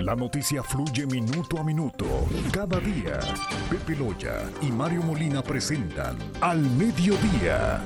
La noticia fluye minuto a minuto, cada día. Pepe Loya y Mario Molina presentan Al Mediodía.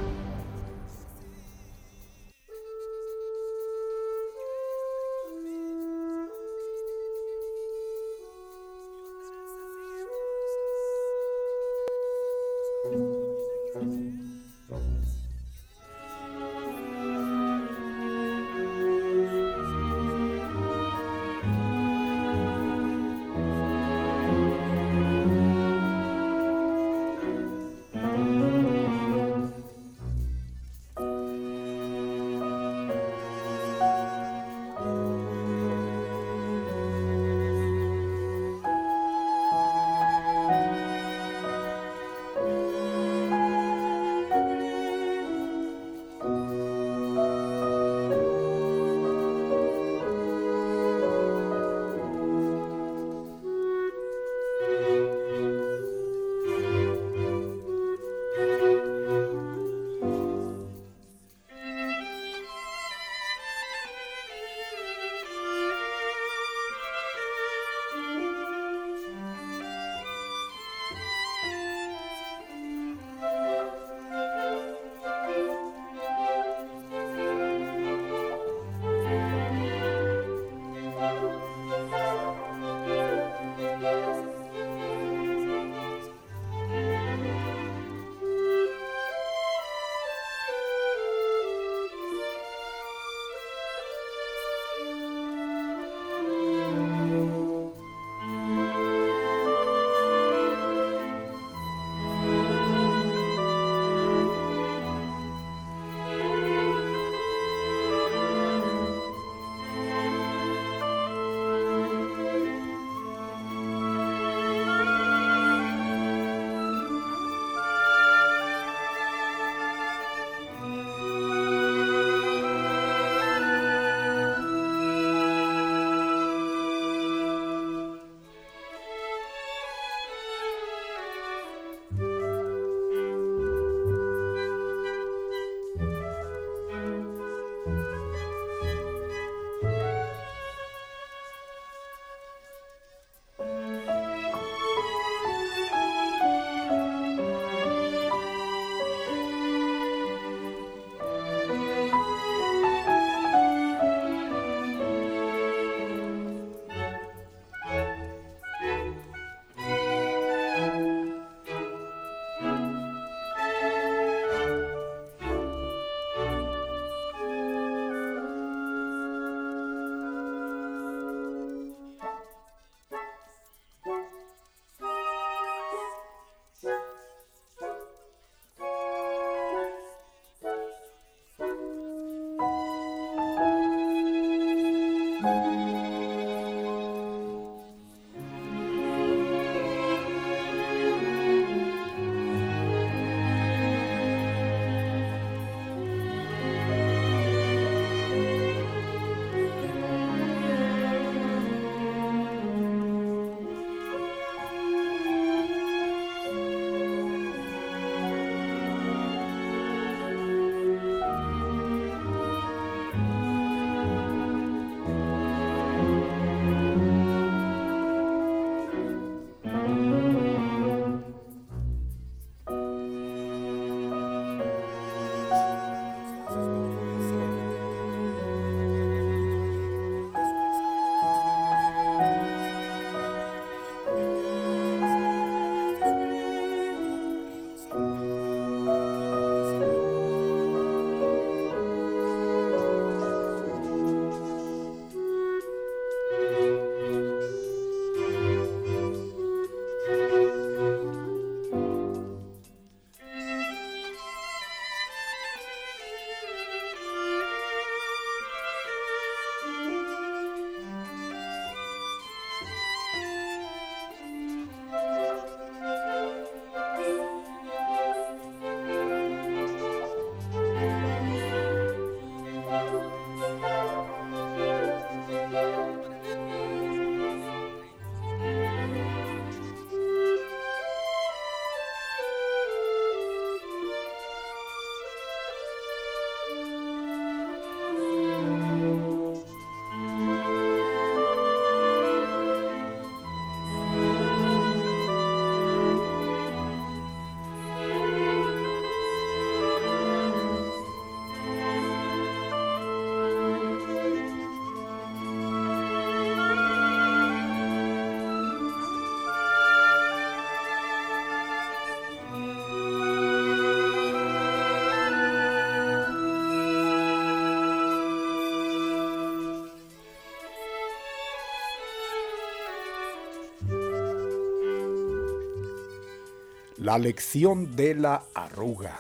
La lección de la arruga.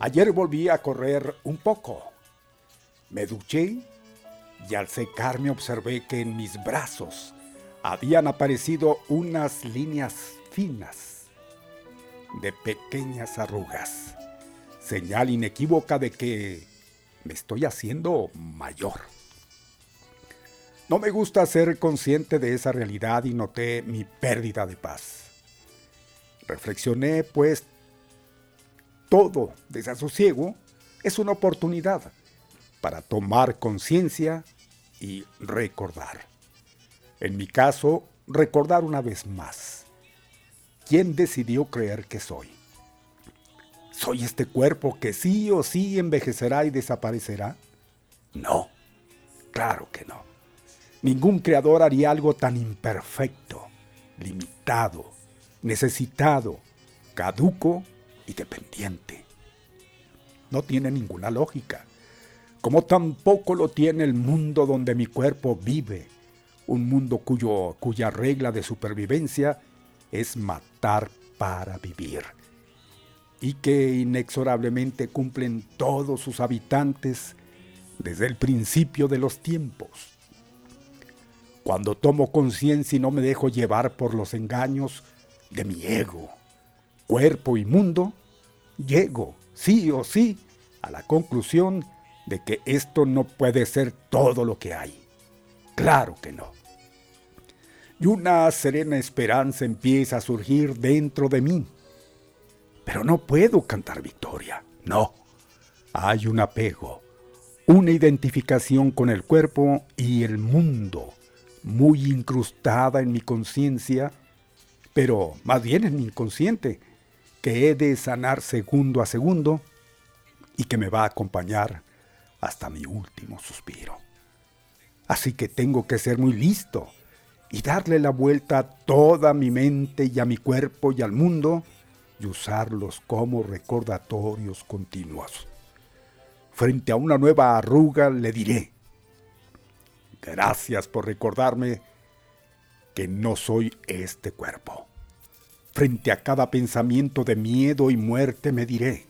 Ayer volví a correr un poco. Me duché y al secarme observé que en mis brazos habían aparecido unas líneas finas de pequeñas arrugas, señal inequívoca de que me estoy haciendo mayor. No me gusta ser consciente de esa realidad y noté mi pérdida de paz. Reflexioné, pues, todo desasosiego es una oportunidad para tomar conciencia y recordar. En mi caso, recordar una vez más. ¿Quién decidió creer que soy? ¿Soy este cuerpo que sí o sí envejecerá y desaparecerá? No, claro que no. Ningún creador haría algo tan imperfecto, limitado, necesitado, caduco y dependiente. No tiene ninguna lógica, como tampoco lo tiene el mundo donde mi cuerpo vive, un mundo cuyo, cuya regla de supervivencia es matar para vivir, y que inexorablemente cumplen todos sus habitantes desde el principio de los tiempos. Cuando tomo conciencia y no me dejo llevar por los engaños, de mi ego, cuerpo y mundo, llego, sí o sí, a la conclusión de que esto no puede ser todo lo que hay. Claro que no. Y una serena esperanza empieza a surgir dentro de mí. Pero no puedo cantar victoria, no. Hay un apego, una identificación con el cuerpo y el mundo, muy incrustada en mi conciencia pero más bien en mi inconsciente, que he de sanar segundo a segundo y que me va a acompañar hasta mi último suspiro. Así que tengo que ser muy listo y darle la vuelta a toda mi mente y a mi cuerpo y al mundo y usarlos como recordatorios continuos. Frente a una nueva arruga le diré, gracias por recordarme que no soy este cuerpo. Frente a cada pensamiento de miedo y muerte me diré,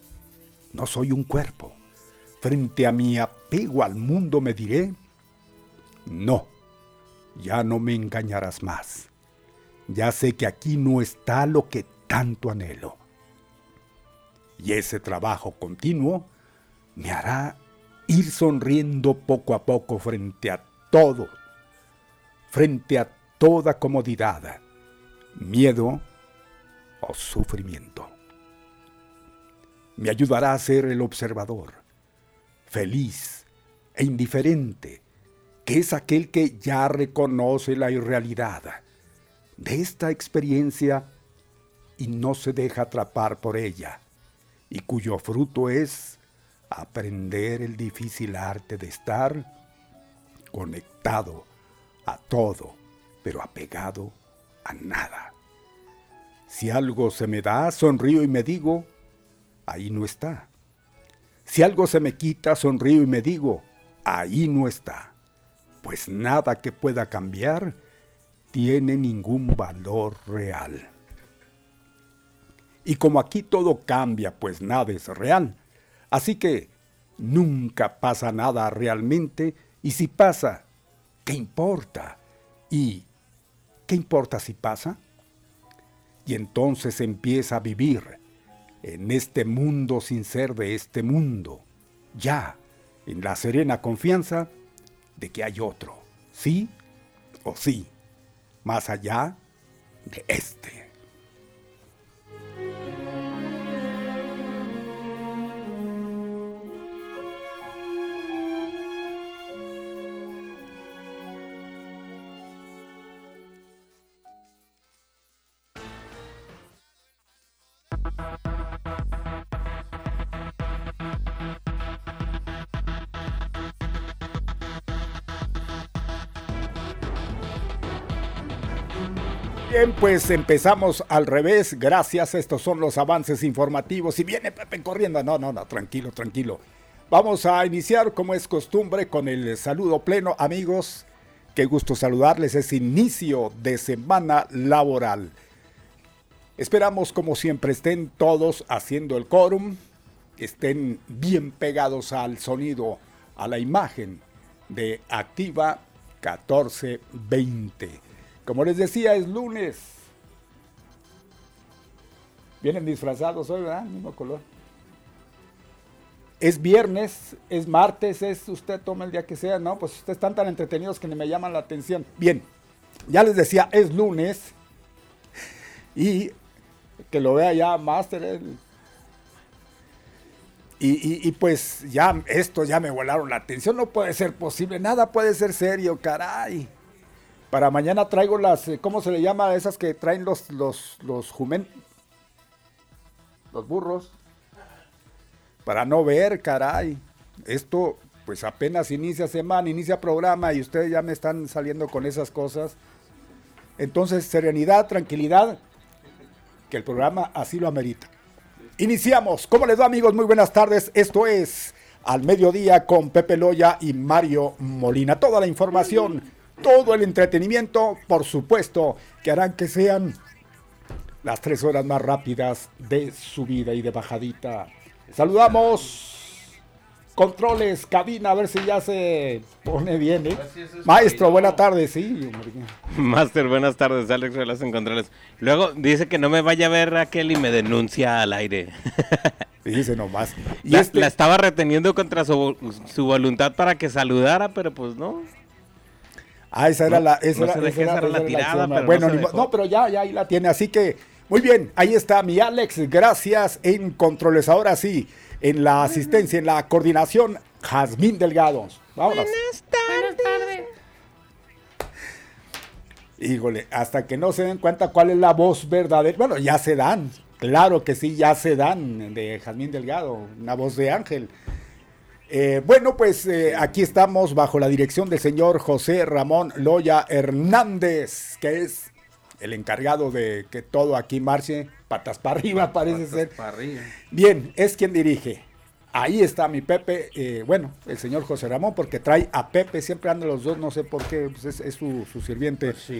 no soy un cuerpo. Frente a mi apego al mundo me diré, no, ya no me engañarás más. Ya sé que aquí no está lo que tanto anhelo. Y ese trabajo continuo me hará ir sonriendo poco a poco frente a todo, frente a toda comodidad, miedo o sufrimiento. Me ayudará a ser el observador, feliz e indiferente, que es aquel que ya reconoce la irrealidad de esta experiencia y no se deja atrapar por ella, y cuyo fruto es aprender el difícil arte de estar conectado a todo pero apegado a nada. Si algo se me da, sonrío y me digo, ahí no está. Si algo se me quita, sonrío y me digo, ahí no está. Pues nada que pueda cambiar tiene ningún valor real. Y como aquí todo cambia, pues nada es real. Así que nunca pasa nada realmente y si pasa, ¿qué importa? Y ¿Qué importa si pasa? Y entonces empieza a vivir en este mundo sin ser de este mundo, ya en la serena confianza de que hay otro, sí o sí, más allá de este. Pues empezamos al revés. Gracias. Estos son los avances informativos. Y viene Pepe corriendo. No, no, no, tranquilo, tranquilo. Vamos a iniciar, como es costumbre, con el saludo pleno, amigos. Qué gusto saludarles. Es inicio de semana laboral. Esperamos como siempre estén todos haciendo el quórum, estén bien pegados al sonido, a la imagen de Activa 1420. Como les decía, es lunes. Vienen disfrazados hoy, ¿verdad? Mismo color. Es viernes, es martes, es usted toma el día que sea, ¿no? Pues ustedes están tan entretenidos que ni me llaman la atención. Bien, ya les decía, es lunes. Y que lo vea ya Master. Y, y, pues ya esto ya me volaron la atención, no puede ser posible, nada puede ser serio, caray. Para mañana traigo las, eh, ¿cómo se le llama? Esas que traen los, los, los jumen, los burros. Para no ver, caray. Esto pues apenas inicia semana, inicia programa y ustedes ya me están saliendo con esas cosas. Entonces, serenidad, tranquilidad, que el programa así lo amerita. Iniciamos. ¿Cómo les va amigos? Muy buenas tardes. Esto es Al Mediodía con Pepe Loya y Mario Molina. Toda la información, todo el entretenimiento, por supuesto, que harán que sean las tres horas más rápidas de subida y de bajadita. Saludamos Controles, cabina, a ver si ya se pone bien, ¿eh? Maestro, buenas tardes, sí. Master, buenas tardes, Alex Velas en Controles. Luego dice que no me vaya a ver Raquel y me denuncia al aire. Dice nomás. Y la, este la estaba reteniendo contra su, su, voluntad para que saludara, pero pues no. Ah, esa era la, esa era, esa era, la tirada, pero bueno, no, no, pero ya, ya ahí la tiene, así que muy bien, ahí está mi Alex, gracias en Controles. Ahora sí, en la asistencia, en la coordinación, Jazmín Delgado. Vámonos. Buenas tardes. Híjole, hasta que no se den cuenta cuál es la voz verdadera. Bueno, ya se dan. Claro que sí, ya se dan de Jazmín Delgado, una voz de ángel. Eh, bueno, pues eh, aquí estamos bajo la dirección del señor José Ramón Loya Hernández, que es el encargado de que todo aquí marche patas para arriba, parece ser. Bien, es quien dirige. Ahí está mi Pepe, eh, bueno, el señor José Ramón, porque trae a Pepe, siempre andan los dos, no sé por qué, pues es, su, sirviente, pues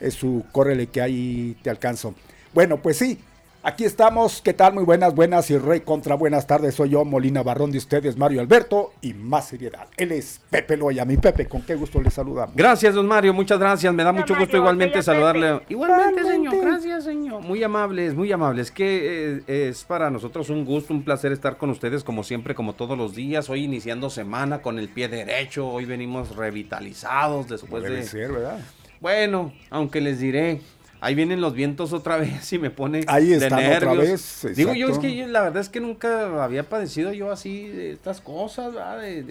es su córrele que ahí te alcanzo. Bueno, pues sí, Aquí estamos, ¿qué tal? Muy buenas, buenas y rey contra buenas tardes. Soy yo, Molina Barrón de ustedes, Mario Alberto, y más seriedad. Él es Pepe Loya, mi Pepe, con qué gusto le saludamos. Gracias, don Mario, muchas gracias. Me da mucho gusto igualmente saludarle. Igualmente, señor, gracias, señor. Muy amables, muy amables. Que eh, es para nosotros un gusto, un placer estar con ustedes, como siempre, como todos los días. Hoy iniciando semana con el pie derecho. Hoy venimos revitalizados después de. Ser, ¿verdad? Bueno, aunque les diré ahí vienen los vientos otra vez y me pone ahí están de nervios. otra vez digo yo es que la verdad es que nunca había padecido yo así de estas cosas de,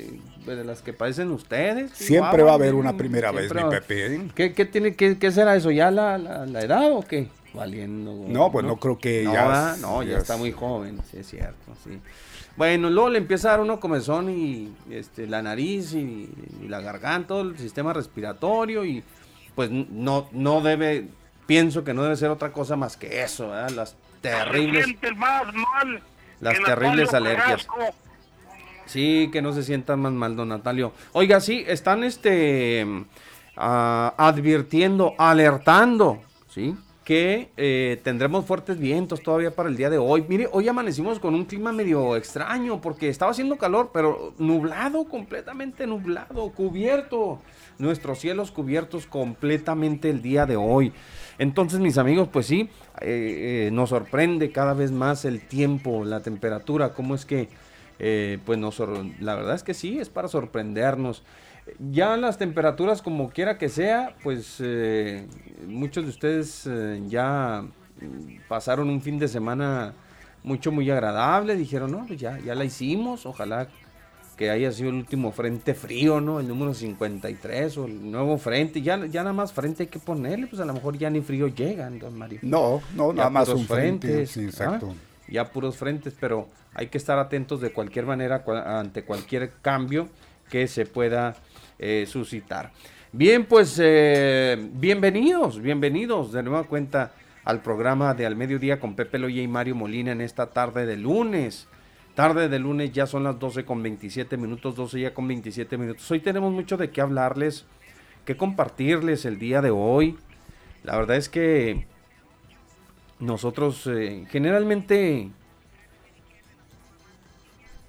de, las que padecen ustedes. Siempre va a haber una primera vez mi Pepe ¿eh? ¿Qué, qué tiene qué, qué, será eso ya la, la, edad o qué valiendo no pues no, creo que ya no ya, está muy joven sí es cierto sí. Bueno, luego le empieza a dar uno comezón y este, la nariz y, y la garganta, todo el sistema respiratorio y pues no, no debe, pienso que no debe ser otra cosa más que eso, las terribles, las terribles alergias. Sí, que no se sientan más mal, don Natalio. Oiga, sí, están este ah, advirtiendo, alertando, ¿sí? Que eh, tendremos fuertes vientos todavía para el día de hoy. Mire, hoy amanecimos con un clima medio extraño porque estaba haciendo calor, pero nublado, completamente nublado, cubierto. Nuestros cielos cubiertos completamente el día de hoy. Entonces, mis amigos, pues sí, eh, eh, nos sorprende cada vez más el tiempo, la temperatura, cómo es que, eh, pues nos, la verdad es que sí, es para sorprendernos. Ya las temperaturas, como quiera que sea, pues muchos de ustedes ya pasaron un fin de semana mucho, muy agradable, dijeron, no, pues ya, ya la hicimos, ojalá que haya sido el último frente frío, ¿no? El número 53 o el nuevo frente. Ya, ya nada más frente hay que ponerle, pues a lo mejor ya ni frío llegan, don Mario. No, no, nada más un frentes. sí, exacto. Ya puros frentes, pero hay que estar atentos de cualquier manera ante cualquier cambio que se pueda eh, suscitar. Bien, pues eh, bienvenidos, bienvenidos de nueva cuenta al programa de Al Mediodía con Pepe Loya y Mario Molina en esta tarde de lunes. Tarde de lunes ya son las 12 con 27 minutos, 12 ya con 27 minutos. Hoy tenemos mucho de qué hablarles, qué compartirles el día de hoy. La verdad es que nosotros eh, generalmente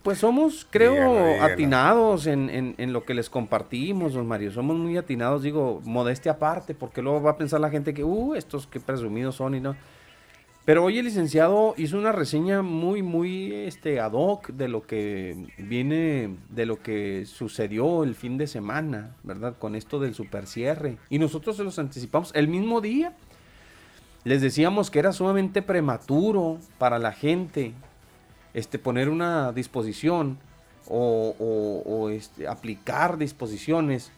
pues somos, creo, atinados en, en- en lo que les compartimos, don Mario. Somos muy atinados, digo, modestia aparte, porque luego va a pensar la gente que, uh, estos qué presumidos son y no. Pero hoy el licenciado hizo una reseña muy, muy este, ad hoc de lo que viene, de lo que sucedió el fin de semana, ¿verdad? Con esto del super cierre. Y nosotros se los anticipamos el mismo día. Les decíamos que era sumamente prematuro para la gente este, poner una disposición o, este, aplicar disposiciones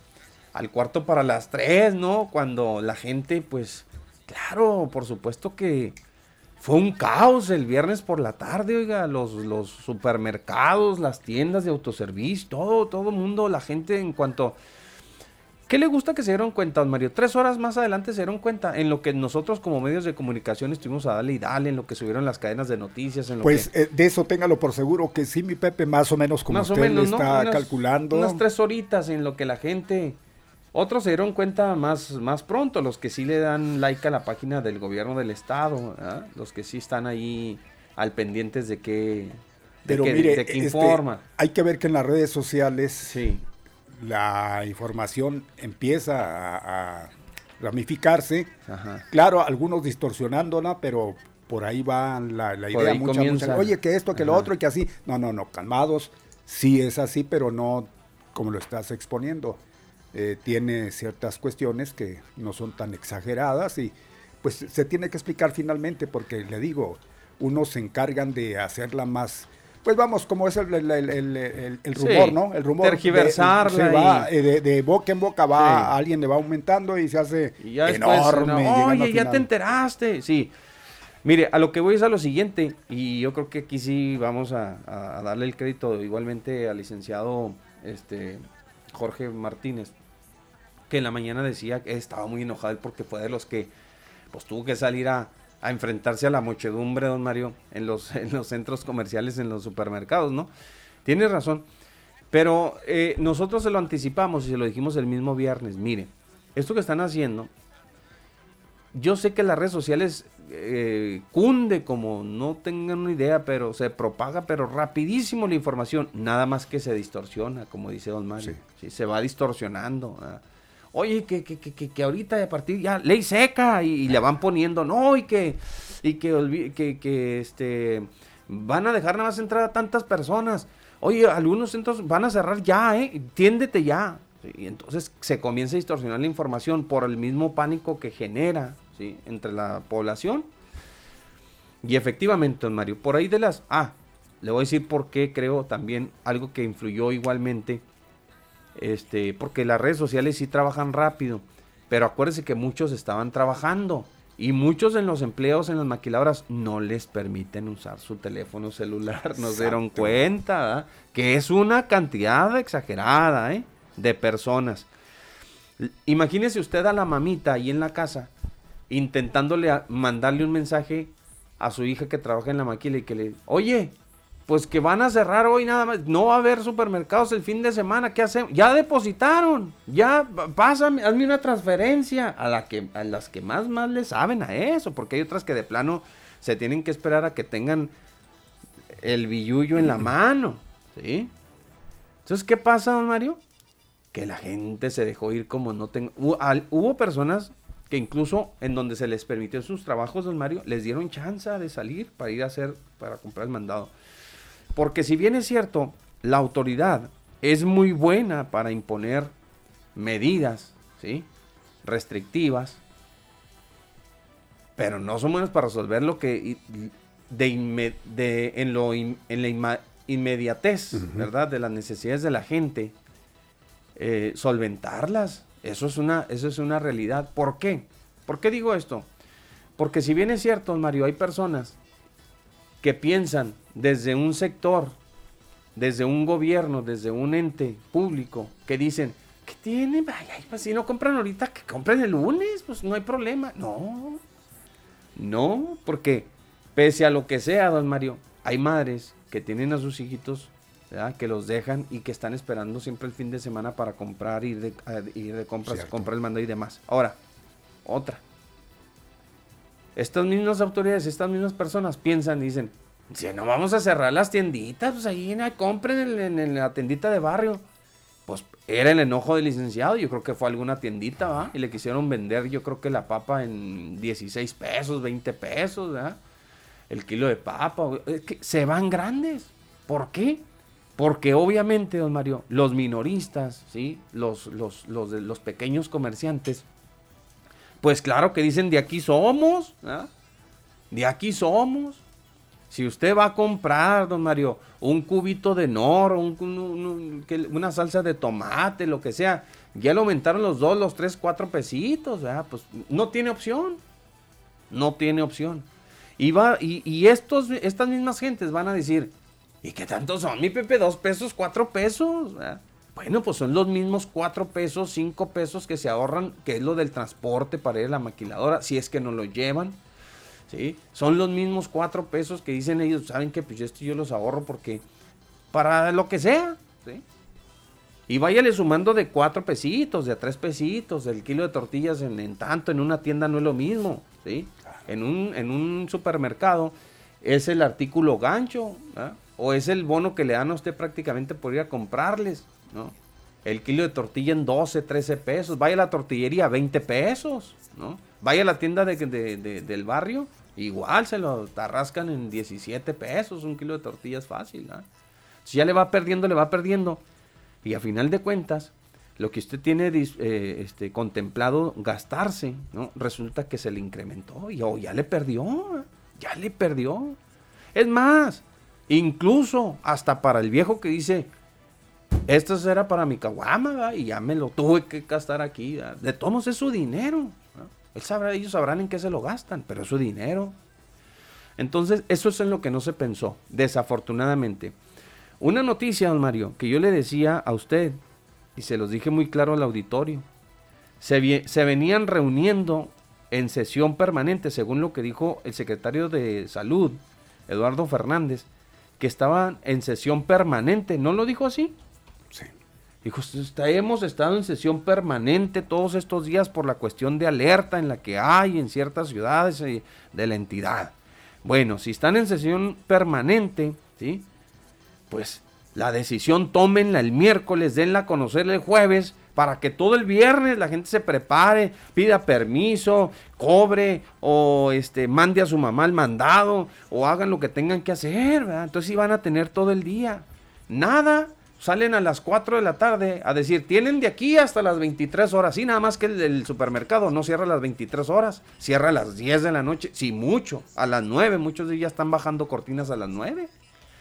al cuarto para las tres, ¿no? Cuando la gente, pues, claro, por supuesto que fue un caos el viernes por la tarde, oiga, los, los supermercados, las tiendas de autoservicio, todo, todo el mundo, la gente en cuanto... ¿Qué le gusta que se dieron cuenta, don Mario? Tres horas más adelante se dieron cuenta en lo que nosotros como medios de comunicación estuvimos a darle y darle, en lo que subieron las cadenas de noticias, en lo Pues que... eh, de eso téngalo por seguro que sí, mi Pepe, más o menos como más o usted menos, le ¿no? está Unas- calculando. Unas tres horitas en lo que la gente... Otros se dieron cuenta más, más pronto, los que sí le dan like a la página del gobierno del estado, los que sí están ahí al pendientes de qué, de qué- mire, de qué este, informa. hay que ver que en las redes sociales Sí, la información empieza a, a ramificarse. ajá. Claro, algunos distorsionándola, pero por ahí va la, la idea mucha, mucha, Oye, que esto, que lo otro, y que así. No, no, no, calmados. Sí es así, pero no como lo estás exponiendo. Eh, tiene ciertas cuestiones que no son tan exageradas y pues se tiene que explicar finalmente porque le digo, unos se encargan de hacerla más, pues vamos, como es el, el, el- el- el- el Sí, rumor, ¿no? El rumor. de- tergiversarla se va, y- eh, de, de boca en boca va, Sí. alguien le va aumentando y se hace Y ya después, enorme. no, Oye, ya te enteraste. Sí. Mire, a lo que voy es a lo siguiente, y yo creo que aquí sí vamos a, a- a darle el crédito igualmente al licenciado este, Jorge Martínez, que en la mañana decía que estaba muy enojado porque fue de los que pues tuvo que salir a, a enfrentarse a la muchedumbre, don Mario, en los, en los centros comerciales, en los supermercados, ¿no? Tiene razón. Pero eh, nosotros se lo anticipamos y se lo dijimos el mismo viernes. Mire, esto que están haciendo, yo sé que las redes sociales eh, cunde como no tengan una idea, pero se propaga, pero rapidísimo la información, nada más que se distorsiona, como dice don Mario. Sí. Sí, se va distorsionando. ah. Oye, que, que, que, que, ahorita a partir ya, ley seca, y, le van poniendo, no, y que, y que, que, que este, van a dejar nada más entrar a tantas personas. Oye, algunos centros van a cerrar ya, ¿eh? Tiéndete ya. Y entonces se comienza a distorsionar la información por el mismo pánico que genera ¿sí? entre la población. Y efectivamente, don Mario, por ahí de las... Ah, le voy a decir por qué creo también algo que influyó igualmente. Este, porque las redes sociales sí trabajan rápido. Pero acuérdese que muchos estaban trabajando. Y muchos en los empleos, en las maquiladoras, no les permiten usar su teléfono celular. Nos dieron cuenta, ¿verdad? Que es una cantidad exagerada, ¿eh? De personas. Imagínese usted a la mamita ahí en la casa intentándole a- mandarle un mensaje a su hija que trabaja en la maquila y que le, oye, pues que van a cerrar hoy nada más, no va a haber supermercados el fin de semana, ¿qué hacemos? Ya depositaron, ya pásame, hazme una transferencia a la que a las que más más le saben a eso, porque hay otras que de plano se tienen que esperar a que tengan el billullo en la mano, ¿sí? Entonces, ¿qué pasa, don Mario? Que la gente se dejó ir como no tengo. Hubo, al- hubo personas que incluso en donde se les permitió sus trabajos, don Mario, les dieron chance de salir para ir a hacer, para comprar el mandado. Porque si bien es cierto, la autoridad es muy buena para imponer medidas, ¿sí? Restrictivas, pero no son buenas para resolver lo que de, inme- de- en, lo in- en la inma- inmediatez, ¿verdad? De las necesidades de la gente, eh, solventarlas. Eso es, una, eso es una realidad. ¿Por qué? ¿Por qué digo esto? Porque si bien es cierto, Mario, hay personas que piensan desde un sector, desde un gobierno, desde un ente público, que dicen, ¿qué tiene? Ay, pues si no compran ahorita, que compren el lunes, pues no hay problema. No, no, porque pese a lo que sea, don Mario, hay madres que tienen a sus hijitos, ¿verdad? que los dejan y que están esperando siempre el fin de semana para comprar, ir de, a- ir de compras, comprar el mando y demás. Ahora, otra. Estas mismas autoridades, estas mismas personas piensan y dicen, si no vamos a cerrar las tienditas, pues ahí compren en, en, la tiendita de barrio. Pues era el enojo del licenciado, yo creo que fue alguna tiendita, ¿va? Y le quisieron vender, yo creo que la papa en 16 pesos, 20 pesos, ¿verdad? El kilo de papa, que se van grandes. ¿Por qué? Porque obviamente, don Mario, los minoristas, ¿sí? Los, los, los pequeños comerciantes, pues claro que dicen, de aquí somos, ¿verdad? De aquí somos. Si usted va a comprar, don Mario, un cubito de nor, una salsa de tomate, lo que sea, ya le aumentaron los dos, los tres, cuatro pesitos, pues no tiene opción. No tiene opción. Y, va, y, estos, estas mismas gentes van a decir, ¿y qué tanto son, mi Pepe? ¿Dos pesos, cuatro pesos? Bueno, pues son los mismos cuatro pesos, cinco pesos que se ahorran, que es lo del transporte para ir a la maquiladora, si es que no lo llevan. Son los mismos cuatro pesos que dicen ellos, saben que pues esto yo los ahorro porque para lo que sea, Y váyale sumando de cuatro pesitos, de a tres pesitos, el kilo de tortillas en, tanto, en una tienda no es lo mismo, ¿sí? En un, en un supermercado es el artículo gancho, o es el bono que le dan a usted prácticamente por ir a comprarles, ¿no? El kilo de tortilla en 12, 13 pesos, vaya a la tortillería 20 pesos, ¿no? Vaya a la tienda de, del barrio, igual se lo tarrascan en 17 pesos, un kilo de tortillas fácil. Si ya le va perdiendo, le va perdiendo. Y a final de cuentas, lo que usted tiene eh, este, contemplado gastarse, ¿no? resulta que se le incrementó y oh, ya le perdió, ya le perdió. Es más, incluso hasta para el viejo que dice, esto era para mi caguama, y ya me lo tuve que gastar aquí. De todos es su dinero. Él sabrá, ellos sabrán en qué se lo gastan, pero es su dinero. Entonces, eso es en lo que no se pensó, desafortunadamente. Una noticia, don Mario, que yo le decía a usted, y se los dije muy claro al auditorio, se, se venían reuniendo en sesión permanente, según lo que dijo el secretario de Salud, Eduardo Fernández, que estaban en sesión permanente. ¿No lo dijo así? Dijo, hemos estado en sesión permanente todos estos días por la cuestión de alerta en la que hay en ciertas ciudades eh, de la entidad. Bueno, si están en sesión permanente, ¿sí? Pues la decisión tómenla el miércoles, denla a conocer el jueves, para que todo el viernes la gente se prepare, pida permiso, cobre o este mande a su mamá el mandado o hagan lo que tengan que hacer, ¿verdad? Entonces sí van a tener todo el día. Nada, salen a las 4 de la tarde a decir, tienen de aquí hasta las 23 horas. Sí, nada más que el, supermercado no cierra a las 23 horas, cierra a las 10 de la noche, sí, mucho, a las 9. Muchos de ellos ya están bajando cortinas a las 9.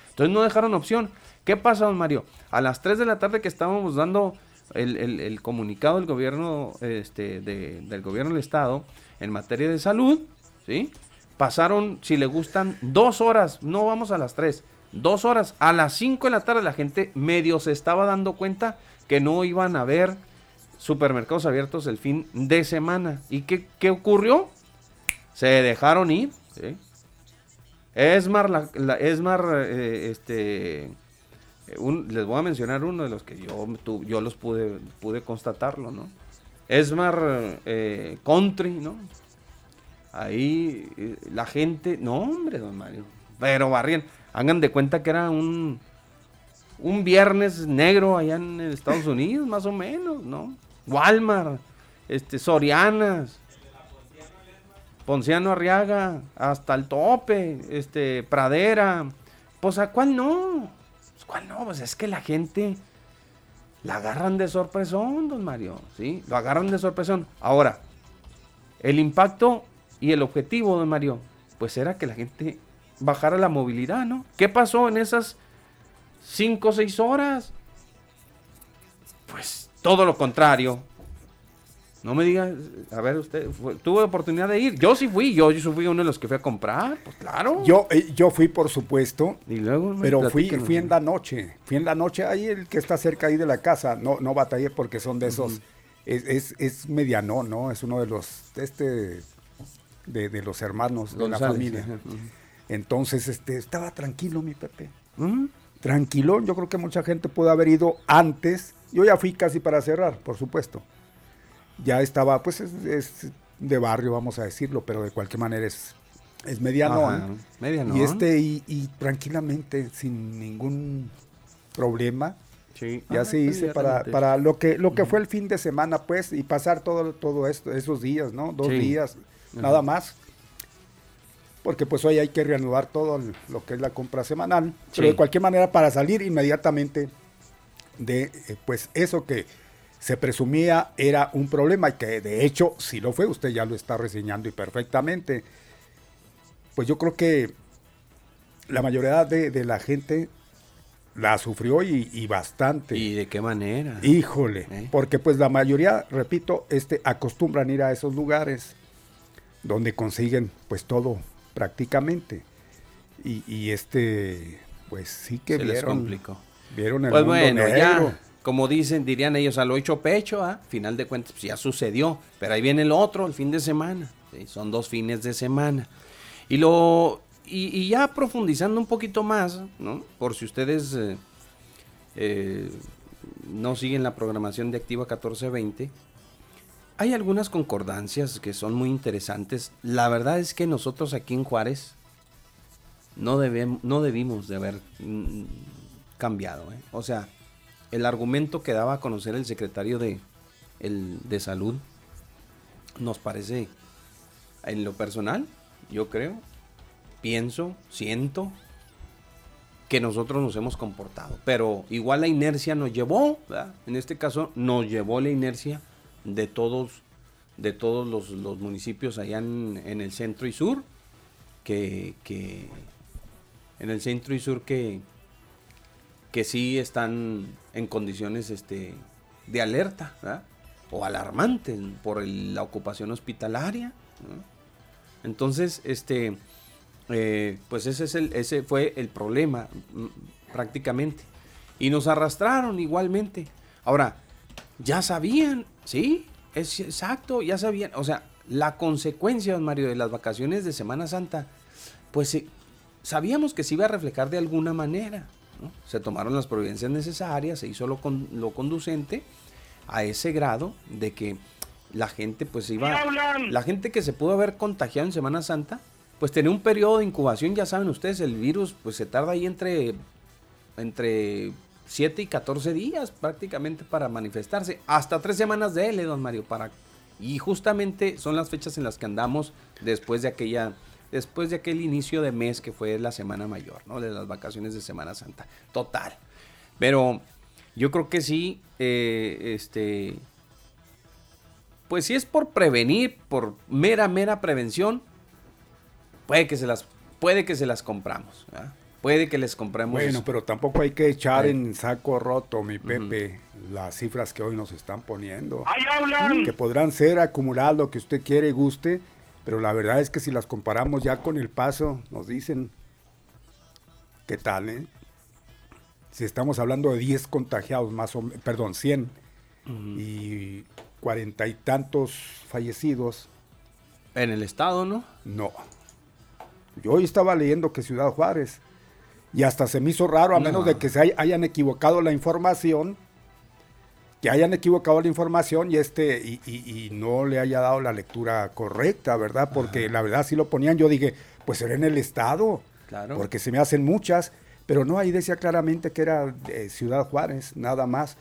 Entonces no dejaron opción. ¿Qué pasa, don Mario? A las 3 de la tarde que estábamos dando el, comunicado del gobierno, este, del gobierno del Estado en materia de salud, ¿sí? Pasaron, si le gustan, dos horas, no vamos a las 3 dos horas. A las 5 de la tarde la gente medio se estaba dando cuenta que no iban a haber supermercados abiertos el fin de semana. ¿Y qué, qué ocurrió? Se dejaron ir. Esmar, Esmar, eh, este, les voy a mencionar uno de los que yo, yo los pude, pude constatarlo, ¿no? Esmar eh, Country, ¿no? Ahí eh, la gente, no hombre, don Mario, pero barrían. Hagan de cuenta que era un, un viernes negro allá en Estados Unidos, más o menos, ¿no? Walmart, este, Sorianas, Ponciano Arriaga, hasta el tope, este, Pradera. Pues a cuál no, pues, cuál no, pues es que la gente la agarran de sorpresón, don Mario, ¿sí? Lo agarran de sorpresón. Ahora, el impacto y el objetivo, don Mario, pues era que la gente bajar a la movilidad, ¿no? ¿Qué pasó en esas 5 o 6 horas? Pues todo lo contrario. No me diga, a ver, usted tuvo oportunidad de ir. Yo sí fui, yo, yo fui uno de los que fui a comprar, pues claro. Yo, eh, yo fui, por supuesto, y luego pero fui, fui en la noche. Fui en la noche, ahí el que está cerca ahí de la casa. No, no batallé porque son de esos. es, es, es, mediano, ¿no? Es uno de los, este, de, de los hermanos de la familia. Entonces, este, estaba tranquilo mi Pepe. ¿Mm? Tranquilo, yo creo que mucha gente pudo haber ido antes. Yo ya fui casi para cerrar, por supuesto. Ya estaba, pues, de barrio, vamos a decirlo, pero de cualquier manera es, es mediano. Ajá, medianón. Y este, y, y tranquilamente, sin ningún problema, Sí. ya Ah, se hice para, para lo que lo que fue el fin de semana, pues, y pasar todo, todo esto, esos días, ¿no? Dos Sí. días, Ajá. nada más. Porque pues hoy hay que reanudar todo lo que es la compra semanal. Pero de cualquier manera, para salir inmediatamente de eh, pues eso que se presumía era un problema y que de hecho sí lo fue, usted ya lo está reseñando y perfectamente. Pues yo creo que la mayoría de, de la gente la sufrió y, y bastante. ¿Y de qué manera? Híjole, ¿Eh? porque pues la mayoría, repito, este, acostumbran ir a esos lugares donde consiguen pues todo prácticamente. Y, y este, pues sí que Se les vieron, complicó. vieron el Pues mundo bueno, negro. ya, como dicen, dirían ellos, a lo hecho pecho, ¿ah? Final de cuentas, pues ya sucedió. Pero ahí viene el otro, el fin de semana. ¿sí? Son dos fines de semana. Y lo y, y ya profundizando un poquito más, ¿no? Por si ustedes eh, eh, no siguen la programación de Activa 1420, hay algunas concordancias que son muy interesantes. La verdad es que nosotros aquí en Juárez no, debem- no debimos de haber mm, cambiado. ¿eh? O sea, el argumento que daba a conocer el secretario de, el, de salud nos parece, en lo personal, yo creo, pienso, siento que nosotros nos hemos comportado. Pero igual la inercia nos llevó, en este caso nos llevó la inercia de todos, de todos los, los municipios allá en, el centro y sur, que, que en el centro y sur que, que sí están en condiciones este, de alerta o alarmantes por la ocupación hospitalaria. Entonces, este, eh, pues ese, es el, ese fue el problema prácticamente. Y nos arrastraron igualmente. Ahora, ya sabían, ¿sí? Es exacto, ya sabían. O sea, la consecuencia, don Mario, de las vacaciones de Semana Santa, pues eh, sabíamos que se iba a reflejar de alguna manera. ¿no? Se tomaron las providencias necesarias, se hizo lo, con- lo conducente a ese grado de que la gente pues iba... La gente que se pudo haber contagiado en Semana Santa, pues tenía un periodo de incubación, ya saben ustedes, el virus pues se tarda ahí entre, entre 7 y 14 días prácticamente para manifestarse. Hasta tres semanas de L, don Mario, para... Y justamente son las fechas en las que andamos después de aquella... Después de aquel inicio de mes que fue la Semana Mayor, ¿no? De las vacaciones de Semana Santa. Total. Pero yo creo que sí, eh, este... Pues si es por prevenir, por mera, mera prevención, puede que se las, puede que se las compramos. Puede que les compremos. Bueno, pero tampoco hay que echar Eh. en saco roto, mi Pepe, las cifras que hoy nos están poniendo. ¡Ahí hablan! Que podrán ser acumuladas lo que usted quiere y guste, pero la verdad es que si las comparamos ya con el paso, nos dicen, ¿qué tal, eh? Si estamos hablando de 10 contagiados más o menos, perdón, 100 y cuarenta y tantos fallecidos, En el estado, ¿no? no. Yo hoy estaba leyendo que Ciudad Juárez, y hasta se me hizo raro, a No. menos de que se hay- hayan equivocado la información, que hayan equivocado la información y este y, y- y no le haya dado la lectura correcta, ¿verdad? Porque la verdad si lo ponían, yo dije, pues será en el estado, Claro. porque se me hacen muchas, pero no, ahí decía claramente que era Ciudad Juárez, nada más.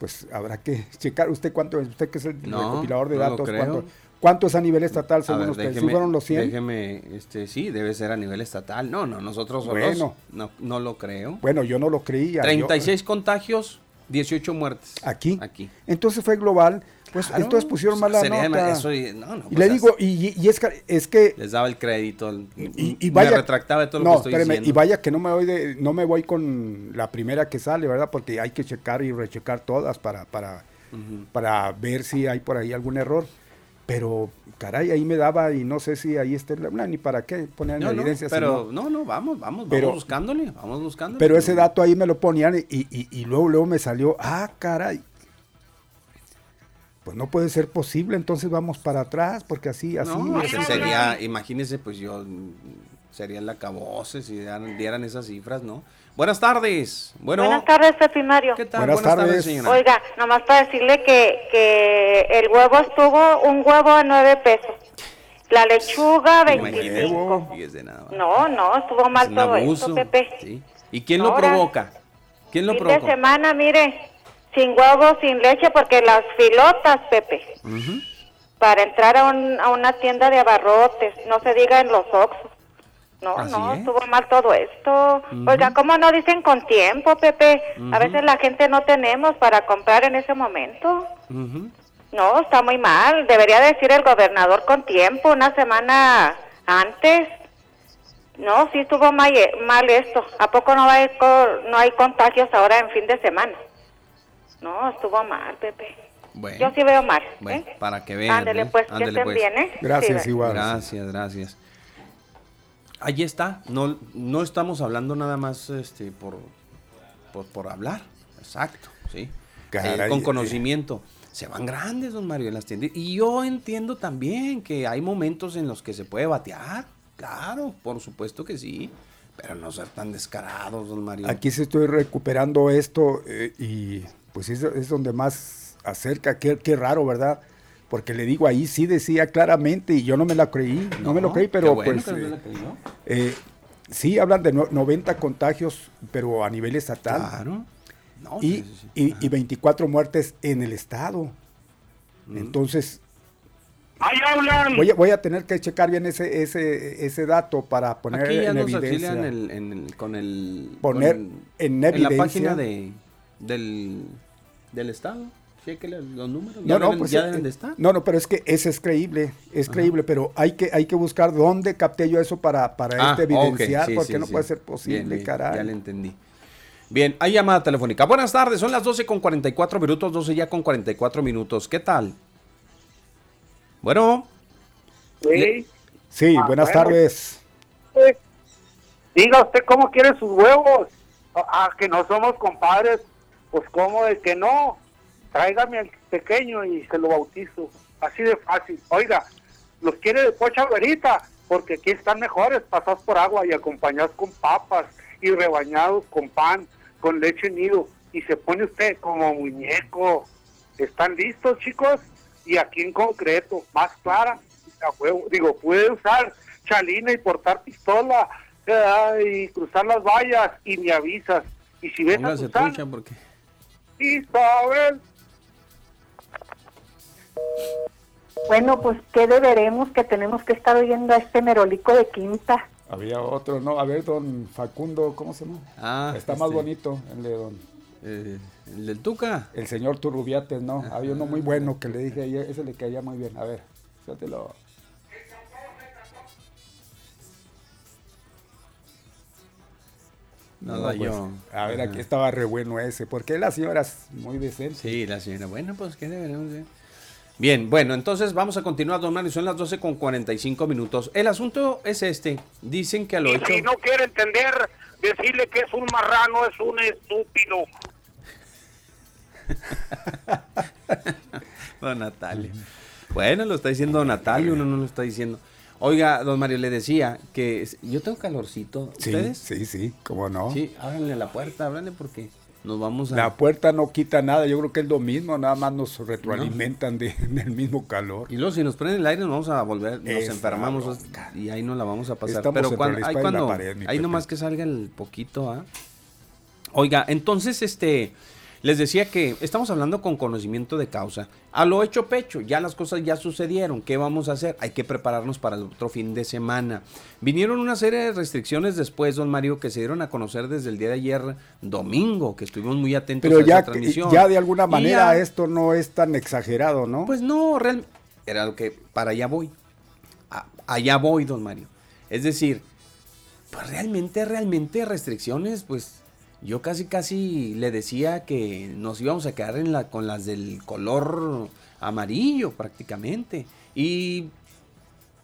Pues habrá que checar usted cuánto usted que es el No, recopilador de no datos, cuánto, cuánto es a nivel estatal según ver, usted, ¿Sí déjeme- fueron los 100? Déjeme, este, sí, debe ser a nivel estatal. No, no, nosotros solos Bueno. no, no lo creo. Bueno, yo no lo creía. yo- 36 contagios, 18 muertes. aquí. Aquí. Entonces fue global. Pues Claro, entonces pusieron mala sería- nota. eso y- no, no, y pues, le digo, y, y es que, es que Les daba el crédito. el- y, y vaya, me retractaba de todo lo que estoy diciendo. y vaya que no me voy de, no me voy con la primera que sale, ¿verdad? Porque hay que checar y rechecar todas para, para, para ver si hay por ahí algún error. Pero, caray, ahí me daba y no sé si ahí está, la- ni para qué poner en No, no, evidencia. si pero no. no, no, vamos, vamos, Pero- vamos buscándole, vamos buscándole. Pero ese dato ahí me lo ponían y, y- y luego, luego me salió, ah, caray. Pues no puede ser posible, entonces vamos para atrás, porque así, así. No, así. ese sería, imagínese, pues yo mm, sería el acabose si dieran, dieran esas cifras, ¿no? Buenas tardes. Bueno, Buenas tardes, Pepe Mario. ¿qué tal? Buenas tardes. señora. Oiga, nomás para decirle que, que el huevo estuvo un huevo a nueve pesos. La lechuga, Imagínese, 25. fíjese nada más. No, no, estuvo mal Es todo abuso. esto, Pepe. Sí. ¿Y quién lo Ahora, provoca? ¿Quién lo Fin de provoca? semana, mire, sin huevo, sin leche, porque las filotas, Pepe, Ujú. para entrar a, un- a una tienda de abarrotes, no se diga en los Oxxos. No, Así no, es. estuvo mal todo esto. Oiga, ¿cómo no dicen con tiempo, Pepe? A veces la gente no tenemos para comprar en ese momento. No, está muy mal. Debería decir el gobernador con tiempo, una semana antes. No, sí estuvo mal, mal esto. ¿A poco no hay, no hay contagios ahora en fin de semana? No, estuvo mal, Pepe. Bueno. Yo sí veo mal. Bueno, ¿eh? para que vean. Ándele ¿eh? pues, que Ándele, estén pues. bien, ¿eh? Gracias, Sí, igual. Gracias, gracias. Allí está. No, no estamos hablando nada más este, por, por, por hablar. Exacto, sí. Caray, Eh, con eh. conocimiento. Se van grandes, don Mario, en las tiendas. Y yo entiendo también que hay momentos en los que se puede batear. Claro, por supuesto que sí. Pero no ser tan descarados, don Mario. Aquí sí estoy recuperando esto eh, y pues es, es donde más acerca. Qué, qué raro, ¿verdad? Porque le digo, ahí sí decía claramente y yo no me la creí, no, me lo creí, pero bueno pues no eh, eh, sí hablan de no- 90 contagios, pero a nivel estatal. Claro. No, y, sí, sí, sí. y- y 24 muertes en el estado. Entonces, ¡Ahí hablan! voy a, voy a tener que checar bien ese, ese, ese dato para poner Aquí ya en nos evidencia. auxilian el- en el- con el... Poner con- en la evidencia. página de, del, del Estado. Chéquele los números. No, ya no, deben, pues, ya eh, deben de estar. No, no, pero es que ese es creíble, es creíble, pero hay que, hay que buscar dónde capté yo eso para, para Ah, este evidenciar, sí, porque sí, no sí. puede ser posible, Bien, bien, caray. Ya le entendí. Bien, hay llamada telefónica. Buenas tardes, son las 12 con 44 minutos, 12 ya con 44 minutos. ¿Qué tal? Bueno, Sí. Sí, Ah, buenas bueno. tardes. Eh, Diga usted cómo quiere sus huevos. Ah, que no somos compadres. Pues cómo de que no. Tráigame al pequeño y se lo bautizo. Así de fácil. Oiga, los quiere de pocha güerita, porque aquí están mejores, pasados por agua y acompañados con papas y rebañados con pan, con leche nido. Y se pone usted como muñeco. ¿Están listos, chicos? Y aquí en concreto, más clara, a digo, puede usar chalina y portar pistola eh, y cruzar las vallas y me avisas. Y si ves a póngase trucha porque... Isabel, Bueno, pues qué deberemos que tenemos que estar oyendo a este merolico de quinta. Había otro, ¿no? A ver, don Facundo, ¿cómo se llama? Ah, Está más este, bonito, el de don, eh, el del Tuca. el señor Turrubiates, ¿no? Había uno muy bueno que le dije ayer, ese le caía muy bien. A ver, suéltelo. No, No, la pues, yo. A ver, Ajá. aquí estaba re bueno ese, porque la señora es muy decente. Sí, la señora. Bueno, pues, ¿qué deberemos de...? Bien, bueno, entonces vamos a continuar, don Mario. Son las 12 con 45 minutos. El asunto es este. Dicen que a lo y hecho... si no quiere entender, decirle que es un marrano, es un estúpido. Don Natalio. Bueno, lo está diciendo Don Natalio, uno no lo está diciendo. Oiga, don Mario, le decía que yo tengo calorcito. Sí, ¿Ustedes? sí, sí, cómo no. Sí, ábranle la puerta, ábranle porque nos vamos a... La puerta no quita nada, yo creo que es lo mismo, nada más nos retroalimentan de- del mismo calor. Y luego si nos prenden el aire nos vamos a volver, nos Es enfermamos y ahí no la vamos a pasar. Estamos Pero cuando, la ahí espada y la cuando, pared, ahí nomás que salga el poquito, ¿ah? Oiga, entonces, este, les decía que estamos hablando con conocimiento de causa. A lo hecho pecho, ya las cosas ya sucedieron. ¿Qué vamos a hacer? Hay que prepararnos para el otro fin de semana. Vinieron una serie de restricciones después, don Mario, que se dieron a conocer desde el día de ayer, domingo, que estuvimos muy atentos Pero a ya, esa transmisión. ya de alguna manera ya- esto no es tan exagerado, ¿no? pues no, real- era lo que para allá voy. A- allá voy, don Mario. Es decir, pues realmente, realmente restricciones, pues yo casi, casi le decía que nos íbamos a quedar en la, con las del color amarillo prácticamente. Y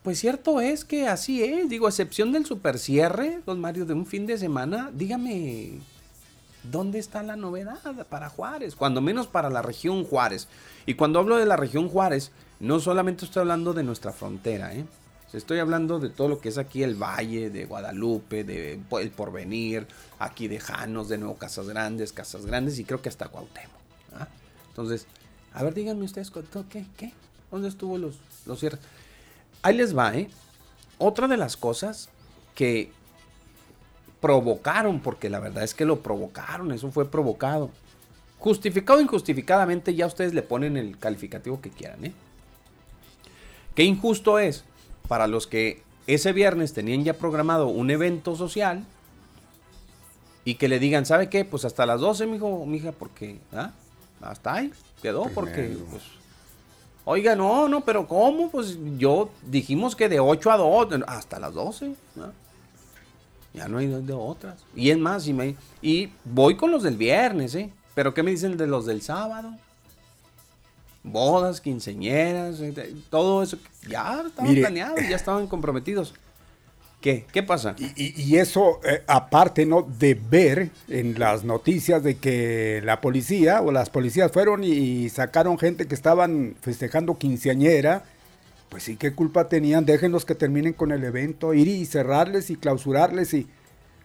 pues cierto es que así es, digo, a excepción del super cierre, don Mario, de un fin de semana, dígame, ¿dónde está la novedad para Juárez? Cuando menos para la región Juárez. Y cuando hablo de la región Juárez, no solamente estoy hablando de nuestra frontera, ¿eh? Estoy hablando de todo lo que es aquí el Valle, de Guadalupe, de El Porvenir, aquí de Janos, de nuevo Casas Grandes, Casas Grandes y creo que hasta Cuauhtémoc. ¿ah? Entonces, a ver, díganme ustedes, ¿qué? ¿Qué? ¿Dónde estuvo los, los cierres? Ahí les va, ¿eh? Otra de las cosas que provocaron, porque la verdad es que lo provocaron, eso fue provocado. Justificado o injustificadamente, ya ustedes le ponen el calificativo que quieran, ¿eh? Qué injusto es para los que ese viernes tenían ya programado un evento social y que le digan, ¿sabe qué? Pues hasta las 12, mijo, mija, porque, ¿ah? Hasta ahí quedó, porque, pues, oiga, no, no, pero ¿cómo? Pues yo dijimos que de 8 a 2, hasta las 12, Ya no hay de otras. Y es más, y, me, y voy con los del viernes, ¿eh? Pero ¿qué me dicen de los del sábado? Bodas, quinceñeras, eh, todo eso. Ya estaban planeados, ya estaban comprometidos. ¿Qué? ¿Qué pasa? Y, eso, eh, aparte, ¿no? De ver en las noticias de que la policía o las policías fueron y, sacaron gente que estaban festejando quinceañera, pues sí, ¿qué culpa tenían? Déjenlos que terminen con el evento, ir y cerrarles y clausurarles y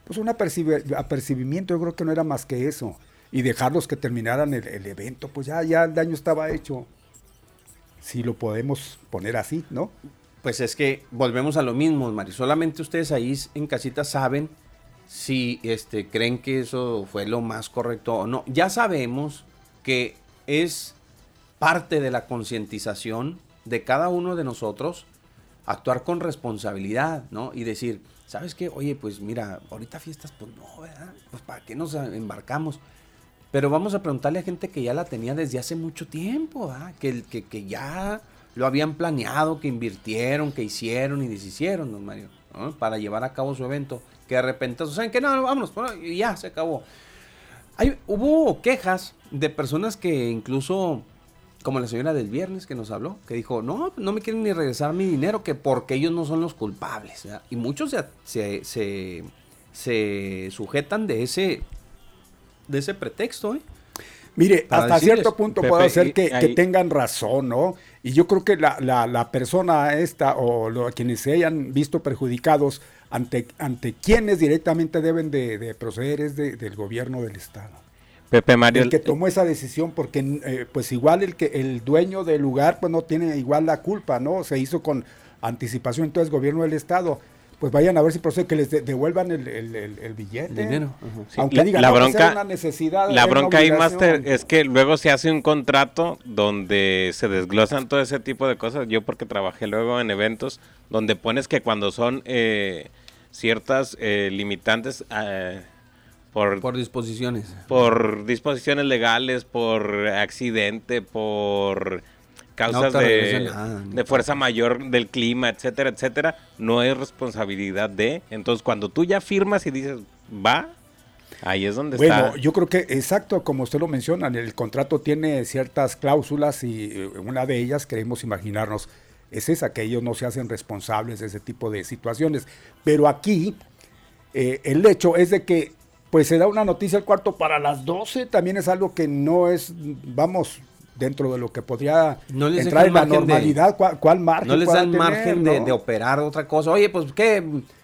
pues un apercibimiento, yo creo que no era más que eso. Y dejarlos que terminaran el, evento, pues ya, ya el daño estaba hecho. Si lo podemos poner así, ¿no? Pues es que volvemos a lo mismo, Mari. Solamente ustedes ahí en casita saben si este, creen que eso fue lo más correcto o no. Ya sabemos que es parte de la concientización de cada uno de nosotros actuar con responsabilidad, ¿no? Y decir, ¿sabes qué? Oye, pues mira, ahorita fiestas, pues no, ¿verdad? Pues para qué nos embarcamos. Pero vamos a preguntarle a gente que ya la tenía desde hace mucho tiempo. Que, que, que ya lo habían planeado, que invirtieron, que hicieron y deshicieron, don Mario, para llevar a cabo su evento. Que de repente, ¿saben qué? No, vámonos, y ya se acabó. Hay, hubo quejas de personas que incluso, como la señora del viernes que nos habló, que dijo, no, no me quieren ni regresar mi dinero, que porque ellos no son los culpables. Y muchos se, se, se, sujetan de ese, de ese pretexto, ¿eh? Mire, hasta cierto punto puede ser que, tengan razón, ¿no? Y yo creo que la, la, persona esta o lo, quienes se hayan visto perjudicados ante, ante quienes directamente deben de, proceder es del gobierno del Estado. Pepe Mario. El que tomó esa decisión, porque eh, pues igual el que el dueño del lugar pues no tiene igual la culpa, ¿no? Se hizo con anticipación, entonces gobierno del Estado pues vayan a ver si procede que les devuelvan el, el, billete. dinero. Aunque digan, la bronca, una necesidad. La bronca ahí, Master, es que luego se hace un contrato donde se desglosan todo ese tipo de cosas. Yo porque trabajé luego en eventos donde pones que cuando son eh, ciertas eh, limitantes... Eh, por, por disposiciones. Por disposiciones legales, por accidente, por causas de, de, fuerza mayor del clima, etcétera, etcétera, no es responsabilidad de. Entonces, cuando tú ya firmas y dices, va, ahí es donde está. Bueno, yo creo que exacto, como usted lo menciona, el contrato tiene ciertas cláusulas y eh, una de ellas queremos imaginarnos es esa, que ellos no se hacen responsables de ese tipo de situaciones. Pero aquí, eh, el hecho es de que pues se da una noticia al cuarto para las 12, también es algo que no es, vamos, dentro de lo que podría entrar en la normalidad, ¿cuál, margen? No les dan margen de, operar otra cosa. Oye, pues qué,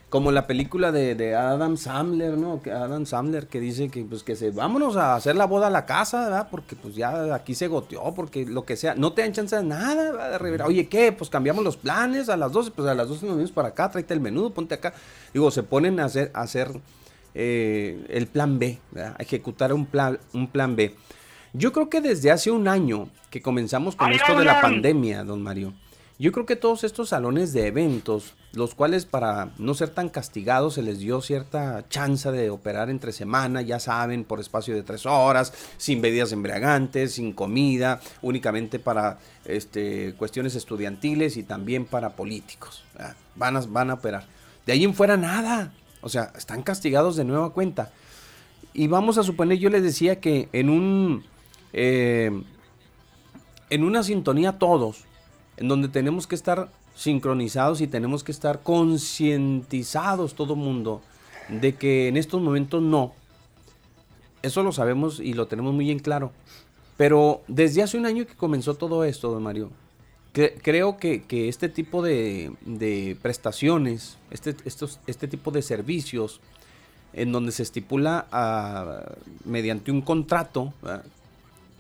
como la película de, Adam Sandler, ¿no? Adam Sandler que dice que pues que se vámonos a hacer la boda a la casa, ¿verdad? Porque pues ya aquí se goteó, porque lo que sea, no te dan chance de nada, ¿verdad? Oye, ¿qué? Pues cambiamos los planes a las 12, pues a las 12 nos venimos para acá, tráete el menú, ponte acá. Digo, se ponen a hacer, a hacer eh, el plan B, ¿verdad? A ejecutar un plan, un plan B. Yo creo que desde hace un año que comenzamos con esto de la pandemia, don Mario, yo creo que todos estos salones de eventos, los cuales para no ser tan castigados se les dio cierta chance de operar entre semana, ya saben, por espacio de tres horas, sin bebidas embriagantes, sin comida, únicamente para este, cuestiones estudiantiles y también para políticos. Van a, van a operar. De ahí en fuera nada. O sea, están castigados de nueva cuenta. Y vamos a suponer, yo les decía que en un eh, en una sintonía todos, en donde tenemos que estar sincronizados y tenemos que estar concientizados todo mundo de que en estos momentos no. Eso lo sabemos y lo tenemos muy en claro. Pero desde hace un año que comenzó todo esto, don Mario, creo que, este tipo de, prestaciones, este, este tipo de servicios, en donde se estipula ah, mediante un contrato,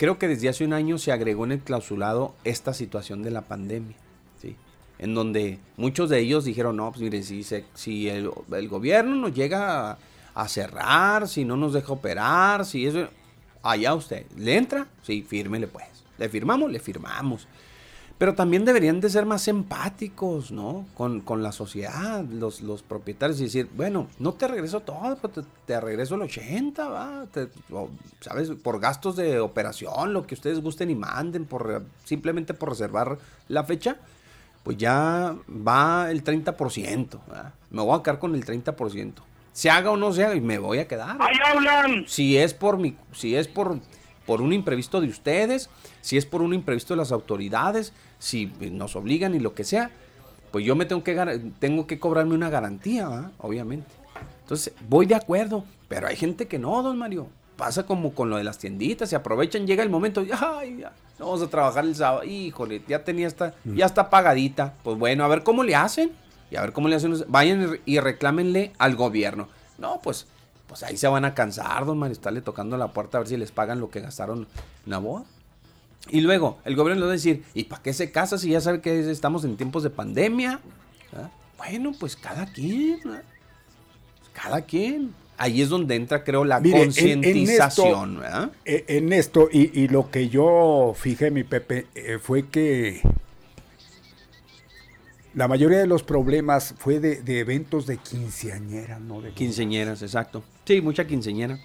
creo que desde hace un año se agregó en el clausulado esta situación de la pandemia, ¿sí? en donde muchos de ellos dijeron, no, pues mire, si, si el, gobierno nos llega a, a, cerrar, si no nos deja operar, si eso, allá usted, ¿le entra? Sí, fírmele pues. ¿Le firmamos? Le firmamos. Pero también deberían de ser más empáticos, ¿no? Con, la sociedad, los, los, propietarios, y decir, bueno, no te regreso todo, pues te, regreso el 80, ¿va? ¿Sabes? Por gastos de operación, lo que ustedes gusten y manden, por simplemente por reservar la fecha, pues ya va el 30%, ¿va? Me voy a quedar con el 30%. Se haga o no se haga, y me voy a quedar. ¡Ahí hablan! Si es por mi, si es por, por un imprevisto de ustedes, si es por un imprevisto de las autoridades, si nos obligan y lo que sea, pues yo me tengo que, tengo que cobrarme una garantía, obviamente. Entonces, voy de acuerdo, pero hay gente que no, don Mario. Pasa como con lo de las tienditas, se aprovechan, llega el momento, ay, ya, vamos a trabajar el sábado, híjole, ya tenía esta, mm. ya está pagadita. Pues bueno, a ver cómo le hacen, y a ver cómo le hacen, vayan y reclámenle al gobierno. No, pues, pues ahí se van a cansar, don Mario, estarle tocando la puerta a ver si les pagan lo que gastaron en la boda. Y luego, el gobierno le va a decir, ¿y para qué se casa si ya sabe que estamos en tiempos de pandemia? ¿Ah? Bueno, pues cada quien. Cada quien. Ahí es donde entra, creo, la concientización. En, en, esto, y, lo que yo fijé, mi Pepe, eh, fue que la mayoría de los problemas fue de, eventos de quinceañera, ¿no? De quinceañeras, exacto. Sí, mucha quinceañera.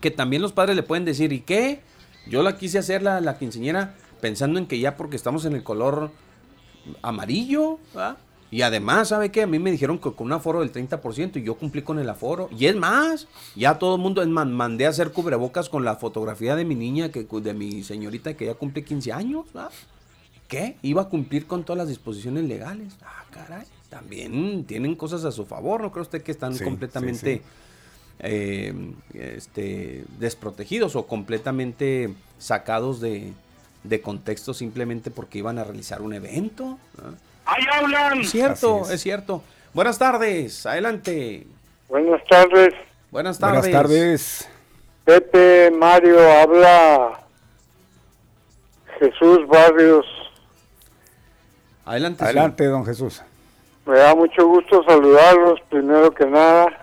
Que también los padres le pueden decir, ¿y qué? Yo la quise hacer la, la quinceñera pensando en que ya porque estamos en el color amarillo, Y además, ¿sabe qué? A mí me dijeron que con un aforo del 30% y yo cumplí con el aforo. Y es más, ya todo el mundo, mandé a hacer cubrebocas con la fotografía de mi niña, que de mi señorita que ya cumple 15 años. ¿Qué? Iba a cumplir con todas las disposiciones legales. Ah, caray. También tienen cosas a su favor, ¿no cree usted que están completamente eh, este, desprotegidos o completamente sacados de, contexto simplemente porque iban a realizar un evento. ¡Ahí hablan! Es cierto, es. cierto. Buenas tardes, adelante. Buenas tardes. Buenas tardes. Buenas tardes. Pepe, Mario, habla Jesús Barrios. Adelante. Adelante, don Jesús. Me da mucho gusto saludarlos, primero que nada.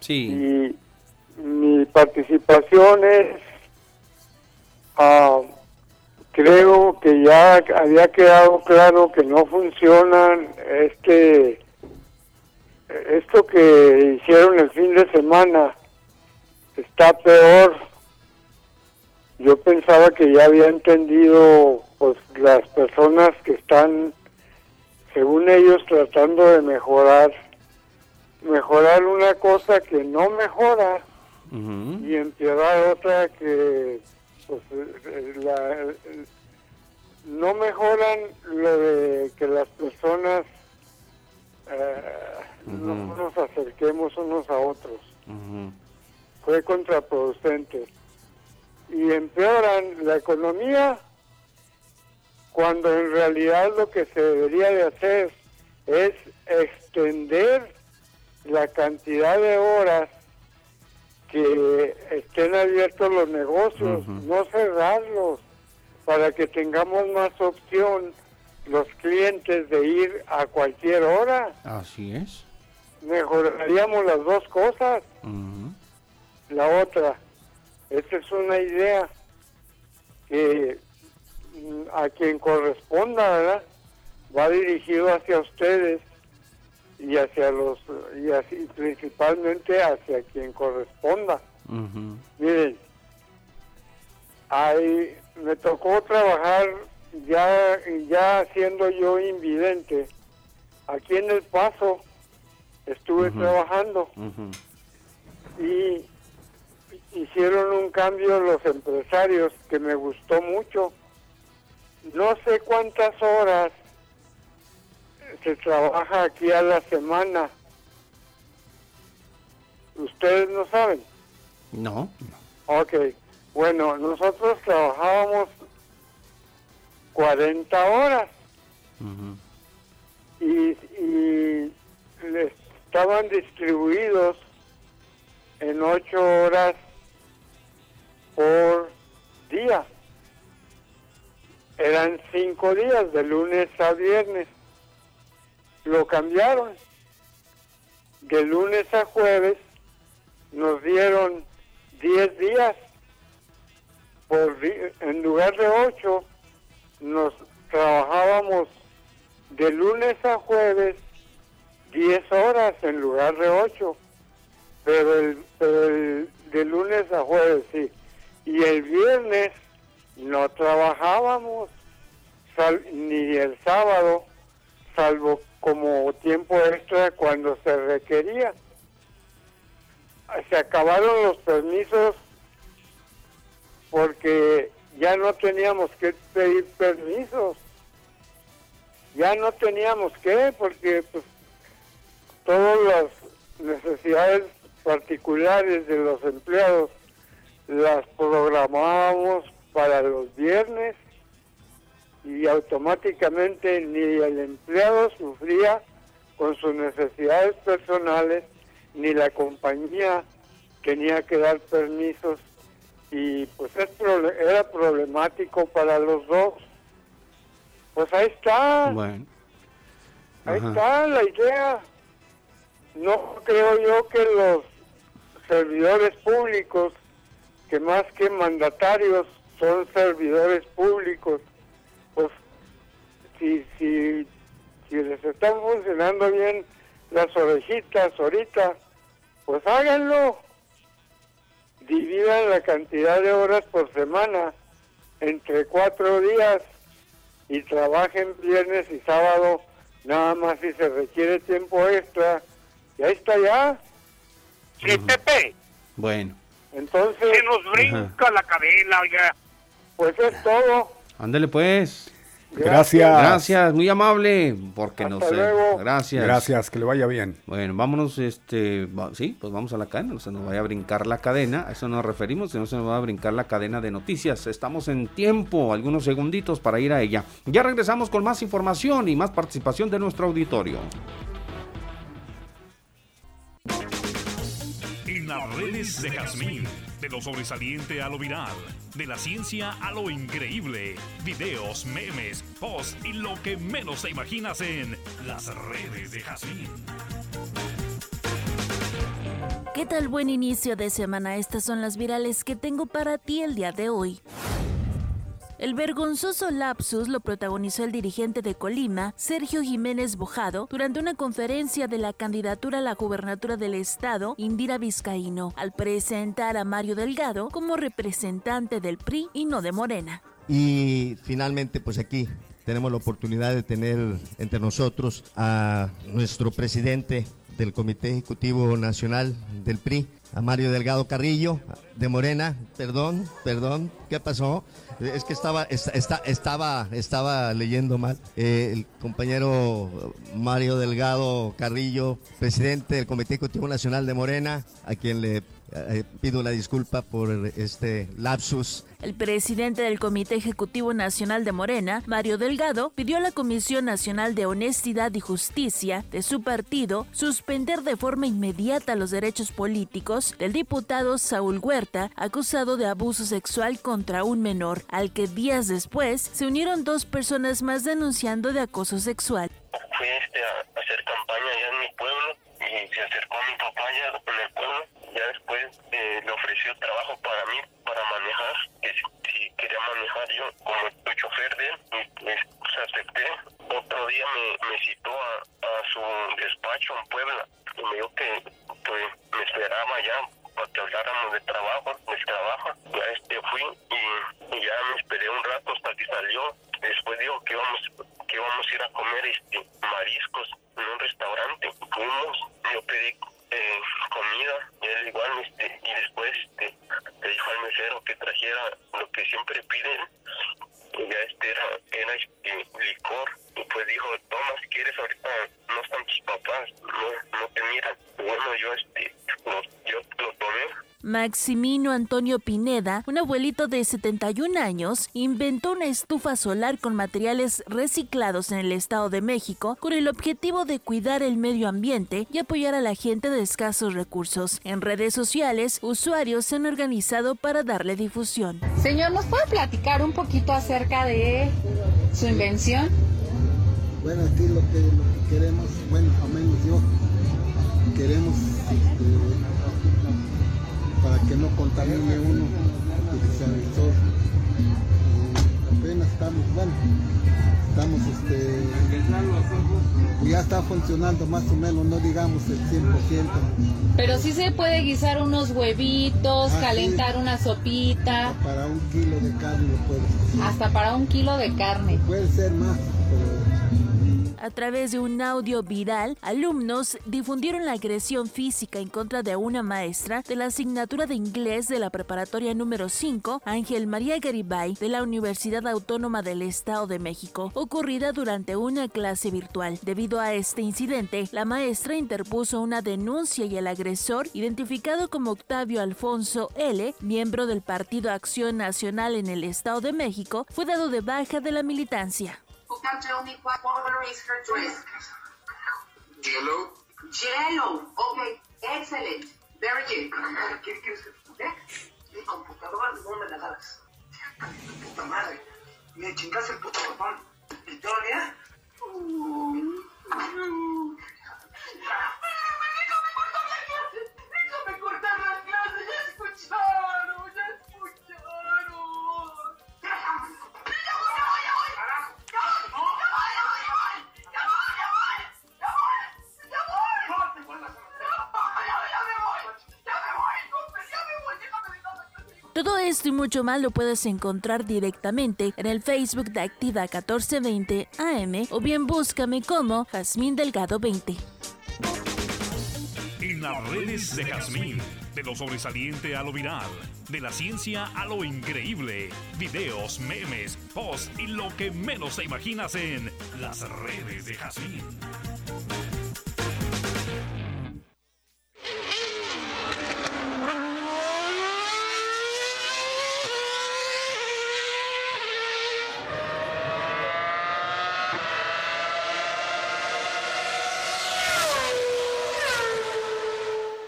Sí. Y mi participación es, ah, creo que ya había quedado claro que no funcionan este, esto que hicieron el fin de semana está peor. Yo pensaba que ya había entendido pues las personas que están según ellos tratando de mejorar mejorar una cosa que no mejora y empeorar otra que pues, la, no mejoran lo de que las personas eh, no nos acerquemos unos a otros. Fue contraproducente. Y empeoran la economía cuando en realidad lo que se debería de hacer es extender la cantidad de horas que estén abiertos los negocios, no cerrarlos, para que tengamos más opción los clientes de ir a cualquier hora. Así es. Mejoraríamos las dos cosas. La otra, esta es una idea que mm, a quien corresponda, ¿verdad? Va dirigido hacia ustedes y hacia los y así principalmente hacia quien corresponda. Miren, ahí me tocó trabajar ya ya siendo yo invidente aquí en el Paso estuve trabajando y hicieron un cambio los empresarios que me gustó mucho. No sé cuántas horas se trabaja aquí a la semana. ¿Ustedes no saben? No. Ok. Bueno, nosotros trabajábamos 40 horas. y, y estaban distribuidos en 8 horas por día. Eran 5 días, de lunes a viernes. Lo cambiaron. De lunes a jueves nos dieron 10 días. Por, en lugar de 8, nos trabajábamos de lunes a jueves 10 horas en lugar de 8. Pero el, el, de lunes a jueves sí. Y el viernes no trabajábamos, ni el sábado, salvo como tiempo extra cuando se requería. Se acabaron los permisos porque ya no teníamos que pedir permisos. Ya no teníamos que, porque pues, todas las necesidades particulares de los empleados las programábamos para los viernes y automáticamente ni el empleado sufría con sus necesidades personales ni la compañía tenía que dar permisos y pues era problemático para los dos. Pues ahí está. Ahí está la idea. No creo yo que los servidores públicos, que más que mandatarios son servidores públicos, si, si, si les están funcionando bien las orejitas ahorita, pues háganlo. Dividan la cantidad de horas por semana entre cuatro días y trabajen viernes y sábado nada más si se requiere tiempo extra. Y ahí está ya. Sí, Pepe. Bueno. Entonces... Se nos brinca la cadena, oiga. Pues es todo. Ándele pues. Gracias. Gracias, muy amable, porque no sé. Gracias. Gracias, que le vaya bien. Bueno, vámonos, este, sí, pues vamos a la cadena, no se nos vaya a brincar la cadena, a eso nos referimos, si no se nos va a brincar la cadena de noticias. Estamos en tiempo, algunos segunditos para ir a ella. Ya regresamos con más información y más participación de nuestro auditorio. En las redes de Jazmín de lo sobresaliente a lo viral, de la ciencia a lo increíble, videos, memes, posts y lo que menos te imaginas en las redes de Jazmín. ¿Qué tal buen inicio de semana? Estas son las virales que tengo para ti el día de hoy. El vergonzoso lapsus lo protagonizó el dirigente de Colima, Sergio Jiménez Bojado, durante una conferencia de la candidatura a la gubernatura del estado, Indira Vizcaíno, al presentar a Mario Delgado como representante del PRI y no de Morena. Y finalmente, pues aquí tenemos la oportunidad de tener entre nosotros a nuestro presidente del Comité Ejecutivo Nacional del PRI, a Mario Delgado Carrillo, de Morena, perdón, perdón, ¿qué pasó? Es que estaba, estaba, estaba leyendo mal. Eh, el compañero Mario Delgado Carrillo, presidente del Comité Ejecutivo Nacional de Morena, a quien le eh, pido la disculpa por este lapsus. El presidente del Comité Ejecutivo Nacional de Morena, Mario Delgado, pidió a la Comisión Nacional de Honestidad y Justicia de su partido suspender de forma inmediata los derechos políticos del diputado Saúl Huerta, acusado de abuso sexual contra un menor, al que días después se unieron dos personas más denunciando de acoso sexual. Fui este, a hacer campaña allá en mi pueblo y se acercó a mi papá allá en el pueblo ya después eh, le ofreció trabajo para mí, para manejar, que si, quería manejar yo como el chofer de él, y pues, acepté. Otro día me, me citó a, a, su despacho en Puebla y me dijo que pues me esperaba ya para que habláramos de trabajo, de trabajo. Ya este fui y, ya me esperé un rato hasta que salió. Después dijo que íbamos, que íbamos a ir a comer este mariscos en un restaurante. Fuimos, yo pedí eh, comida, y igual, este, y después este, le dijo al mesero que trajera lo que siempre piden, y ya este era, era este, licor, y pues dijo, toma si quieres, ahorita no están tus papás, no, no te miran. Bueno, yo este, lo, yo lo tomé, Maximino Antonio Pineda, un abuelito de 71 años, inventó una estufa solar con materiales reciclados en el Estado de México con el objetivo de cuidar el medio ambiente y apoyar a la gente de escasos recursos. En redes sociales, usuarios se han organizado para darle difusión. Señor, ¿nos puede platicar un poquito acerca de su invención? Bueno, aquí lo que, queremos, bueno, al menos yo, queremos para que no contamine uno, el sol. apenas estamos, bueno, estamos este ya está funcionando más o menos, no digamos el 100%. Pero sí se puede guisar unos huevitos, ah, calentar una sopita. Hasta para un kilo de carne lo puedes. Hasta para un kilo de carne. Puede ser más, a través de un audio viral, alumnos difundieron la agresión física en contra de una maestra de la asignatura de inglés de la preparatoria número 5, Ángel María Garibay, de la Universidad Autónoma del Estado de México, ocurrida durante una clase virtual. Debido a este incidente, la maestra interpuso una denuncia y el agresor, identificado como Octavio Alfonso L., miembro del Partido Acción Nacional en el Estado de México, fue dado de baja de la militancia. Who can tell me what color is her dress? Yellow. Yellow. Okay. Excellent. Very good. ¿Qué quieres que te ¿Eh? Mi computadora no me la das. Puta madre. Me chingaste el puto botón. Uh, uh. Déjame cortar la clase. Ya escucharon. Ya escucharon. Todo esto y mucho más lo puedes encontrar directamente en el Facebook de Activa 1420 AM o bien búscame como Jazmín Delgado 20. En las redes de Jazmín, de lo sobresaliente a lo viral, de la ciencia a lo increíble, videos, memes, posts y lo que menos te imaginas en las redes de Jazmín.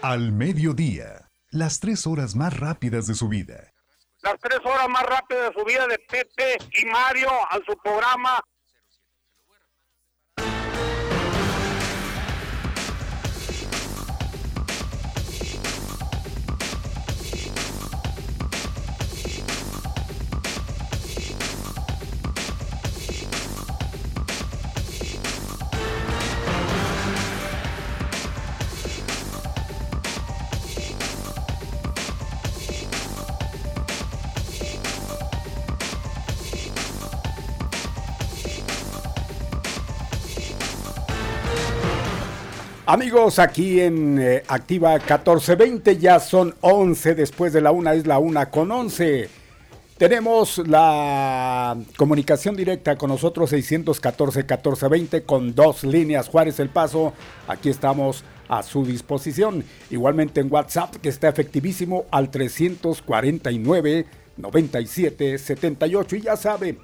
Al mediodía, las tres horas más rápidas de su vida. Las tres horas más rápidas de su vida de Pepe y Mario a su programa Amigos, aquí en eh, Activa 1420 ya son 11, después de la una es la una con 11. Tenemos la comunicación directa con nosotros 614-1420 con dos líneas Juárez El Paso. Aquí estamos a su disposición. Igualmente en WhatsApp que está efectivísimo al 349 97 78 y ya sabe,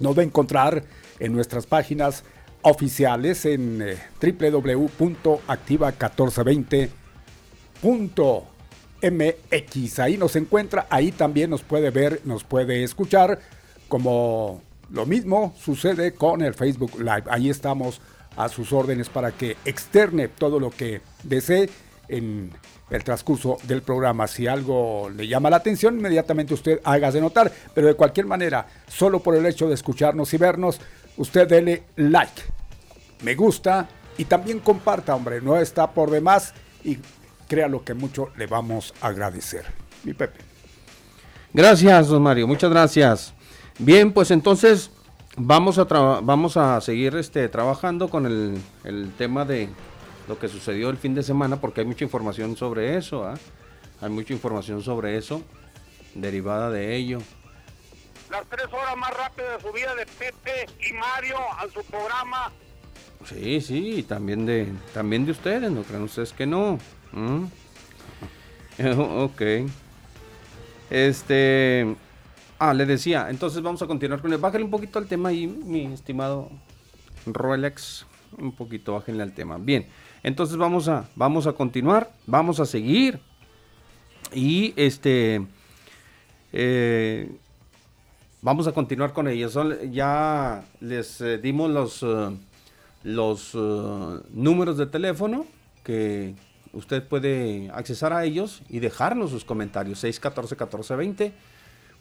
nos va a encontrar en nuestras páginas oficiales en eh, www.activa1420.mx. Ahí nos encuentra, ahí también nos puede ver, nos puede escuchar, como lo mismo sucede con el Facebook Live. Ahí estamos a sus órdenes para que externe todo lo que desee en el transcurso del programa. Si algo le llama la atención, inmediatamente usted hágase notar, pero de cualquier manera, solo por el hecho de escucharnos y vernos, usted dele like, me gusta y también comparta, hombre, no está por demás y créalo que mucho le vamos a agradecer. Mi Pepe. Gracias, don Mario, muchas gracias. Bien, pues entonces vamos a, vamos a seguir este, trabajando con el, el, tema de lo que sucedió el fin de semana, porque hay mucha información sobre eso, ¿ah? hay mucha información sobre eso, derivada de ello las tres horas más rápidas de su vida de Pepe y Mario a su programa. Sí, sí, también de, también de ustedes, no crean ustedes que no. ok. Este. Ah, le decía, entonces vamos a continuar con el. Bájale un poquito al tema ahí, mi estimado Rolex. Un poquito, bájenle al tema. Bien, entonces vamos a, vamos a continuar, vamos a seguir. Y este. Eh, vamos a continuar con ellos. ya les eh, dimos los, eh, los números de teléfono que usted puede accesar a ellos y dejarnos sus comentarios. 614-1420.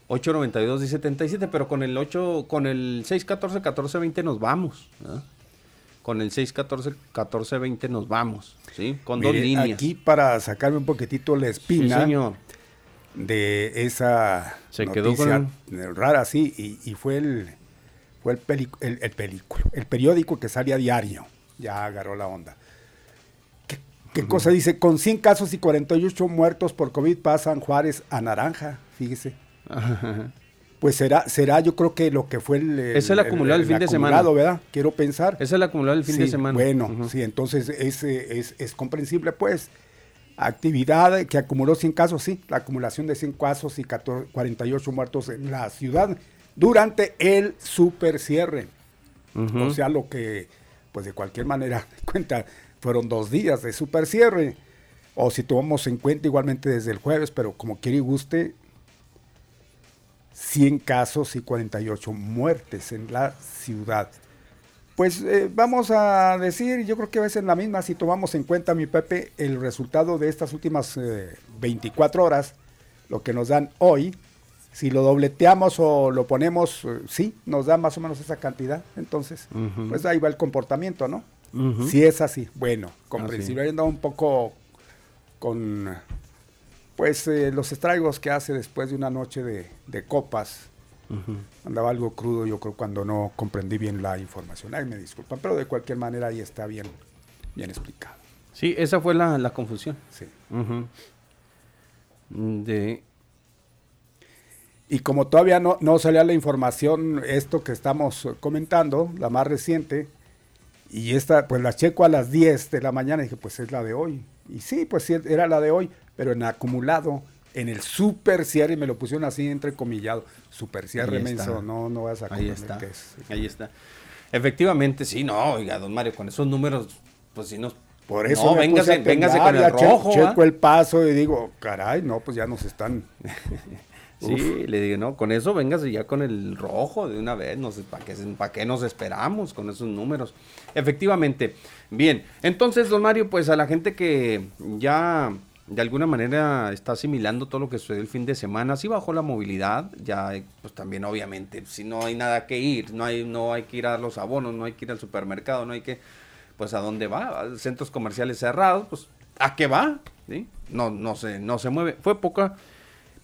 892-1077, pero con el 8, con el 614-1420 nos vamos. Con el 614-1420 nos vamos, ¿sí? Con dos líneas. Aquí para sacarme un poquitito la espina de esa Se quedó rara, sí, y, fue el fue el, el, el, película, el periódico que salía a diario. Ya agarró la onda. ¿Qué, cosa dice? Con 100 casos y 48 muertos por COVID pasan Juárez a naranja, fíjese. Pues será, será yo creo que lo que fue el... es el acumulado del fin de semana. ¿verdad? Quiero pensar. Es el acumulado del fin de semana. Bueno, sí, entonces es, es, es, comprensible, pues. Actividad que acumuló 100 casos, sí, la acumulación de 100 casos y 48 muertos en la ciudad durante el super cierre. O sea, lo que, pues de cualquier manera, cuenta, fueron dos días de super cierre. O si tomamos en cuenta igualmente desde el jueves, pero como quiere y guste, 100 casos y 48 muertes en la ciudad. Pues eh, vamos a decir, yo creo que a veces la misma, si tomamos en cuenta, mi Pepe, el resultado de estas últimas 24 eh, horas, lo que nos dan hoy, si lo dobleteamos o lo ponemos, eh, sí, nos da más o menos esa cantidad. Entonces, pues ahí va el comportamiento, ¿no? Si es así, bueno, comprensible. Un poco con pues eh, los estragos que hace después de una noche de, copas. Andaba algo crudo, yo creo, cuando no comprendí bien la información. Ay, me disculpan, pero de cualquier manera ahí está bien, bien explicado. Sí, esa fue la, confusión. Sí. De... Y como todavía no, no salía la información, esto que estamos comentando, la más reciente, y esta, pues la checo a las 10 de la mañana, y dije, pues es la de hoy. Y sí, pues sí, era la de hoy, pero en acumulado, en el super cierre, me lo pusieron así entrecomillado, super cierre menso, no, no vas a Ahí está, ahí está. Efectivamente, sí, no, oiga, don Mario, con esos números, pues sí nos... Por eso no, véngase, véngase con el rojo. Checo el paso y digo, caray, no, pues ya nos están... Sí, le digo, no, con eso véngase ya con el rojo de una vez, no sé, ¿para qué, ¿para qué nos esperamos con esos números? Efectivamente, bien, entonces, don Mario, pues a la gente que ya de alguna manera está asimilando todo lo que sucedió el fin de semana. Sí bajó la movilidad, ya pues también obviamente, si no hay nada que ir, no hay, no hay que ir a los abonos, no hay que ir al supermercado, no hay que, pues a dónde va, centros comerciales cerrados, pues a qué va. No, no se, no se mueve. Fue poca,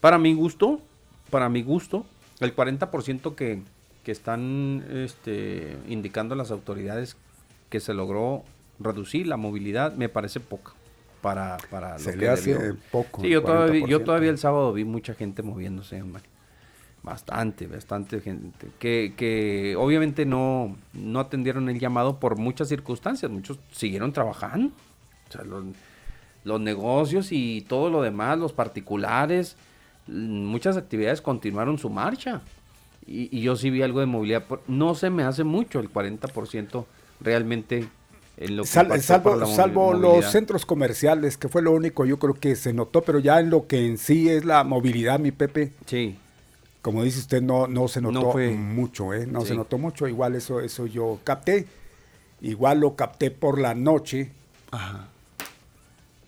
para mi gusto, para mi gusto, el 40% que, que están este, indicando las autoridades que se logró reducir la movilidad, me parece poca para, para lo que hace poco. Sí, yo todavía, yo todavía el sábado vi mucha gente moviéndose, Bastante, bastante gente. Que, que obviamente no, no atendieron el llamado por muchas circunstancias. Muchos siguieron trabajando. O sea, los, negocios y todo lo demás, los particulares, muchas actividades continuaron su marcha. Y, y yo sí vi algo de movilidad. No se me hace mucho el 40% realmente salvo los centros comerciales, que fue lo único yo creo que se notó, pero ya en lo que en sí es la movilidad, mi Pepe. Sí. Como dice usted, no, no se notó mucho, ¿eh? No se notó mucho. Igual eso, eso yo capté. Igual lo capté por la noche. Ajá.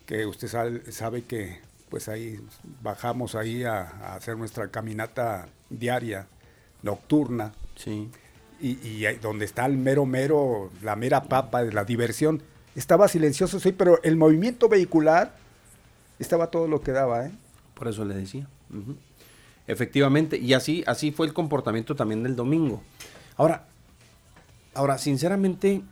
Que usted sabe, que pues ahí bajamos ahí a, a hacer nuestra caminata diaria, nocturna. Sí y, donde está el mero mero, la mera papa de la diversión, estaba silencioso, sí, pero el movimiento vehicular estaba todo lo que daba, ¿eh? Por eso le decía. Efectivamente, y así, así fue el comportamiento también del domingo. Ahora, ahora, sinceramente,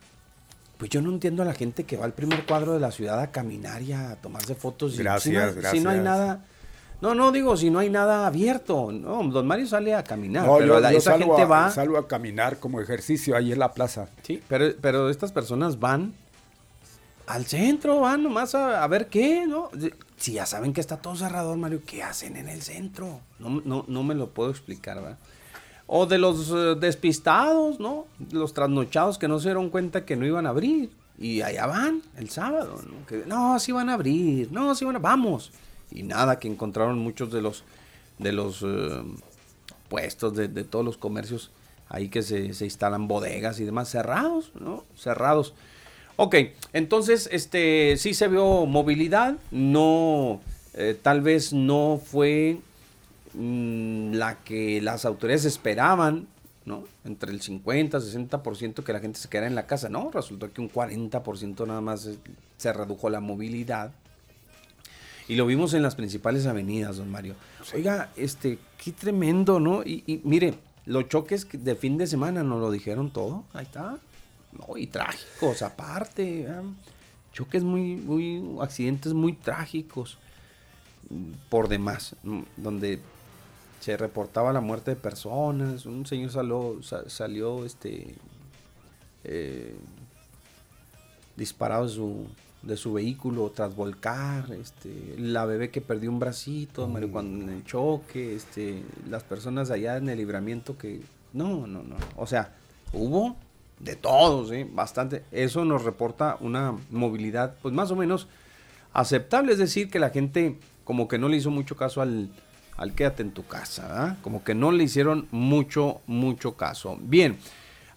pues yo no entiendo a la gente que va al primer cuadro de la ciudad a caminar y a tomarse fotos. Gracias, si gracias. Si no hay nada, no, no, digo, si no hay nada abierto. No, don Mario sale a caminar. pero esa gente va. Salgo a caminar como ejercicio ahí en la plaza. Sí, pero, pero estas personas van Al centro van nomás a, ver qué, ¿no? Si ya saben que está todo cerrado, Mario, ¿qué hacen en el centro? No, no, no me lo puedo explicar, ¿verdad? O de los eh, despistados, ¿no? Los trasnochados que no se dieron cuenta que no iban a abrir. Y allá van el sábado, ¿no? Que, no, sí van a abrir, no, sí van a, vamos. Y nada, que encontraron muchos de los, de los eh, puestos de, todos los comercios ahí que se, se instalan bodegas y demás cerrados, ¿no? Cerrados. Ok, entonces, este, sí se vio movilidad, no, eh, tal vez no fue mm, la que las autoridades esperaban, ¿no? Entre el 50, 60% que la gente se quedara en la casa, ¿no? Resultó que un 40% nada más se redujo la movilidad. Y lo vimos en las principales avenidas, don Mario. Oiga, este, qué tremendo, ¿no? Y, y mire, los choques de fin de semana nos lo dijeron todo. Ahí está. No, y trágicos aparte. Choques muy, muy, accidentes muy trágicos por demás, donde se reportaba la muerte de personas, un señor salió, salió este, eh, disparado de su, de su vehículo tras volcar, este, la bebé que perdió un bracito, mm. cuando en el choque, este, las personas allá en el libramiento que, no, no, no, o sea, hubo de todos, ¿eh? bastante. Eso nos reporta una movilidad, pues más o menos aceptable. Es decir, que la gente como que no le hizo mucho caso al, al quédate en tu casa, como que no le hicieron mucho, mucho caso. Bien.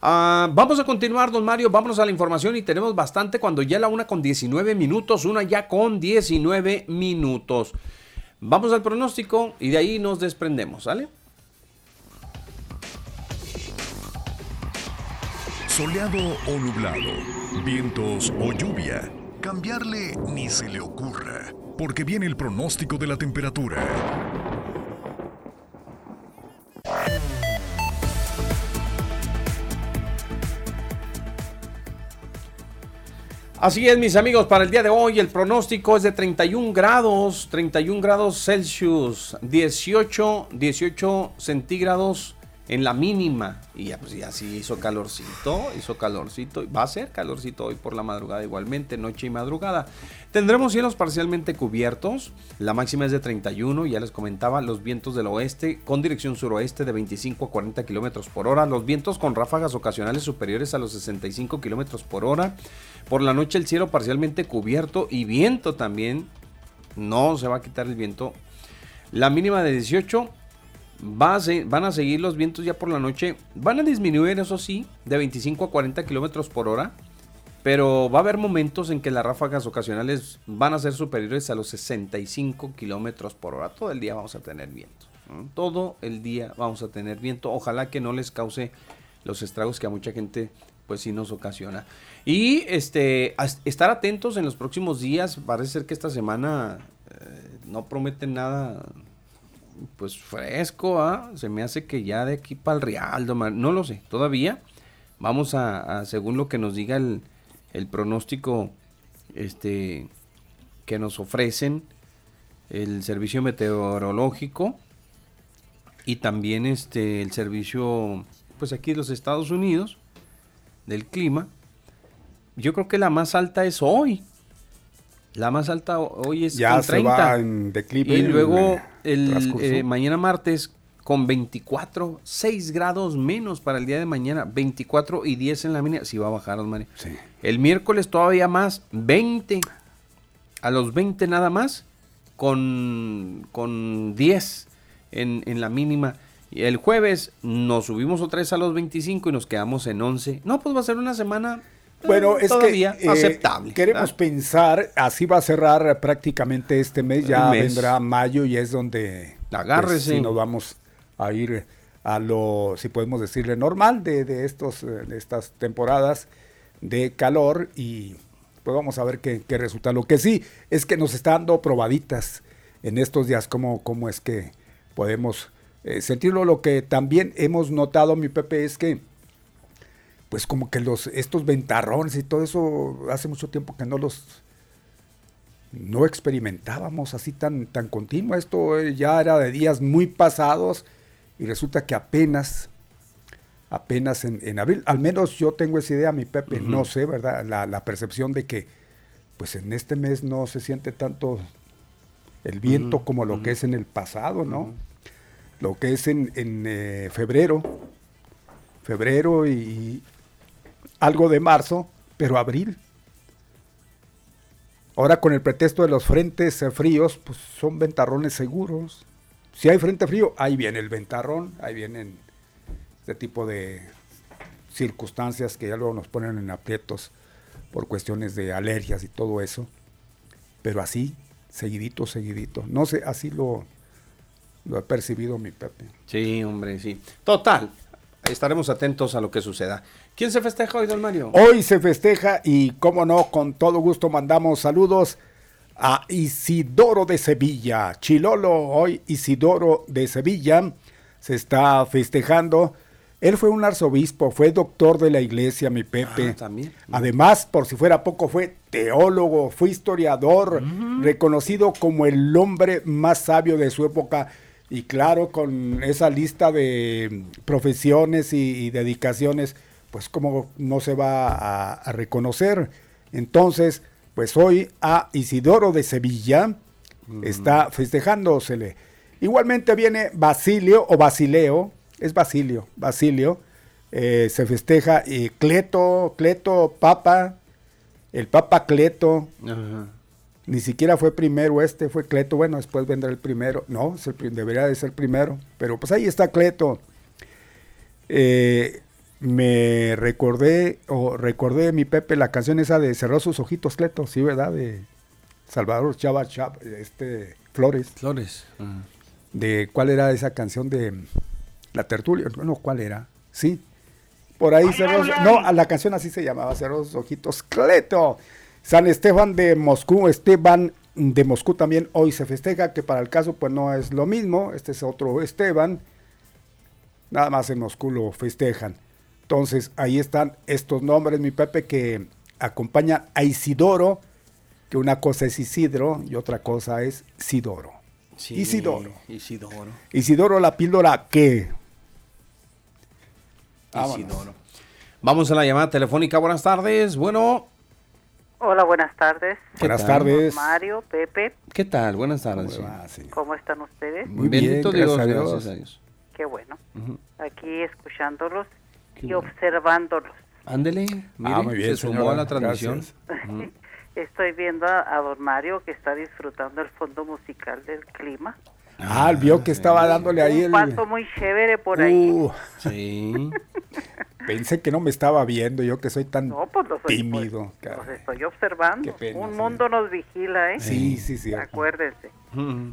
Ah, vamos a continuar, don Mario. Vámonos a la información y tenemos bastante cuando ya la una con 19 minutos, una ya con 19 minutos. Vamos al pronóstico y de ahí nos desprendemos, ¿sale? Soleado o nublado, vientos o lluvia. Cambiarle ni se le ocurra, porque viene el pronóstico de la temperatura. Así es, mis amigos, para el día de hoy el pronóstico es de 31 grados, 31 grados Celsius, 18, 18 centígrados en la mínima. Y ya, pues ya sí hizo calorcito, hizo calorcito. Va a ser calorcito hoy por la madrugada igualmente, noche y madrugada. Tendremos cielos parcialmente cubiertos. La máxima es de 31, ya les comentaba, los vientos del oeste con dirección suroeste de 25 a 40 kilómetros por hora. Los vientos con ráfagas ocasionales superiores a los 65 kilómetros por hora. Por la noche el cielo parcialmente cubierto y viento también. No se va a quitar el viento. La mínima de 18 van a seguir los vientos ya por la noche. Van a disminuir, eso sí, de 25 a 40 kilómetros por hora. Pero va a haber momentos en que las ráfagas ocasionales van a ser superiores a los 65 kilómetros por hora. Todo el día vamos a tener viento. Todo el día vamos a tener viento. Ojalá que no les cause los estragos que a mucha gente pues sí nos ocasiona. Y este estar atentos en los próximos días. Parece ser que esta semana eh, no prometen nada pues fresco, ¿ah? se me hace que ya de aquí para el Rialdo, no lo sé, todavía. Vamos a, según lo que nos diga el, pronóstico este, que nos ofrecen el servicio meteorológico y también este, el servicio, pues aquí de los Estados Unidos, del clima. Yo creo que la más alta es hoy, la más alta hoy es ya 30. en declive. Y luego el, eh, mañana martes con 24, 6 grados menos para el día de mañana, 24 y 10 en la mínima. Si va a bajar, Osmani. Sí. El miércoles todavía más, 20. A los 20 nada más, con, con 10 en, en la mínima. Y el jueves nos subimos otra vez a los 25 y nos quedamos en 11. No, pues va a ser una semana bueno, es que eh, aceptable. Queremos pensar, así va a cerrar prácticamente este mes, ya vendrá mayo y es donde. Pues, nos vamos a ir a lo, si podemos decirle, normal de, de, estos, de estas temporadas de calor y pues vamos a ver qué, resulta. Lo que sí es que nos está dando probaditas en estos días, cómo, cómo es que podemos eh, sentirlo. Lo que también hemos notado, mi Pepe, es que pues como que los estos ventarrones y todo eso hace mucho tiempo que no los no experimentábamos así tan tan continuo. Esto eh, ya era de días muy pasados y resulta que apenas apenas en, abril al menos yo tengo esa idea mi Pepe no sé verdad la, la, percepción de que pues en este mes no se siente tanto el viento como lo que es en el pasado, ¿no? Lo que es en, eh, febrero, febrero y algo de marzo, pero abril. Ahora con el pretexto de los frentes fríos, pues son ventarrones seguros. Si hay frente frío, ahí viene el ventarrón, ahí vienen este tipo de circunstancias que ya luego nos ponen en aprietos por cuestiones de alergias y todo eso. Pero así, seguidito, seguidito. No sé, así lo, lo he percibido mi Pepe. Sí, hombre, sí. Total, estaremos atentos a lo que suceda. ¿Quién se festeja hoy, don Mario? Hoy se festeja y, como no, con todo gusto mandamos saludos a Isidoro de Sevilla. Chilolo, hoy Isidoro de Sevilla se está festejando. Él fue un arzobispo, fue doctor de la iglesia, mi Pepe. Ah, también. Además, por si fuera poco, fue teólogo, fue historiador, reconocido como el hombre más sabio de su época. Y claro, con esa lista de profesiones y, dedicaciones, pues como no se va a, a reconocer. Entonces, pues hoy a Isidoro de Sevilla está festejándosele. Igualmente viene Basilio o Basileo, es Basilio, Basilio, eh, se festeja y Cleto, Cleto, Papa, el Papa Cleto, ni siquiera fue primero este, fue Cleto, bueno, después vendrá el primero, no, debería de ser primero, pero pues ahí está Cleto. Eh, me recordé, o recordé mi Pepe la canción esa de Cerró sus ojitos, Cleto, sí, ¿verdad? De Salvador Chava, Chava este, Flores. Flores. De cuál era esa canción de La Tertulia, no, ¿cuál era? Sí. Por ahí cerró, no, la canción así se llamaba, Cerró sus ojitos, Cleto. San Esteban de Moscú, Esteban de Moscú también hoy se festeja, que para el caso pues no es lo mismo, este es otro Esteban, nada más en Moscú lo festejan. Entonces, ahí están estos nombres, mi Pepe, que acompañan a Isidoro, que una cosa es Isidro y otra cosa es Sidoro. Isidoro. Isidoro. Isidoro, la píldora que. Isidoro. Vamos a la llamada telefónica. Buenas tardes. Bueno. Hola, buenas tardes. Buenas tardes. Mario, Pepe. ¿Qué tal? Buenas tardes. ¿Cómo están ustedes? Muy bien, gracias, a Dios. Qué bueno. Aquí escuchándolos y observándolos. Ándele, ah, muy bien, se sumó a la transmisión. Estoy viendo a, don Mario que está disfrutando el fondo musical del clima. Ah, vio que estaba dándole ahí Un paso muy chévere por ahí. Uh. sí. Pensé que no me estaba viendo, yo que soy tan pues tímido. Pues, los estoy observando. Un mundo nos vigila, ¿eh? Sí, sí, sí. Acuérdense.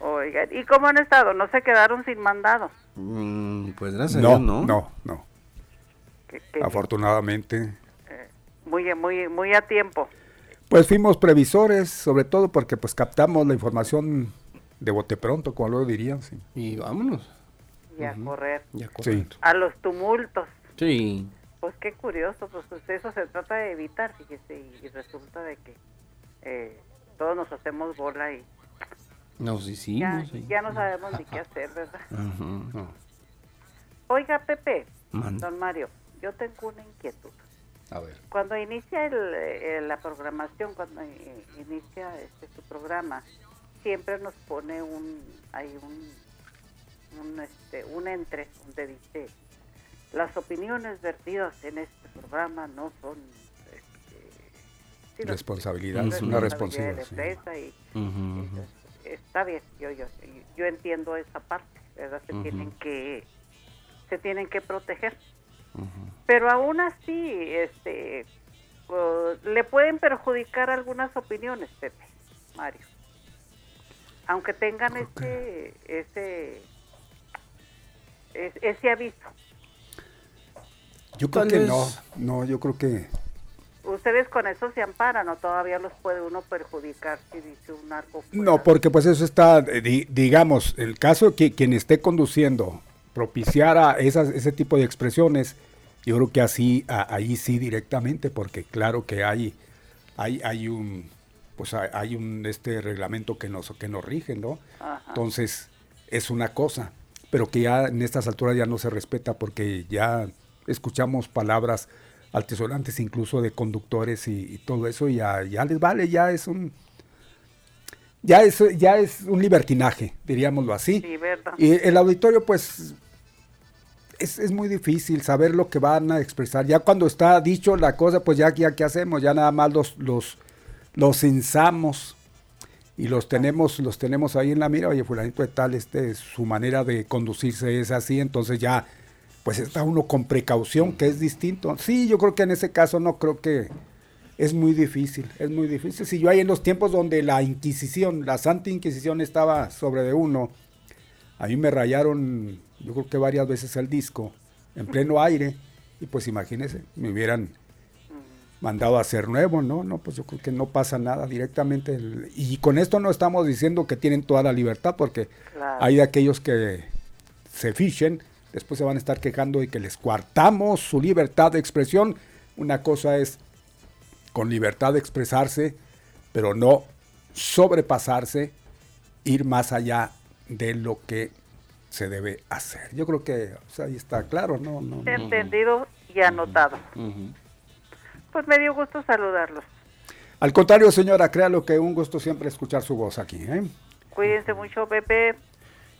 Oigan, ¿y cómo han estado? ¿No se quedaron sin mandado? Mm, pues gracias no, no. No, no. Afortunadamente. Eh, muy, muy, muy a tiempo. Pues fuimos previsores, sobre todo porque pues captamos la información de bote pronto, como lo dirían. Sí. Y vámonos. Y a correr. Y a, correr. a los tumultos. Sí. Pues qué curioso, pues, pues eso se trata de evitar, fíjese, y resulta de que eh, todos nos hacemos bola y nos hicimos. Ya, no sabemos ni qué hacer, ¿verdad? Oiga, Pepe, don Mario, yo tengo una inquietud. A ver. Cuando inicia el, la programación, cuando inicia este su programa, siempre nos pone un hay un un este un entre donde dice las opiniones vertidas en este programa no son este, responsabilidad, es una responsabilidad. y, está bien, yo, yo, yo entiendo esa parte, ¿verdad? Se tienen que se tienen que proteger. Pero aún así, este, le pueden perjudicar algunas opiniones, Pepe, Mario. Aunque tengan ese, ese, ese aviso. Yo creo que no, no, yo creo que ustedes con eso se amparan o todavía los puede uno perjudicar si dice un arco. No, porque pues eso está, eh, digamos, el caso de que quien esté conduciendo propiciara esas, ese tipo de expresiones, yo creo que así, ahí sí directamente, porque claro que hay, hay, hay un, pues hay un este reglamento que nos, que nos rige, ¿no? Entonces, es una cosa, pero que ya en estas alturas ya no se respeta porque ya escuchamos palabras altisonantes incluso de conductores y, todo eso, y ya, ya, les vale, ya es un... Ya es, ya es un libertinaje, diríamoslo así. Sí. Y el auditorio, pues, es, es, muy difícil saber lo que van a expresar. Ya cuando está dicho la cosa, pues ya, ya qué hacemos, ya nada más los, los, los insamos y los tenemos, los tenemos ahí en la mira, oye, fulanito de tal, este, su manera de conducirse es así, entonces ya, pues está uno con precaución, que es distinto. Sí, yo creo que en ese caso no creo que es muy difícil, es muy difícil. Si yo hay en los tiempos donde la Inquisición, la Santa Inquisición estaba sobre de uno, a mí me rayaron, yo creo que varias veces el disco, en pleno aire, y pues imagínense, me hubieran mandado a hacer nuevo, ¿no? No, pues yo creo que no pasa nada directamente. y con esto no estamos diciendo que tienen toda la libertad, porque hay de aquellos que se fichen, después se van a estar quejando y que les cuartamos su libertad de expresión. Una cosa es con libertad de expresarse, pero no sobrepasarse, ir más allá de lo que se debe hacer. Yo creo que ahí está claro, ¿no? no, Entendido y anotado. Pues me dio gusto saludarlos. Al contrario, señora, créalo que un gusto siempre escuchar su voz aquí. ¿eh? Cuídense mucho, Pepe.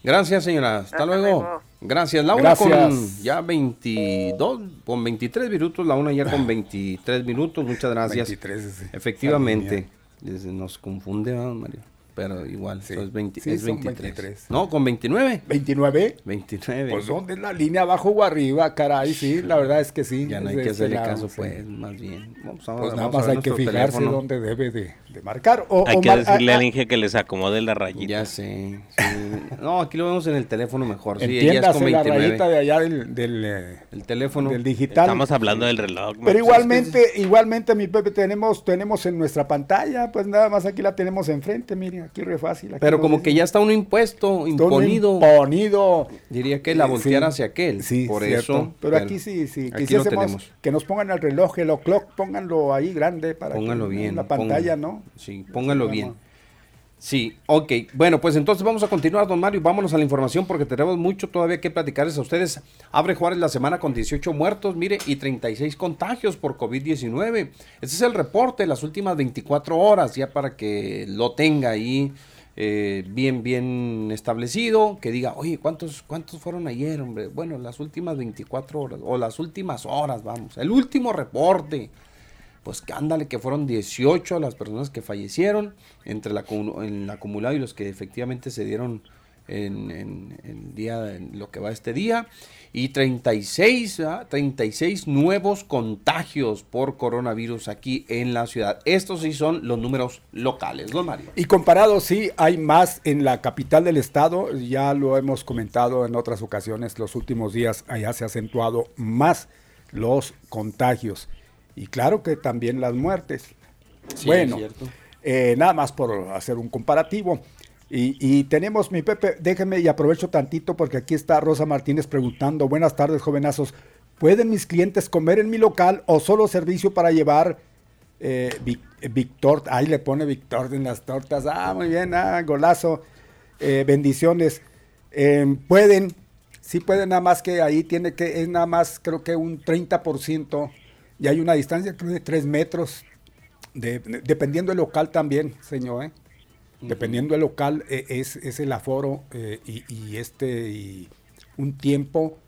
Gracias, señora. Hasta, luego. Gracias. La una con ya 22, con 23 minutos, la una ya con 23 minutos. Muchas gracias. 23, Efectivamente. Nos confunde, Mario pero igual, sí. es, 23. No, con 29. ¿29? 29. Pues ¿dónde es la línea abajo o arriba? Caray, sí, la verdad es que sí. Ya no hay que hacerle caso, pues, más bien. Vamos a, pues nada más hay que fijarse dónde debe de, marcar. O, hay que decirle al Inge que les acomode la rayita. Ya sé. no, aquí lo vemos en el teléfono mejor. Sí, es con 29. la rayita de allá del, del eh, el teléfono. Del digital. Estamos hablando del reloj. Pero igualmente, igualmente, mi Pepe, tenemos, tenemos en nuestra pantalla, pues nada más aquí la tenemos enfrente, mire aquí re fácil. Pero como que ya está uno impuesto, imponido. Imponido. Diría que la voltear hacia aquel. Sí, por eso. Pero, aquí sí, sí. Aquí lo tenemos. que nos pongan el reloj, el clock, pónganlo ahí grande para pónganlo bien, en la pantalla, ¿no? Sí, pónganlo bien. Sí, ok. Bueno, pues entonces vamos a continuar, don Mario. Vámonos a la información porque tenemos mucho todavía que platicarles a ustedes. Abre Juárez la semana con 18 muertos, mire, y 36 contagios por COVID-19. Ese es el reporte de las últimas 24 horas, ya para que lo tenga ahí eh, bien, bien establecido. Que diga, oye, ¿cuántos, ¿cuántos fueron ayer, hombre? Bueno, las últimas 24 horas, o las últimas horas, vamos. El último reporte pues que ándale que fueron 18 las personas que fallecieron entre la, en el acumulado y los que efectivamente se dieron en, en, día, en lo que va este día y 36, 36 nuevos contagios por coronavirus aquí en la ciudad. Estos sí son los números locales, ¿no, Mario? Y comparado, sí, hay más en la capital del estado, ya lo hemos comentado en otras ocasiones, los últimos días allá se ha acentuado más los contagios. Y claro que también las muertes. bueno, eh, nada más por hacer un comparativo. Y, tenemos, mi Pepe, déjeme y aprovecho tantito porque aquí está Rosa Martínez preguntando, buenas tardes jovenazos, ¿pueden mis clientes comer en mi local o solo servicio para llevar eh, Victor? Ahí le pone Victor en las tortas, ah, muy bien, ah, golazo, eh, bendiciones. Em, pueden, sí pueden, nada más que ahí tiene que, es nada más creo que un 30% y hay una distancia de tres metros, dependiendo del local también, señor. ¿eh? Dependiendo del local, e, es, es, el aforo eh, y, este y un tiempo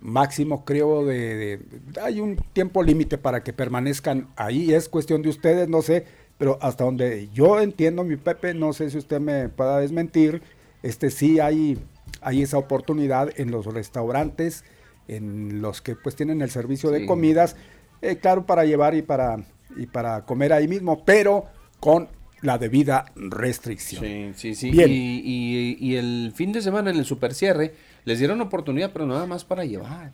máximo, creo, de, hay un tiempo límite para que permanezcan ahí. Es cuestión de ustedes, no sé, pero hasta donde yo entiendo, mi Pepe, no sé si usted me pueda desmentir, este sí hay, hay esa oportunidad en los restaurantes, en los que pues tienen el servicio de comidas eh, claro, para llevar y para, y para comer ahí mismo, pero con la debida restricción. Sí, sí, sí. Y, y, el fin de semana en el super cierre les dieron oportunidad, pero nada más para llevar.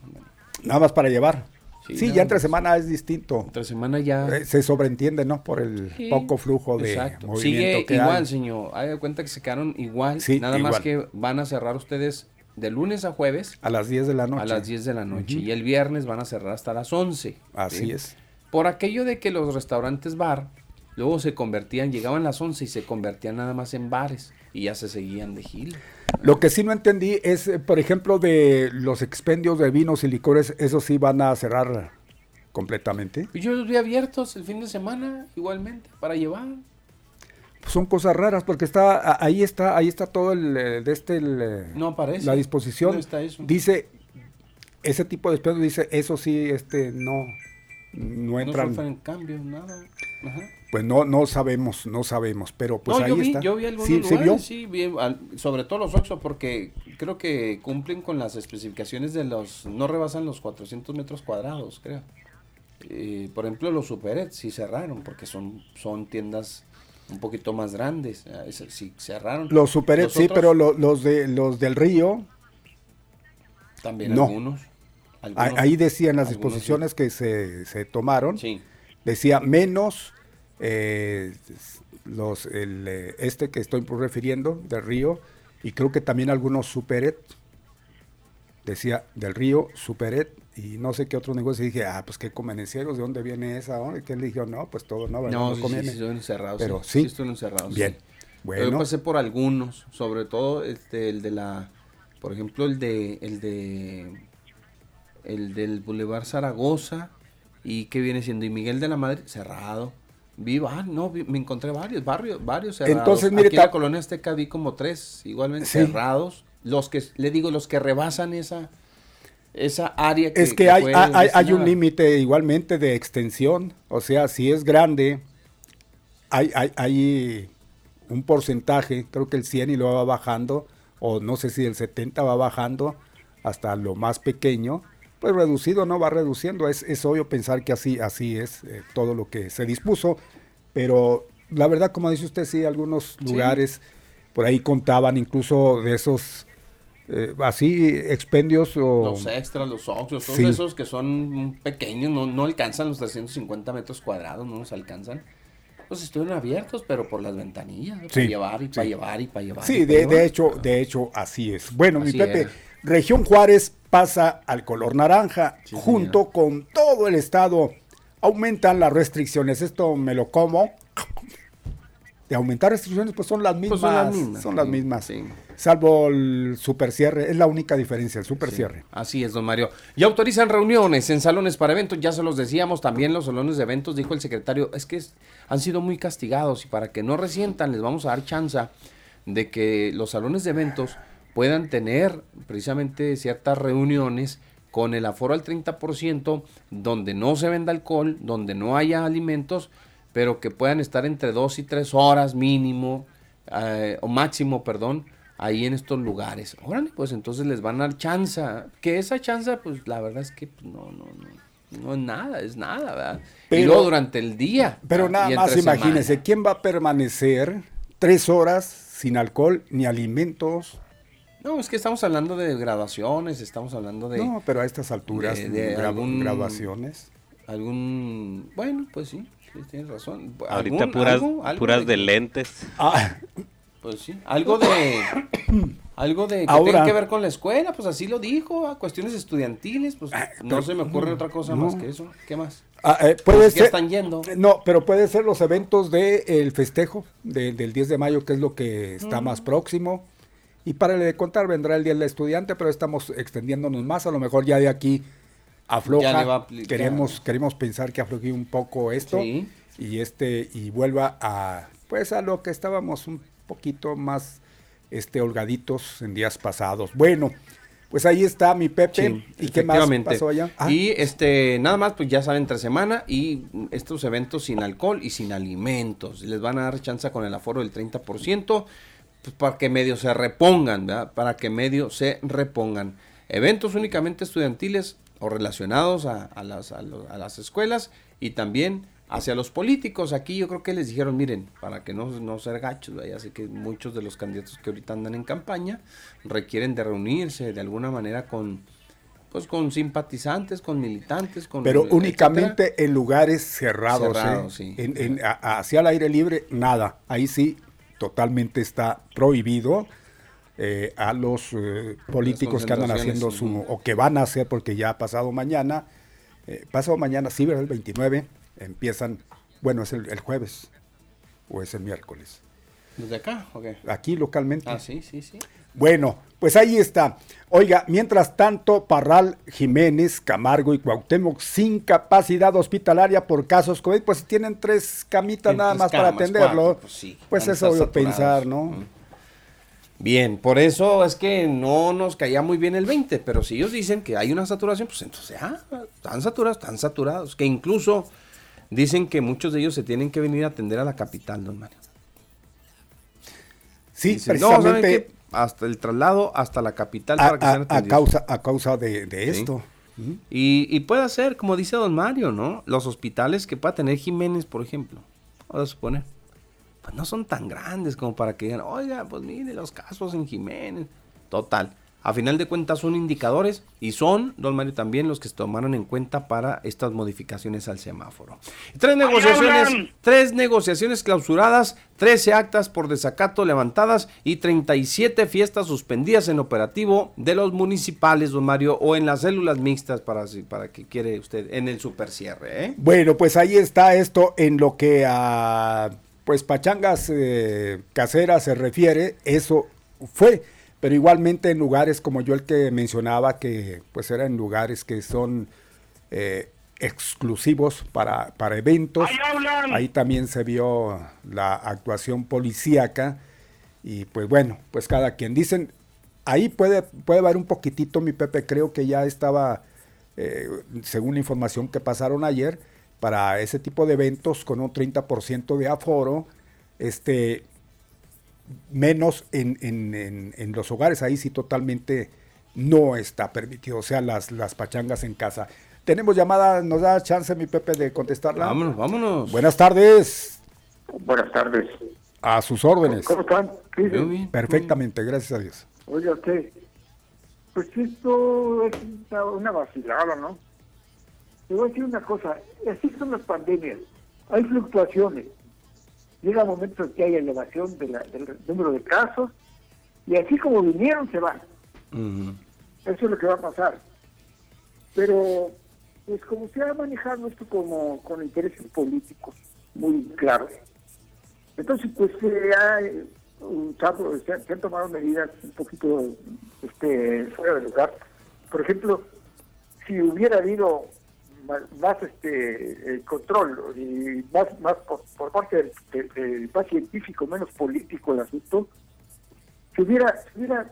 Nada más para llevar. Sí, ya entre semana es distinto. Entre semana ya. Eh, se sobreentiende, ¿no? Por el poco flujo de Exacto. Sigue igual, señor. Hay cuenta que se quedaron igual. Sí, nada más que van a cerrar ustedes de lunes a jueves. A las 10 de la noche. A las 10 de la noche. Y el viernes van a cerrar hasta las 11. Así es. Por aquello de que los restaurantes bar luego se convertían, llegaban las 11 y se convertían nada más en bares y ya se seguían de gil. Lo que sí no entendí es, eh, por ejemplo, de los expendios de vinos y licores, eso sí van a cerrar completamente. Y yo los vi abiertos el fin de semana, igualmente, para llevar. Pues son cosas raras porque está ahí está ahí está todo el eh, de este eh, no aparece. la disposición. Está eso? dice ese tipo de expendios dice eso sí este no no entran. no en cambio nada pues no no sabemos no sabemos pero pues ahí yo vi, está. yo vi algunos ¿Sí, lugares, sí, vi, sobre todo los Oxxo porque creo que cumplen con las especificaciones de los no rebasan los 400 metros cuadrados creo. Eh, por ejemplo los Superet sí cerraron porque son son tiendas un poquito más grandes. Ah, sí, cerraron. Los Superet sí, pero los, de, los del río. También algunos, Ahí decían las disposiciones que se, se tomaron. Decía menos eh, los el, eh, este que estoy refiriendo, del río, y creo que también algunos Superet. Decía del río, Superet, y no sé qué otro negocio. Y dije, ah, pues qué convenencieros, ¿de dónde viene esa? Y que él dijo, no, pues todo no, no, no sí, sí, sí, encerrados. Pero sí, sí, encerrados. Bien. Bueno. Yo pasé por algunos, sobre todo este, el de la, por ejemplo, el de, el de, el del Boulevard Zaragoza y que viene siendo y Miguel de la Madre cerrado. Vi, ah, no, me encontré varios, barrios, varios cerrados. Entonces, mire, Aquí en la colonia Azteca vi como tres, igualmente cerrados. Los que, le digo, los que rebasan esa, esa área que... Es que, hay, hay, un límite igualmente de extensión, o sea, si es grande, hay, hay, hay, un porcentaje, creo que el 100 y lo va bajando, o no sé si el 70 va bajando hasta lo más pequeño, pues reducido no va reduciendo, es, es obvio pensar que así, así es eh, todo lo que se dispuso, pero la verdad, como dice usted, sí, algunos lugares por ahí contaban incluso de esos eh, así expendios o... Los extras, los oxos, todos esos que son pequeños, no, no alcanzan los 350 metros cuadrados, no nos alcanzan. Pues estuvieron abiertos, pero por las ventanillas, para llevar y para llevar y para llevar. Sí, de, de, hecho, de hecho, así es. Bueno, mi Pepe, Región Juárez pasa al color naranja, junto con todo el estado. Aumentan las restricciones, esto me lo como de aumentar restricciones, pues son las mismas. Pues son las mismas. Salvo el super cierre, es la única diferencia, el super cierre. Así es, don Mario. Y autorizan reuniones en salones para eventos, ya se los decíamos, también los salones de eventos, dijo el secretario, es que han sido muy castigados y para que no resientan les vamos a dar chance de que los salones de eventos puedan tener precisamente ciertas reuniones con el aforo al 30%, donde no se venda alcohol, donde no haya alimentos, pero que puedan estar entre dos y tres horas mínimo, eh, o máximo, perdón, ahí en estos lugares. Órale, pues entonces les van a dar chance. Que esa chance, pues la verdad es que pues, no, no, no, no es nada, es nada, ¿verdad? Pero, y luego durante el día. Pero nada más imagínense, ¿quién va a permanecer tres horas sin alcohol ni alimentos? No, es que estamos hablando de graduaciones, estamos hablando de... No, pero a estas alturas, de, graduaciones. Algún... Bueno, pues sí, tienes razón. Ahorita puras, puras de, lentes. Ah. Pues sí, algo de algo de que tiene que ver con la escuela, pues así lo dijo, a cuestiones estudiantiles, pues ah, no se me ocurre otra cosa más que eso. ¿Qué más? Ah, eh, puede ser. están yendo. No, pero puede ser los eventos del el festejo del 10 de mayo, que es lo que está más próximo. Y para le contar, vendrá el Día del Estudiante, pero estamos extendiéndonos más. A lo mejor ya de aquí afloja. queremos, queremos pensar que afloje un poco esto y este y vuelva a pues a lo que estábamos un poquito más este holgaditos en días pasados. Bueno, pues ahí está mi Pepe. ¿Y qué más pasó allá? Ah. Y este, nada más, pues ya saben, entre semana y estos eventos sin alcohol y sin alimentos. Les van a dar chance con el aforo del 30%, pues para que medio se repongan, ¿verdad? Para que medio se repongan. Eventos únicamente estudiantiles o relacionados a, las, a, las escuelas y también hacia los políticos. Aquí yo creo que les dijeron, miren, para que no, no ser gachos, ya sé que muchos de los candidatos que ahorita andan en campaña requieren de reunirse de alguna manera con pues con simpatizantes, con militantes, con pero únicamente en lugares cerrados, ¿eh? en, hacia el aire libre nada, ahí sí totalmente está prohibido eh, a los eh, políticos que andan haciendo su, o que van a hacer, porque ya ha pasado mañana, pasado mañana, sí, ¿verdad? El 29, empiezan, bueno, es el, jueves o es el miércoles. ¿Desde acá? Aquí localmente. Ah, sí, sí, sí. Bueno, pues ahí está. Oiga, mientras tanto, Parral, Jiménez, Camargo y Cuauhtémoc sin capacidad hospitalaria por casos COVID, pues tienen tres camitas nada más para atenderlo. pues, pues eso voy a pensar, ¿no? Bien, por eso es que no nos caía muy bien el 20, pero si ellos dicen que hay una saturación, pues entonces, ah, están saturados, están saturados, que incluso dicen que muchos de ellos se tienen que venir a atender a la capital, don Mario. Sí, precisamente hasta el traslado hasta la capital a, para que sean a causa a causa de, esto. Y, puede ser, como dice don Mario, ¿no? Los hospitales que pueda tener Jiménez, por ejemplo, vamos a suponer, pues no son tan grandes como para que digan, oiga, pues mire los casos en Jiménez. Total, a final de cuentas son indicadores y son, don Mario, también los que se tomaron en cuenta para estas modificaciones al semáforo. Tres negociaciones, tres negociaciones clausuradas, 13 actas por desacato levantadas y 37 fiestas suspendidas en operativo de los municipales, don Mario, o en las células mixtas para, para que quiere usted, en el super cierre. ¿eh? Bueno, pues ahí está esto en lo que a pues pachangas eh, caseras se refiere, eso fue pero igualmente en lugares como yo el que mencionaba, que pues eran lugares que son eh, exclusivos para, para eventos, ahí también se vio la actuación policíaca y pues bueno, pues cada quien. Dicen, ahí puede, puede haber un poquitito, mi Pepe, creo que ya estaba, eh, según la información que pasaron ayer, para ese tipo de eventos con un 30% de aforo, este, menos en, en, en, los hogares, ahí sí totalmente no está permitido, o sea, las, las pachangas en casa. Tenemos llamada, ¿nos da chance mi Pepe de contestarla? Vámonos, vámonos. Buenas tardes. Buenas tardes. A sus órdenes. ¿Cómo están? Perfectamente, gracias a Dios. Oye, usted, pues esto es una vacilada, ¿no? Te voy a decir una cosa, así son las pandemias, hay fluctuaciones llega momentos en que hay elevación del número de casos y así como vinieron se van. Eso es lo que va a pasar. Pero, pues como se ha manejado esto como con intereses políticos muy claros, entonces pues se, ha, se, han tomado medidas un poquito este, fuera de lugar. Por ejemplo, si hubiera habido más, este control y más más por, parte del, más científico menos político el asunto se hubiera hubiera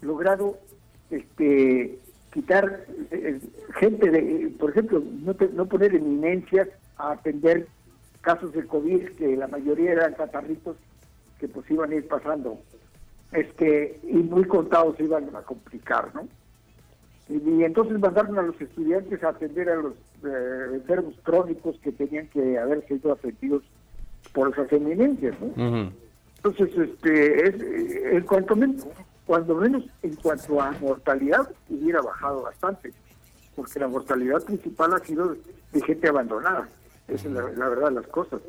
logrado este quitar eh, gente de por ejemplo no, poner eminencias a atender casos de covid que la mayoría eran catarritos que pues iban a ir pasando este y muy contados se iban a complicar no y, entonces mandaron a los estudiantes a atender a los eh, enfermos crónicos que tenían que haber sido atendidos por esas eminencias, ¿no? Entonces, este, es, en cuanto menos, cuando menos en cuanto a mortalidad, hubiera bajado bastante, porque la mortalidad principal ha sido de gente abandonada, esa es la, verdad de las cosas.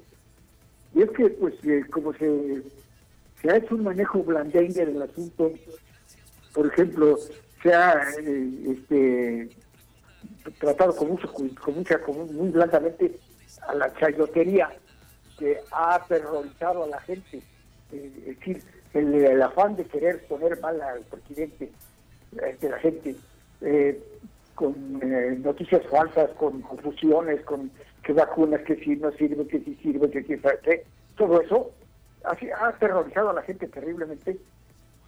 Y es que, pues, eh, como se, se ha hecho un manejo blandengue del asunto, por ejemplo, se ha eh, este, tratado con, mucho, con mucha, muy blandamente a la chayotería que ha aterrorizado a la gente. Eh, es decir, el, afán de querer poner mal al presidente de la gente eh, con noticias falsas, con confusiones, con que vacunas que sí no sirven, que sí sirven, que sí que todo eso ha, ha aterrorizado a la gente terriblemente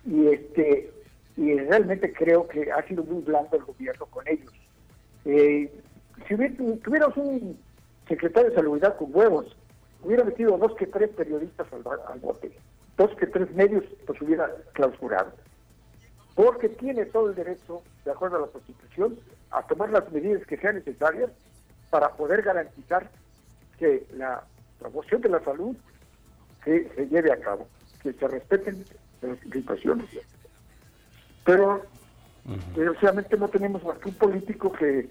y este y realmente creo que ha sido muy blando el gobierno con ellos. Eh, si tuviéramos un secretario de salubridad con huevos, hubiera metido dos que tres periodistas al, bote, dos que tres medios pues hubiera clausurado. Porque tiene todo el derecho, de acuerdo a la Constitución, a tomar las medidas que sean necesarias para poder garantizar que la promoción de la salud se, se lleve a cabo, que se respeten las situaciones. Pero, desgraciadamente, no tenemos más que un político que,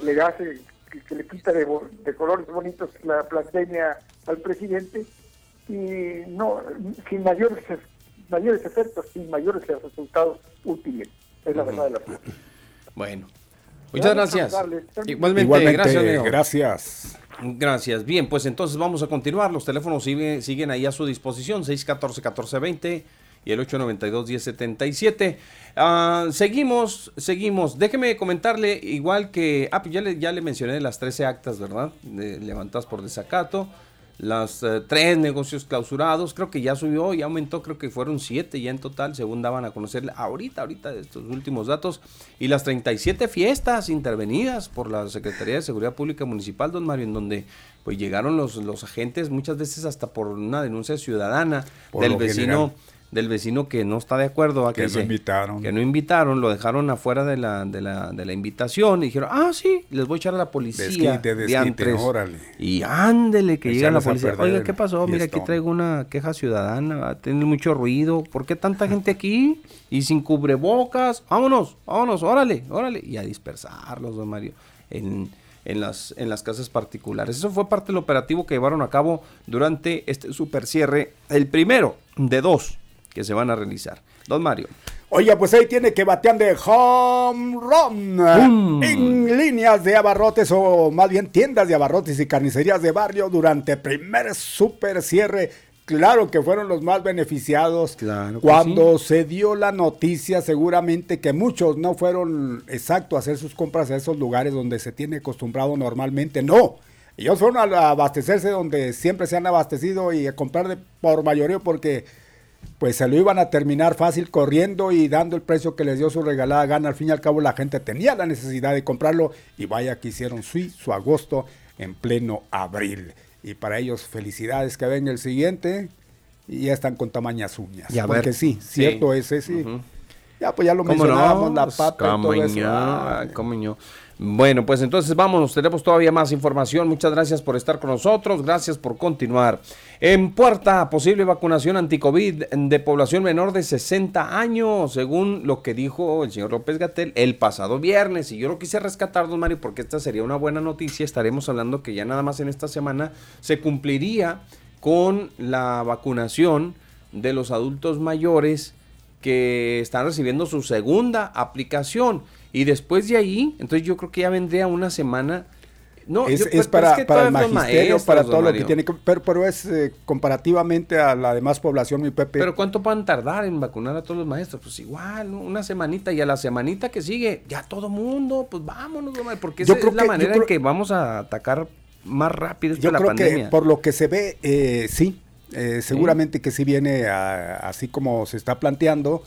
le hace, que, le quita de, colores bonitos la pandemia al presidente y no sin mayores mayores efectos, sin mayores resultados útiles. Es la verdad de la cosa. Bueno. Muchas gracias. Igualmente, gracias, Gracias. Gracias. Bien, pues entonces vamos a continuar. Los teléfonos siguen, siguen ahí a su disposición. 614-1420 y el 892-1077. Ah, seguimos, seguimos. Déjeme comentarle, igual que. Ah, pues ya le, ya le mencioné las 13 actas, ¿verdad? De, levantadas por desacato. Los eh, tres negocios clausurados, creo que ya subió, ya aumentó, creo que fueron siete ya en total, según daban a conocer ahorita, ahorita estos últimos datos. Y las 37 fiestas intervenidas por la Secretaría de Seguridad Pública Municipal, don Mario, en donde pues llegaron los, los agentes muchas veces hasta por una denuncia ciudadana del vecino del vecino que no está de acuerdo a que, no invitaron. Que no invitaron, lo dejaron afuera de la, de la, de la invitación y dijeron, ah, sí, les voy a echar a la policía. Desquite, órale. Y ándele que llega la policía. Oiga, ¿qué pasó? Mira, aquí traigo una queja ciudadana, tiene mucho ruido. ¿Por qué tanta gente aquí? Y sin cubrebocas. Vámonos, vámonos, órale, órale. Y a dispersarlos, don Mario, en, en, las, en las casas particulares. Eso fue parte del operativo que llevaron a cabo durante este super cierre, el primero de dos que se van a realizar. Don Mario. Oye, pues ahí tiene que batean de home run en líneas de abarrotes o más bien tiendas de abarrotes y carnicerías de barrio durante primer super cierre. Claro que fueron los más beneficiados. Claro Cuando se dio la noticia, seguramente que muchos no fueron exacto a hacer sus compras a esos lugares donde se tiene acostumbrado normalmente. No, ellos fueron a abastecerse donde siempre se han abastecido y a comprar de, por mayoría porque pues se lo iban a terminar fácil corriendo y dando el precio que les dio su regalada gana. Al fin y al cabo la gente tenía la necesidad de comprarlo y vaya que hicieron su, su agosto en pleno abril. Y para ellos felicidades que ven el siguiente y ya están con tamañas uñas. Ya porque sí, cierto ese sí. Ya pues ya lo mencionábamos, la pata y todo eso. Bueno, pues entonces vámonos, tenemos todavía más información. Muchas gracias por estar con nosotros, gracias por continuar. En puerta, posible vacunación anticovid de población menor de 60 años, según lo que dijo el señor López Gatel el pasado viernes. Y yo lo quise rescatar, don Mario, porque esta sería una buena noticia. Estaremos hablando que ya nada más en esta semana se cumpliría con la vacunación de los adultos mayores que están recibiendo su segunda aplicación. Y después de ahí, entonces yo creo que ya vendría una semana. No, es, es para, para el magisterio, para todo lo que tiene que pero, pero es eh, comparativamente a la demás población, mi Pepe. Pero ¿cuánto pueden tardar en vacunar a todos los maestros? Pues igual, una semanita y a la semanita que sigue, ya todo mundo, pues vámonos, porque esa es la manera en que vamos a atacar más rápido yo la creo Que por lo que se ve, eh, sí, eh, seguramente que sí viene así como se está planteando.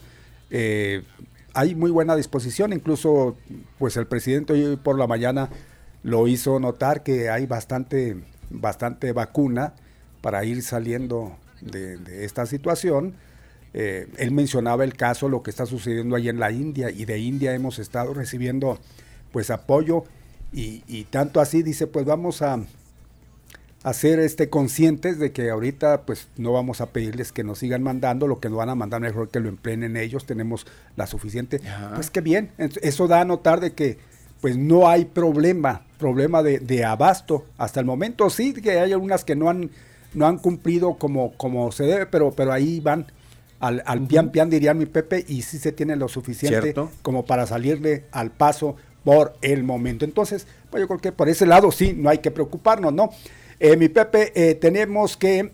Eh, hay muy buena disposición, incluso pues el presidente hoy por la mañana lo hizo notar que hay bastante, bastante vacuna para ir saliendo de, esta situación. Eh, él mencionaba el caso, lo que está sucediendo ahí en la India, y de India hemos estado recibiendo pues apoyo, y tanto así dice, pues vamos a, hacer este conscientes de que ahorita pues no vamos a pedirles que nos sigan mandando, lo que nos van a mandar mejor que lo empleen en ellos, tenemos la suficiente. Pues qué bien, eso da a notar de que pues no hay problema, problema de, abasto. Hasta el momento sí que hay algunas que no han, no han cumplido como, como se debe, pero, pero ahí van al, al pian pian diría mi Pepe y sí se tiene lo suficiente como para salirle al paso por el momento. Entonces, pues yo creo que por ese lado sí, no hay que preocuparnos, ¿no? Eh, mi Pepe, eh, tenemos que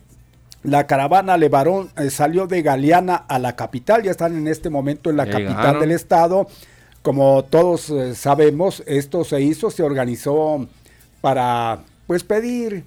la caravana Levarón eh, salió de Galeana a la capital, ya están en este momento en la capital del estado. Como todos sabemos, esto se hizo, se organizó para pues pedir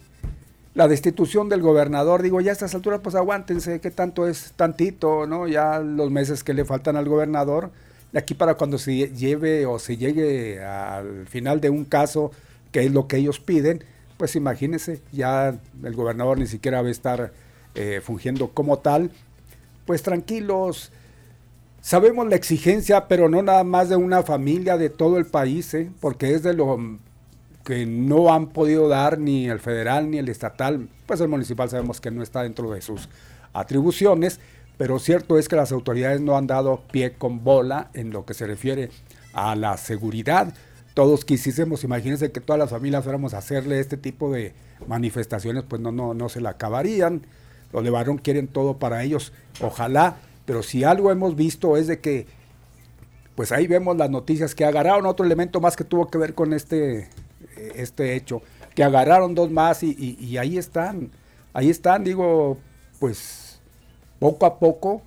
la destitución del gobernador. Digo, ya a estas alturas, pues aguántense, que tanto es tantito, ¿no? Ya los meses que le faltan al gobernador. De aquí para cuando se lleve o se llegue al final de un caso, que es lo que ellos piden, pues imagínense, ya el gobernador ni siquiera va a estar eh, fungiendo como tal, pues tranquilos. Sabemos la exigencia, pero no nada más de una familia, de todo el país, ¿eh? porque es de lo que no han podido dar ni el federal ni el estatal, pues el municipal sabemos que no está dentro de sus atribuciones, pero cierto es que las autoridades no han dado pie con bola en lo que se refiere a la seguridad todos quisiésemos, imagínense que todas las familias fuéramos a hacerle este tipo de manifestaciones, pues no, no, no se la acabarían. Los de quieren todo para ellos, ojalá, pero si algo hemos visto es de que, pues ahí vemos las noticias que agarraron otro elemento más que tuvo que ver con este, este hecho, que agarraron dos más y ahí están, ahí están, digo, pues poco a poco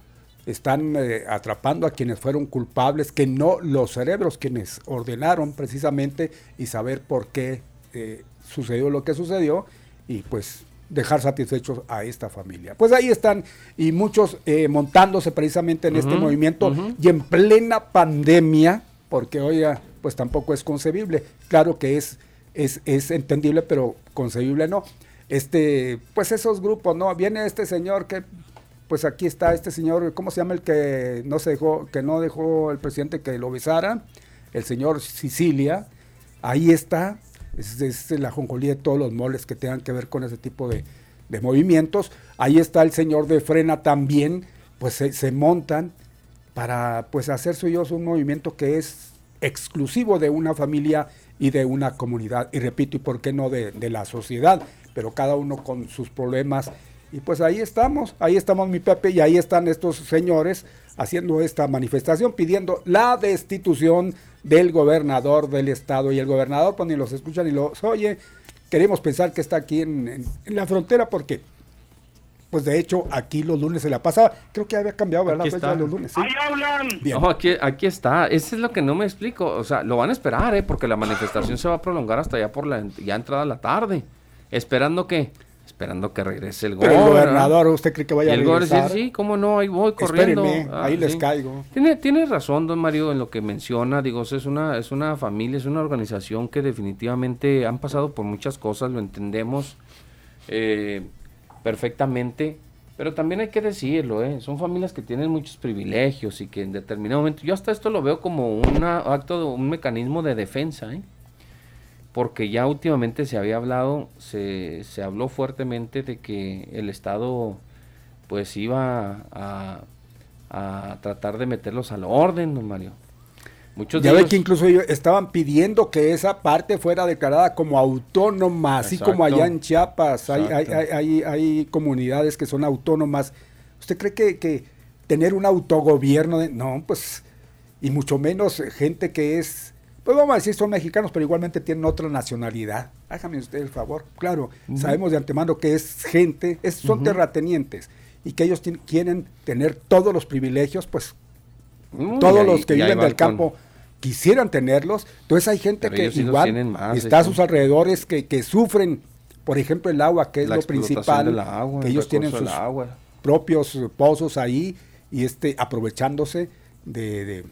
están eh, atrapando a quienes fueron culpables, que no los cerebros quienes ordenaron precisamente y saber por qué eh, sucedió lo que sucedió y pues dejar satisfechos a esta familia. Pues ahí están y muchos eh, montándose precisamente en este movimiento y en plena pandemia, porque hoy pues tampoco es concebible. Claro que es, es, es entendible, pero concebible no. Este, pues esos grupos, ¿no? Viene este señor que pues aquí está este señor, ¿cómo se llama el que no se dejó, que no dejó el presidente que lo besara? El señor Sicilia. Ahí está, es, la jonjolía de todos los moles que tengan que ver con ese tipo de, movimientos. Ahí está el señor de Frena también, pues se, montan para pues hacer suyos un movimiento que es exclusivo de una familia y de una comunidad. Y repito, y por qué no de la sociedad, pero cada uno con sus problemas y pues ahí estamos, ahí estamos mi Pepe y ahí están estos señores haciendo esta manifestación pidiendo la destitución del gobernador del estado. Y el gobernador, pues ni los escucha ni los oye. Queremos pensar que está aquí en, la frontera porque, pues de hecho, aquí los lunes se la pasaba. Creo que había cambiado, ¿verdad? Aquí está. los lunes. ¡Ahí hablan! No, aquí, aquí está. Eso es lo que no me explico. O sea, lo van a esperar, ¿eh? Porque la manifestación se va a prolongar hasta ya por la ya entrada la tarde. Esperando que esperando que regrese el gobernador. el gobernador, ¿usted cree que vaya a regresar? El sí, cómo no, ahí voy corriendo. Ah, ahí les caigo. Tiene, tiene razón, don Mario, en lo que menciona. Digo, es una, es una familia, es una organización que definitivamente han pasado por muchas cosas, lo entendemos eh, perfectamente. Pero también hay que decirlo, ¿eh? son familias que tienen muchos privilegios y que en determinado momento, yo hasta esto lo veo como un acto, un mecanismo de defensa, ¿eh? Porque ya últimamente se había hablado, se, se habló fuertemente de que el Estado pues iba a, a tratar de meterlos al orden, don Mario. Muchos ya ve que incluso ellos estaban pidiendo que esa parte fuera declarada como autónoma, así como allá en Chiapas hay, hay, hay, hay, comunidades que son autónomas. ¿Usted cree que, que tener un autogobierno? De, no, pues, y mucho menos gente que es pues vamos a decir son mexicanos, pero igualmente tienen otra nacionalidad. Hágame usted el favor. Claro, sabemos de antemano que es gente, es, son terratenientes y que ellos quieren tener todos los privilegios, pues todos los que viven del campo quisieran tenerlos. Entonces hay gente que igual está a sus alrededores que, que, sufren, por ejemplo, el agua, que es lo principal, que ellos tienen sus propios pozos ahí y este aprovechándose de de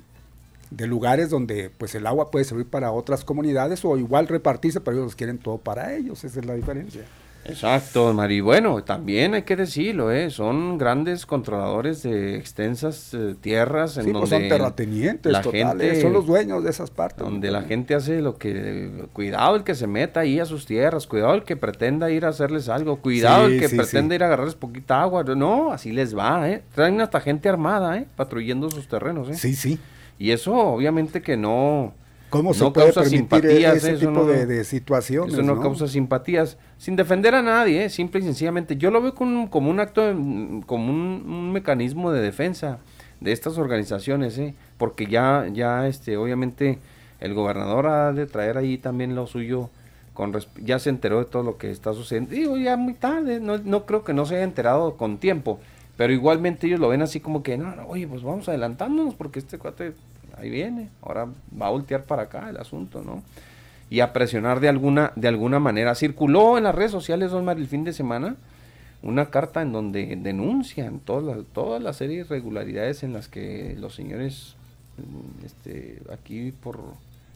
lugares donde pues el agua puede servir para otras comunidades o igual repartirse, pero ellos quieren todo para ellos, esa es la diferencia. Exacto, Mari. Bueno, también hay que decirlo, ¿eh? son grandes controladores de extensas eh, tierras en sí, pues, son terratenientes, la gente, son los dueños de esas partes. Donde la gente hace lo que, cuidado el que se meta ahí a sus tierras, cuidado el que pretenda ir a hacerles algo, cuidado el que pretenda ir a agarrarles poquita agua. No, así les va, ¿eh? Traen hasta gente armada, ¿eh? Patrullando sus terrenos, ¿eh? Sí, sí. Y eso obviamente que no, ¿Cómo se puede causa simpatías, ese tipo de, situaciones? Eso no, causa simpatías, sin defender a nadie, ¿eh? simple y sencillamente. Yo lo veo como, como un acto, como un, mecanismo de defensa de estas organizaciones, ¿eh? porque ya, ya este, obviamente el gobernador ha de traer ahí también lo suyo, con ya se enteró de todo lo que está sucediendo. Digo, ya muy tarde, no, no creo que no se haya enterado con tiempo, pero igualmente ellos lo ven así como que, no, no, oye, pues vamos adelantándonos porque este cuate ahí viene, ahora va a voltear para acá el asunto, ¿no? Y a presionar de alguna, de alguna manera. Circuló en las redes sociales, Don el fin de semana, una carta en donde denuncian toda la, toda la serie de irregularidades en las que los señores, este, aquí por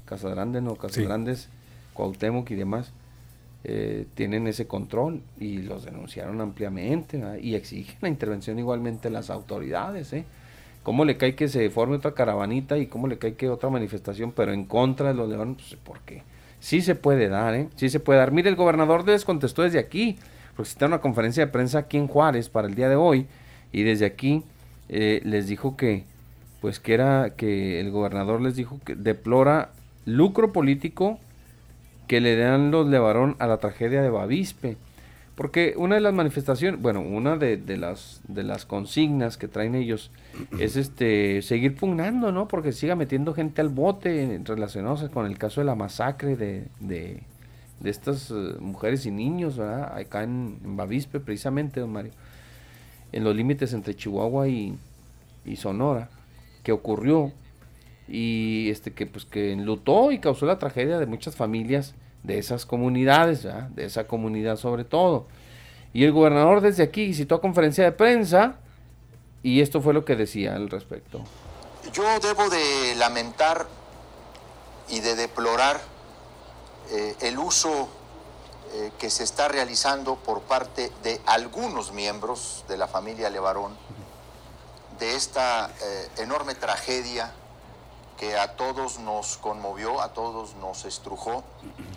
Casagrande, no, Casagrandes, sí. Cuauhtémoc y demás, eh, tienen ese control y los denunciaron ampliamente y exigen la intervención igualmente las autoridades. ¿eh? ¿Cómo le cae que se forme otra caravanita y cómo le cae que otra manifestación, pero en contra de los leones? Pues, ¿Por qué? Sí se puede dar, ¿eh? Sí se puede dar. Mire, el gobernador les contestó desde aquí, porque está una conferencia de prensa aquí en Juárez para el día de hoy, y desde aquí eh, les dijo que, pues que era, que el gobernador les dijo que deplora lucro político que le dan los Levarón a la tragedia de Bavispe. Porque una de las manifestaciones, bueno, una de, las, de las consignas que traen ellos es este seguir pugnando, ¿no? Porque siga metiendo gente al bote relacionados con el caso de la masacre de, de, estas eh, mujeres y niños, ¿verdad? Acá en, Bavispe, precisamente, don Mario. En los límites entre Chihuahua y, y Sonora que ocurrió y este que pues que enlutó y causó la tragedia de muchas familias de esas comunidades, de esa comunidad sobre todo. Y el gobernador desde aquí citó a conferencia de prensa y esto fue lo que decía al respecto. Yo debo de lamentar y de deplorar eh, el uso eh, que se está realizando por parte de algunos miembros de la familia Levarón de esta eh, enorme tragedia que a todos nos conmovió, a todos nos estrujó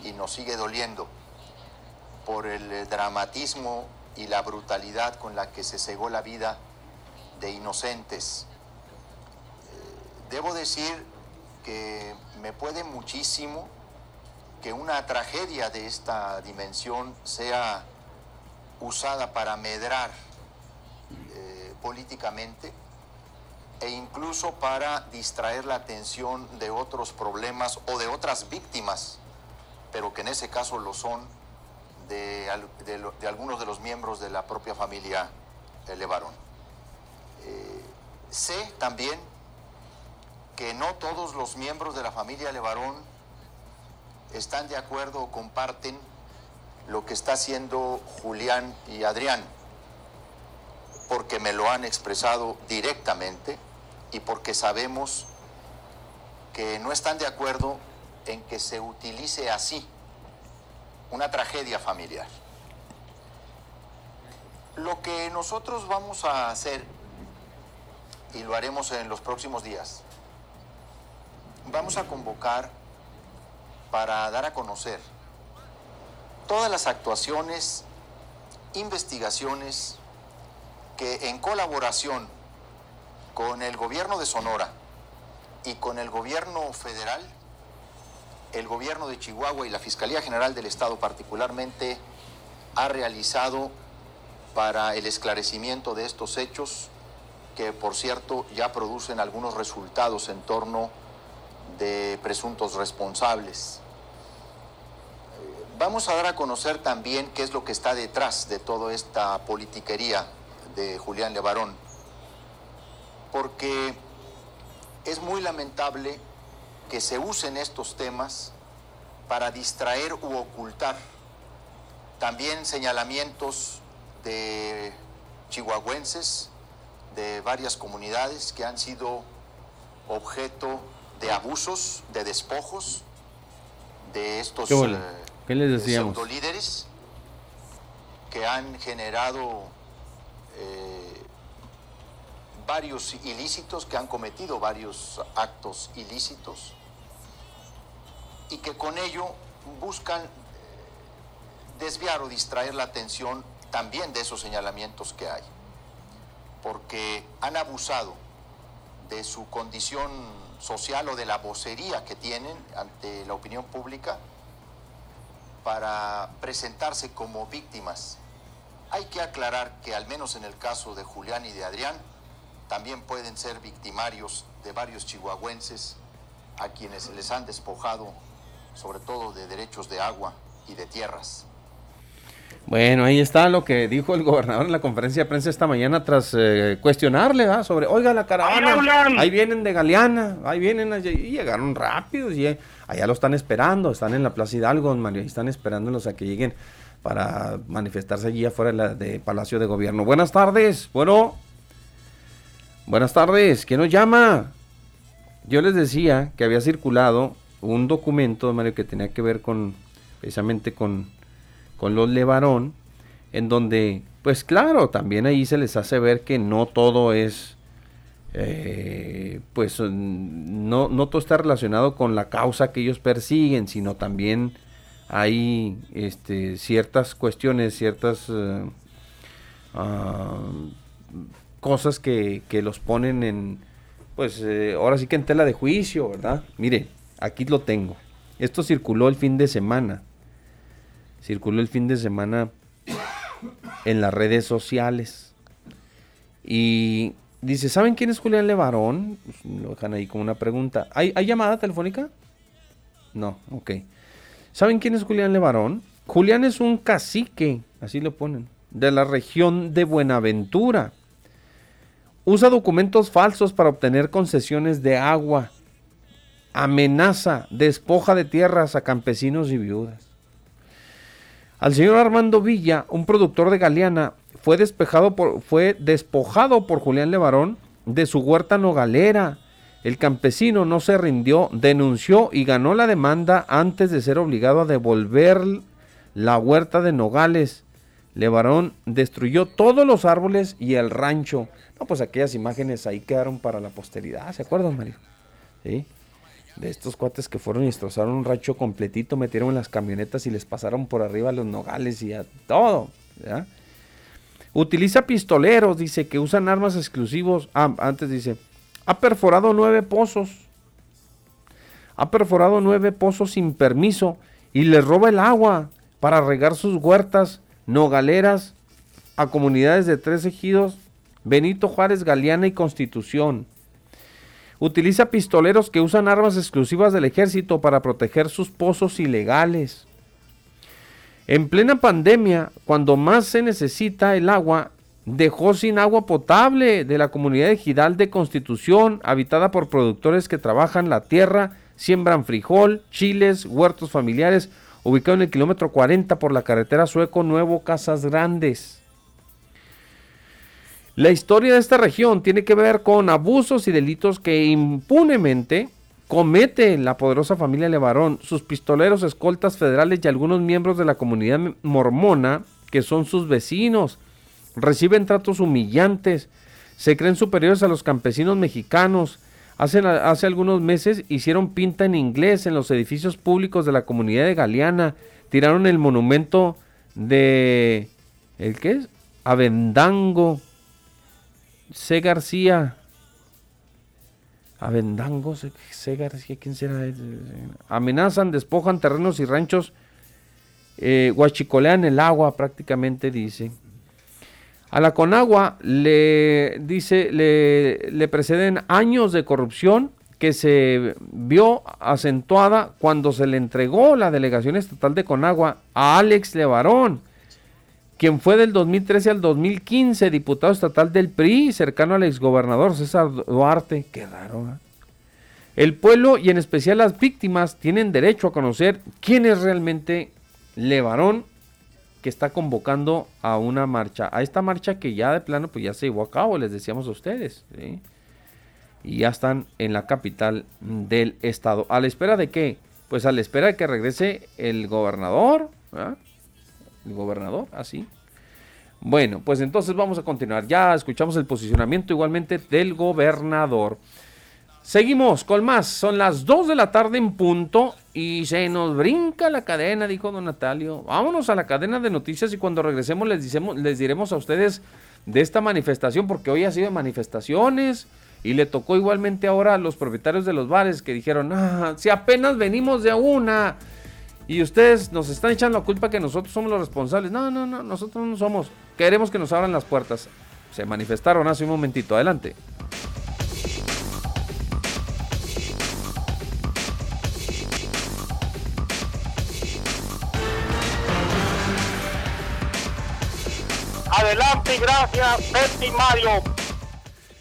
y nos sigue doliendo por el dramatismo y la brutalidad con la que se cegó la vida de inocentes. Eh, debo decir que me puede muchísimo que una tragedia de esta dimensión sea usada para medrar eh, políticamente e incluso para distraer la atención de otros problemas o de otras víctimas, pero que en ese caso lo son de, algunos de los miembros de la propia familia Levarón. Eh, sé también que no todos los miembros de la familia Levarón están de acuerdo o comparten lo que está haciendo Julián y Adrián, porque me lo han expresado directamente y porque sabemos que no están de acuerdo en que se utilice así una tragedia familiar. Lo que nosotros vamos a hacer, y lo haremos en los próximos días, vamos a convocar para dar a conocer todas las actuaciones, investigaciones que en colaboración con el gobierno de Sonora y con el gobierno federal, el gobierno de Chihuahua y la Fiscalía General del Estado particularmente ha realizado para el esclarecimiento de estos hechos que por cierto ya producen algunos resultados en torno de presuntos responsables. Vamos a dar a conocer también qué es lo que está detrás de toda esta politiquería de Julián Levarón porque es muy lamentable que se usen estos temas para distraer u ocultar. También señalamientos de chihuahuenses de varias comunidades que han sido objeto de abusos, de despojos de estos ¿Qué, ¿Qué les líderes que han generado eh, varios ilícitos, que han cometido varios actos ilícitos y que con ello buscan eh, desviar o distraer la atención también de esos señalamientos que hay, porque han abusado de su condición social o de la vocería que tienen ante la opinión pública para presentarse como víctimas. Hay que aclarar que al menos en el caso de Julián y de Adrián, también pueden ser victimarios de varios chihuahuenses a quienes se les han despojado sobre todo de derechos de agua y de tierras. Bueno, ahí está lo que dijo el gobernador en la conferencia de prensa esta mañana tras eh, cuestionarle sobre, oiga, la caravana, ahí vienen de Galeana, ahí vienen, y llegaron rápidos y allá lo están esperando, están en la Plaza Hidalgo, Mario, y están esperándolos a que lleguen para manifestarse allí afuera de, de Palacio de Gobierno. Buenas tardes, bueno. Buenas tardes, ¿quién nos llama? Yo les decía que había circulado un documento, Mario, que tenía que ver con, precisamente con, con los Levarón, en donde, pues claro, también ahí se les hace ver que no todo es, eh, pues no, no todo está relacionado con la causa que ellos persiguen, sino también hay este, ciertas cuestiones, ciertas... Uh, cosas que, los ponen en, pues eh, ahora sí que en tela de juicio, ¿verdad? Mire, aquí lo tengo. Esto circuló el fin de semana. Circuló el fin de semana en las redes sociales. Y dice, ¿saben quién es Julián Levarón? Pues, lo dejan ahí como una pregunta. ¿Hay, ¿Hay llamada telefónica? No, ok. ¿Saben quién es Julián Levarón? Julián es un cacique, así lo ponen, de la región de Buenaventura usa documentos falsos para obtener concesiones de agua, amenaza, despoja de tierras a campesinos y viudas. Al señor Armando Villa, un productor de Galeana, fue, fue despojado por Julián Levarón de su huerta nogalera. El campesino no se rindió, denunció y ganó la demanda antes de ser obligado a devolver la huerta de Nogales. Levarón destruyó todos los árboles y el rancho. No, pues aquellas imágenes ahí quedaron para la posteridad, ¿se acuerdan, Mario? Sí de estos cuates que fueron y destrozaron un rancho completito, metieron en las camionetas y les pasaron por arriba los nogales y a todo. Utiliza pistoleros, dice, que usan armas exclusivos. Ah, antes dice, ha perforado nueve pozos. Ha perforado nueve pozos sin permiso y les roba el agua para regar sus huertas nogaleras a comunidades de tres ejidos, Benito Juárez, Galeana y Constitución. Utiliza pistoleros que usan armas exclusivas del ejército para proteger sus pozos ilegales. En plena pandemia, cuando más se necesita el agua, dejó sin agua potable de la comunidad ejidal de Constitución, habitada por productores que trabajan la tierra, siembran frijol, chiles, huertos familiares, ubicado en el kilómetro 40 por la carretera Sueco Nuevo Casas Grandes. La historia de esta región tiene que ver con abusos y delitos que impunemente comete la poderosa familia Levarón, sus pistoleros, escoltas federales y algunos miembros de la comunidad mormona que son sus vecinos. Reciben tratos humillantes, se creen superiores a los campesinos mexicanos. Hace, algunos meses hicieron pinta en inglés en los edificios públicos de la comunidad de Galeana. Tiraron el monumento de... ¿El qué es? Avendango C. García. Avendango, C. García, ¿quién será? Amenazan, despojan terrenos y ranchos, eh, guachicolean el agua prácticamente, dice. A la Conagua le dice, le, le preceden años de corrupción que se vio acentuada cuando se le entregó la delegación estatal de Conagua a Alex Levarón quien fue del 2013 al 2015 diputado estatal del PRI, cercano al exgobernador César Duarte. Qué raro. ¿eh? El pueblo y en especial las víctimas tienen derecho a conocer quién es realmente Levarón que está convocando a una marcha, a esta marcha que ya de plano pues ya se llevó a cabo, les decíamos a ustedes, y ya están en la capital del estado. ¿A la espera de qué? Pues a la espera de que regrese el gobernador, el gobernador, así. Bueno, pues entonces vamos a continuar. Ya escuchamos el posicionamiento igualmente del gobernador. Seguimos con más. Son las 2 de la tarde en punto y se nos brinca la cadena, dijo don Natalio. Vámonos a la cadena de noticias y cuando regresemos les, les diremos a ustedes de esta manifestación, porque hoy ha sido manifestaciones y le tocó igualmente ahora a los propietarios de los bares que dijeron, ah, si apenas venimos de una y ustedes nos están echando la culpa que nosotros somos los responsables. No, no, no, nosotros no somos. Queremos que nos abran las puertas. Se manifestaron hace un momentito. Adelante. Adelante, gracias, Betty Mario.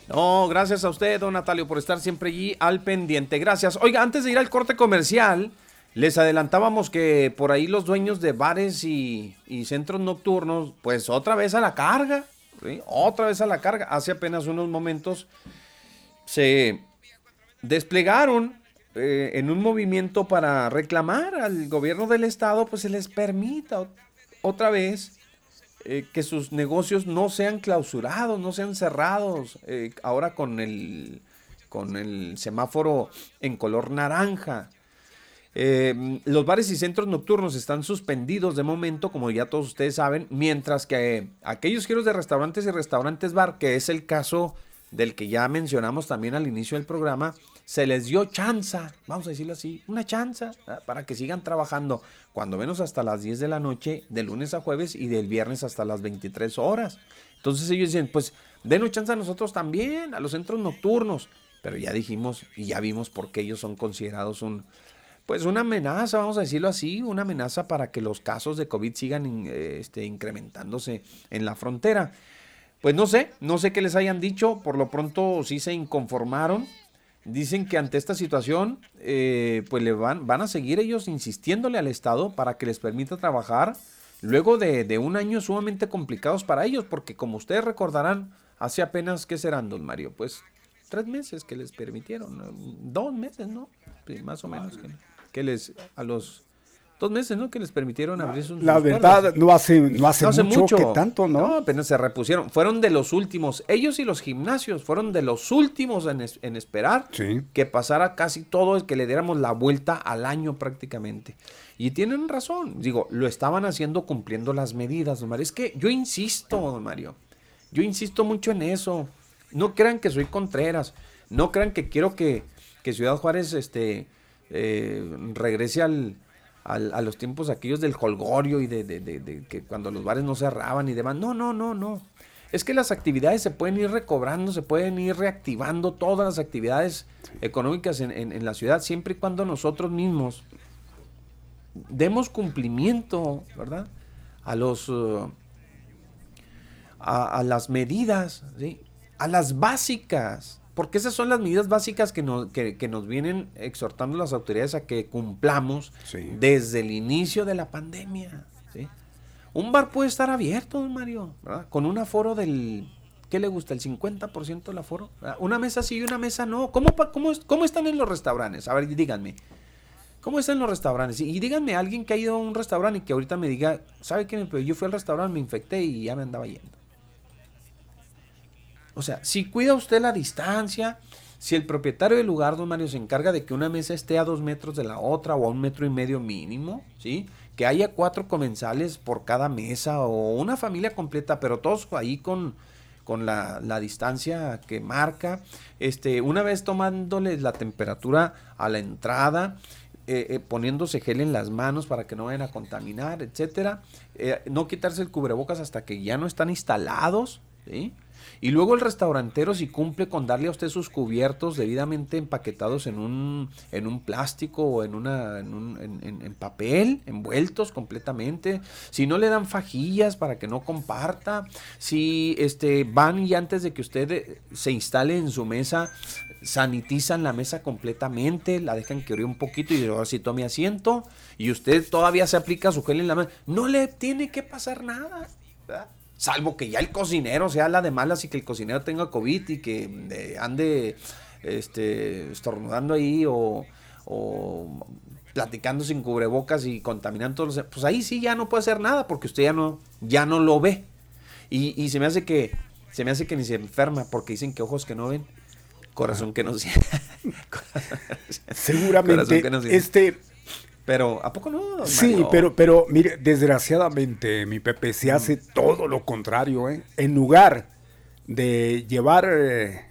No, gracias a usted, don Natalio, por estar siempre allí al pendiente. Gracias. Oiga, antes de ir al corte comercial, les adelantábamos que por ahí los dueños de bares y, centros nocturnos, pues otra vez a la carga, otra vez a la carga. Hace apenas unos momentos se desplegaron eh, en un movimiento para reclamar al gobierno del estado, pues se les permita otra vez eh, que sus negocios no sean clausurados, no sean cerrados, eh, ahora con el, con el semáforo en color naranja. Eh, los bares y centros nocturnos están suspendidos de momento, como ya todos ustedes saben, mientras que eh, aquellos giros de restaurantes y restaurantes bar, que es el caso del que ya mencionamos también al inicio del programa, se les dio chanza, vamos a decirlo así, una chanza para que sigan trabajando, cuando menos hasta las 10 de la noche, de lunes a jueves y del viernes hasta las 23 horas. Entonces ellos dicen, pues denos chance a nosotros también, a los centros nocturnos. Pero ya dijimos y ya vimos por qué ellos son considerados un, pues una amenaza, vamos a decirlo así, una amenaza para que los casos de COVID sigan este, incrementándose en la frontera. pues no sé, no sé qué les hayan dicho, por lo pronto sí se inconformaron. Dicen que ante esta situación, eh, pues le van, van a seguir ellos insistiéndole al Estado para que les permita trabajar luego de, de un año sumamente complicados para ellos, porque como ustedes recordarán, hace apenas, ¿qué serán, don Mario? Pues tres meses que les permitieron, dos meses, ¿no? más o menos, que, que les, a los dos meses, ¿no? Que les permitieron abrir sus La verdad, no hace, no hace, mucho, que tanto, ¿no? No, apenas se repusieron. Fueron de los últimos. Ellos y los gimnasios fueron de los últimos en, esperar que pasara casi todo, que le diéramos la vuelta al año prácticamente. Y tienen razón. Digo, lo estaban haciendo cumpliendo las medidas, don Mario. Es que yo insisto, don Mario. Yo insisto mucho en eso. No crean que soy Contreras. No crean que quiero que, que Ciudad Juárez este, eh, regrese al, a los tiempos aquellos del holgorio y de, que cuando los bares no cerraban y demás. No, no, no, no. Es que las actividades se pueden ir recobrando, se pueden ir reactivando todas las actividades económicas en, la ciudad, siempre y cuando nosotros mismos demos cumplimiento, ¿verdad? A los uh, a, las medidas, a las básicas. Porque esas son las medidas básicas que nos, que, nos vienen exhortando las autoridades a que cumplamos desde el inicio de la pandemia. Un bar puede estar abierto, don Mario, con un aforo del, ¿qué le gusta? ¿El 50% del aforo? Una mesa sí y una mesa no. ¿Cómo, cómo, ¿Cómo están en los restaurantes? A ver, díganme. ¿Cómo están los restaurantes? Y, díganme a alguien que ha ido a un restaurante y que ahorita me diga, ¿sabe qué? Yo fui al restaurante, me infecté y ya me andaba yendo. O sea, si cuida usted la distancia, si el propietario del lugar, don Mario, se encarga de que una mesa esté a dos metros de la otra o a un metro y medio mínimo, ¿sí? Que haya cuatro comensales por cada mesa o una familia completa, pero todos ahí con, con la, distancia que marca. Este, una vez tomándoles la temperatura a la entrada, eh, eh, poniéndose gel en las manos para que no vayan a contaminar, etcétera. Eh, no quitarse el cubrebocas hasta que ya no están instalados, ¿sí? Y luego el restaurantero si cumple con darle a usted sus cubiertos debidamente empaquetados en un, en un plástico o en, una, en, un, en, papel, envueltos completamente. Si no le dan fajillas para que no comparta. Si este, van y antes de que usted eh, se instale en su mesa, sanitizan la mesa completamente, la dejan que un poquito y ahora sí tome asiento. Y usted todavía se aplica su gel en la mano. No le tiene que pasar nada. ¿verdad? Salvo que ya el cocinero sea la de malas y que el cocinero tenga COVID y que eh, ande este, estornudando ahí o, platicando sin cubrebocas y contaminando todos los... Pues ahí sí ya no puede hacer nada porque usted ya no, ya no lo ve. Y, se me hace que se me hace que ni se enferma porque dicen que ojos que no ven, corazón que no siente. Seguramente este pero, ¿a poco no? Sí, pero, pero, mire, desgraciadamente, mi Pepe, se hace mm. todo lo contrario, ¿eh? En lugar de llevar eh,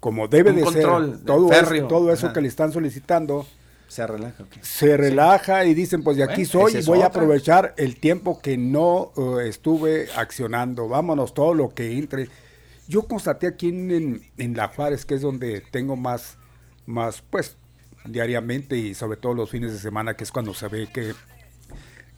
como debe de ser todo, eso, todo eso que le están solicitando, se relaja. Se relaja y dicen, pues de aquí soy y voy a aprovechar el tiempo que no eh, estuve accionando. Vámonos, todo lo que entre. Yo constaté aquí en, en, La Juárez, que es donde tengo más, más, pues, diariamente y sobre todo los fines de semana, que es cuando se ve que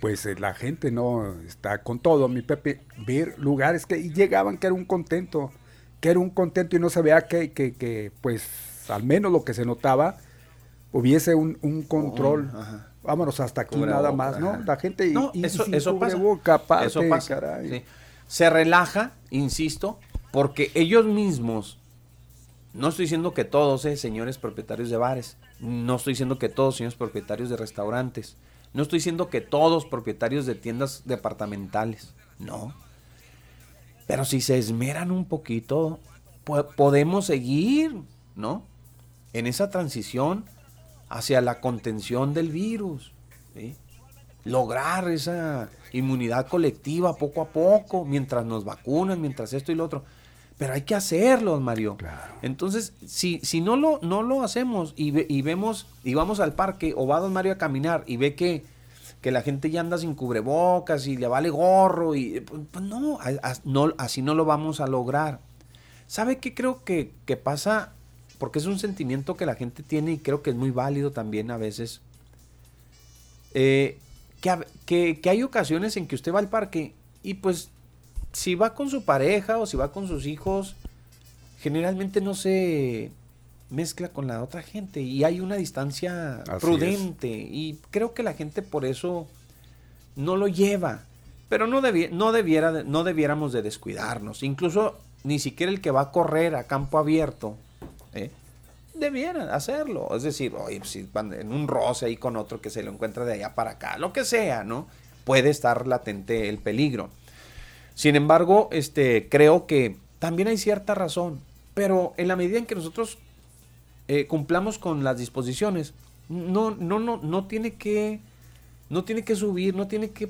pues eh, la gente no está con todo, mi Pepe, ver lugares que llegaban que era un contento, que era un contento y no se vea que, que, pues al menos lo que se notaba, hubiese un, control. Vámonos hasta aquí nada más, ¿no? La gente y, eso, eso pasa. eso pasa. Se relaja, insisto, porque ellos mismos, no estoy diciendo que todos, eh, señores propietarios de bares, no estoy diciendo que todos señores propietarios de restaurantes. No estoy diciendo que todos propietarios de tiendas departamentales. No. Pero si se esmeran un poquito, podemos seguir, ¿no? En esa transición hacia la contención del virus. Lograr esa inmunidad colectiva poco a poco, mientras nos vacunan, mientras esto y lo otro pero hay que hacerlo, Mario. Entonces, si, si no, lo, no lo hacemos y, y, vemos, y vamos al parque o va don Mario a caminar y ve que, que la gente ya anda sin cubrebocas y le vale gorro, y pues, pues no, no, así no lo vamos a lograr. ¿Sabe qué creo que, que pasa? Porque es un sentimiento que la gente tiene y creo que es muy válido también a veces. Eh, que, que, que hay ocasiones en que usted va al parque y pues si va con su pareja o si va con sus hijos, generalmente no se mezcla con la otra gente y hay una distancia prudente y creo que la gente por eso no lo lleva. Pero no, no, debiera, no debiéramos de descuidarnos. Incluso ni siquiera el que va a correr a campo abierto ¿eh? debiera hacerlo. Es decir, oye, pues, si van en un roce ahí con otro que se lo encuentra de allá para acá, lo que sea, ¿no? Puede estar latente el peligro. Sin embargo, este, creo que también hay cierta razón, pero en la medida en que nosotros eh, cumplamos con las disposiciones, no, no, no, no tiene que, no tiene que subir, no tiene que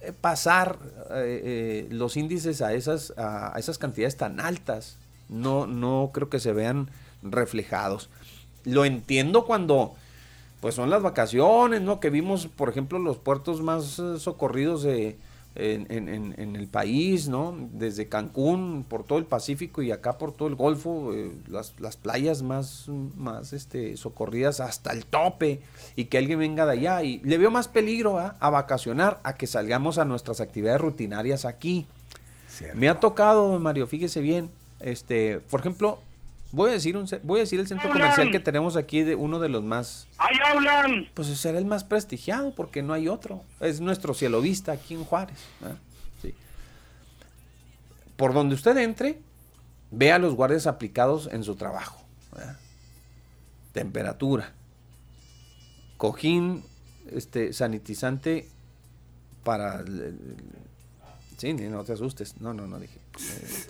eh, pasar eh, los índices a esas, a, esas cantidades tan altas. No, no creo que se vean reflejados. Lo entiendo cuando pues son las vacaciones, ¿no? Que vimos, por ejemplo, los puertos más socorridos de, en, el país, ¿no? Desde Cancún, por todo el Pacífico y acá por todo el Golfo, eh, las, las, playas más, más este, socorridas hasta el tope y que alguien venga de allá. Y le veo más peligro ¿ah? a vacacionar a que salgamos a nuestras actividades rutinarias aquí. Me ha tocado, Mario, fíjese bien, este, por ejemplo, Voy a decir un, voy a decir el centro comercial que tenemos aquí de uno de los más. ¡Ahí hablan! Pues será el más prestigiado porque no hay otro. Es nuestro cielo vista aquí en Juárez. Por donde usted entre, vea a los guardias aplicados en su trabajo. Temperatura. Cojín este, sanitizante para... Sí, no te asustes. No, no, no dije.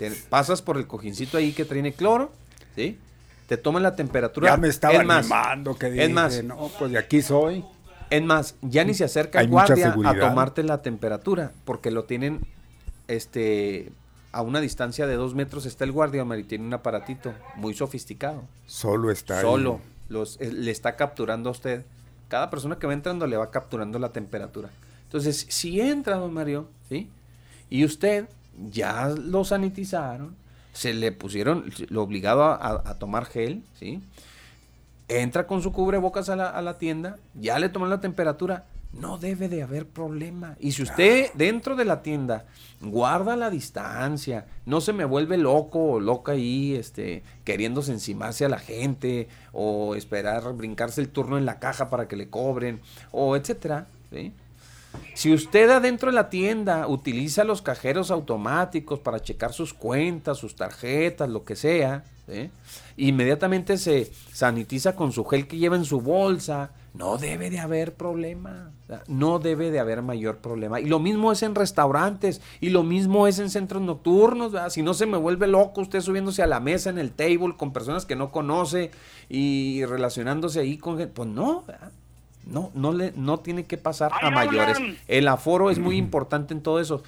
Eh, pasas por el cojincito ahí que tiene cloro ¿sí? Te toman la temperatura. Ya me estaba animando que dije, es más, no, pues de aquí soy. Es más, ya ni se acerca el guardia a tomarte la temperatura, porque lo tienen este a una distancia de dos metros está el guardia, y tiene un aparatito muy sofisticado. Solo está Solo Los, eh, le está capturando a usted. Cada persona que va entrando le va capturando la temperatura. Entonces, si entra, don Mario, ¿sí? Y usted ya lo sanitizaron, se le pusieron, lo obligado a, tomar gel, ¿sí? Entra con su cubrebocas a la, a la tienda, ya le toman la temperatura, no debe de haber problema. Y si usted dentro de la tienda guarda la distancia, no se me vuelve loco o loca ahí, este, queriéndose encimarse a la gente, o esperar brincarse el turno en la caja para que le cobren, o etcétera, ¿sí? Si usted adentro de la tienda utiliza los cajeros automáticos para checar sus cuentas, sus tarjetas, lo que sea, inmediatamente se sanitiza con su gel que lleva en su bolsa, no debe de haber problema, no debe de haber mayor problema. Y lo mismo es en restaurantes, y lo mismo es en centros nocturnos, si no se me vuelve loco usted subiéndose a la mesa en el table con personas que no conoce y relacionándose ahí con gente, pues no, no, no, le, no tiene que pasar a mayores. El aforo es muy importante en todo eso.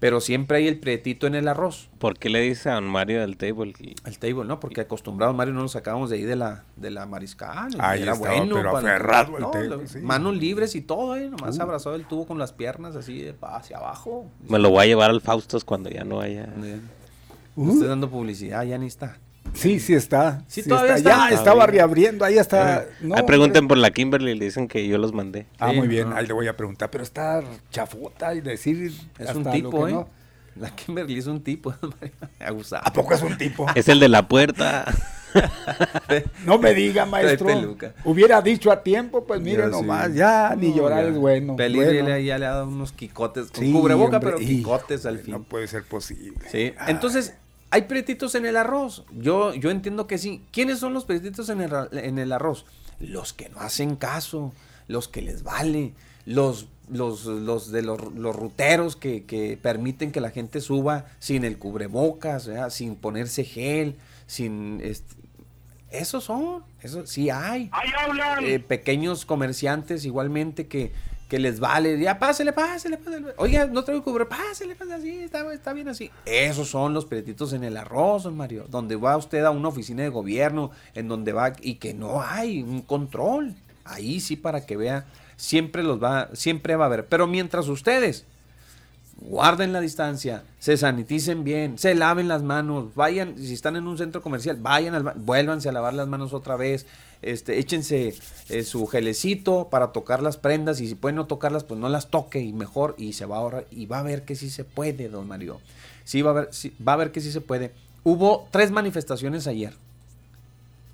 Pero siempre hay el prietito en el arroz. ¿Por qué le dice a Mario del table? El table, ¿no? Porque acostumbrado Mario no nos sacábamos de ahí de la, de la mariscal. Ahí era bueno. Pero aferrado Manos libres y todo, ¿eh? Nomás uh. abrazó el tubo con las piernas así hacia abajo. Me lo voy a llevar al Faustos cuando ya no haya... Uh. Estoy dando publicidad, ya ni está. Sí, sí está. Sí, todavía está. Ya estaba reabriendo, ahí está. No, pregunten por la Kimberly, le dicen que yo los mandé. Ah, muy bien, ahí le voy a preguntar, pero está chafota y decir. Es un tipo, ¿eh? La Kimberly es un tipo, abusado. ¿A poco es un tipo? es el de la puerta. no me diga, maestro. Hubiera dicho a tiempo, pues mire nomás, ya, ni llorar es bueno. Peligro ya le ha dado unos quicotes, con cubreboca, pero quicotes al fin. No puede ser posible. Sí, entonces hay pretitos en el arroz. Yo, yo entiendo que sí. ¿Quiénes son los pretitos en el, en el arroz? Los que no hacen caso, los que les vale, los, los, los de los, los ruteros que, que, permiten que la gente suba sin el cubrebocas, sin ponerse gel, sin... Este, esos son, eso sí hay. Eh, pequeños comerciantes igualmente que, que les vale, ya pásele, pásele, pásele. Oiga, no traigo cubre, pásele, pásele así, está, está, bien así. Esos son los pretitos en el arroz, Mario, donde va usted a una oficina de gobierno, en donde va y que no hay un control. Ahí sí para que vea, siempre los va, siempre va a haber. Pero mientras ustedes guarden la distancia, se saniticen bien, se laven las manos, vayan, si están en un centro comercial, vayan al vuélvanse a lavar las manos otra vez, este, échense eh, su gelecito para tocar las prendas y si pueden no tocarlas, pues no las toque y mejor y se va a ahorrar y va a ver que sí se puede, don Mario. Sí, va a ver, sí, va a ver que sí se puede. Hubo tres manifestaciones ayer.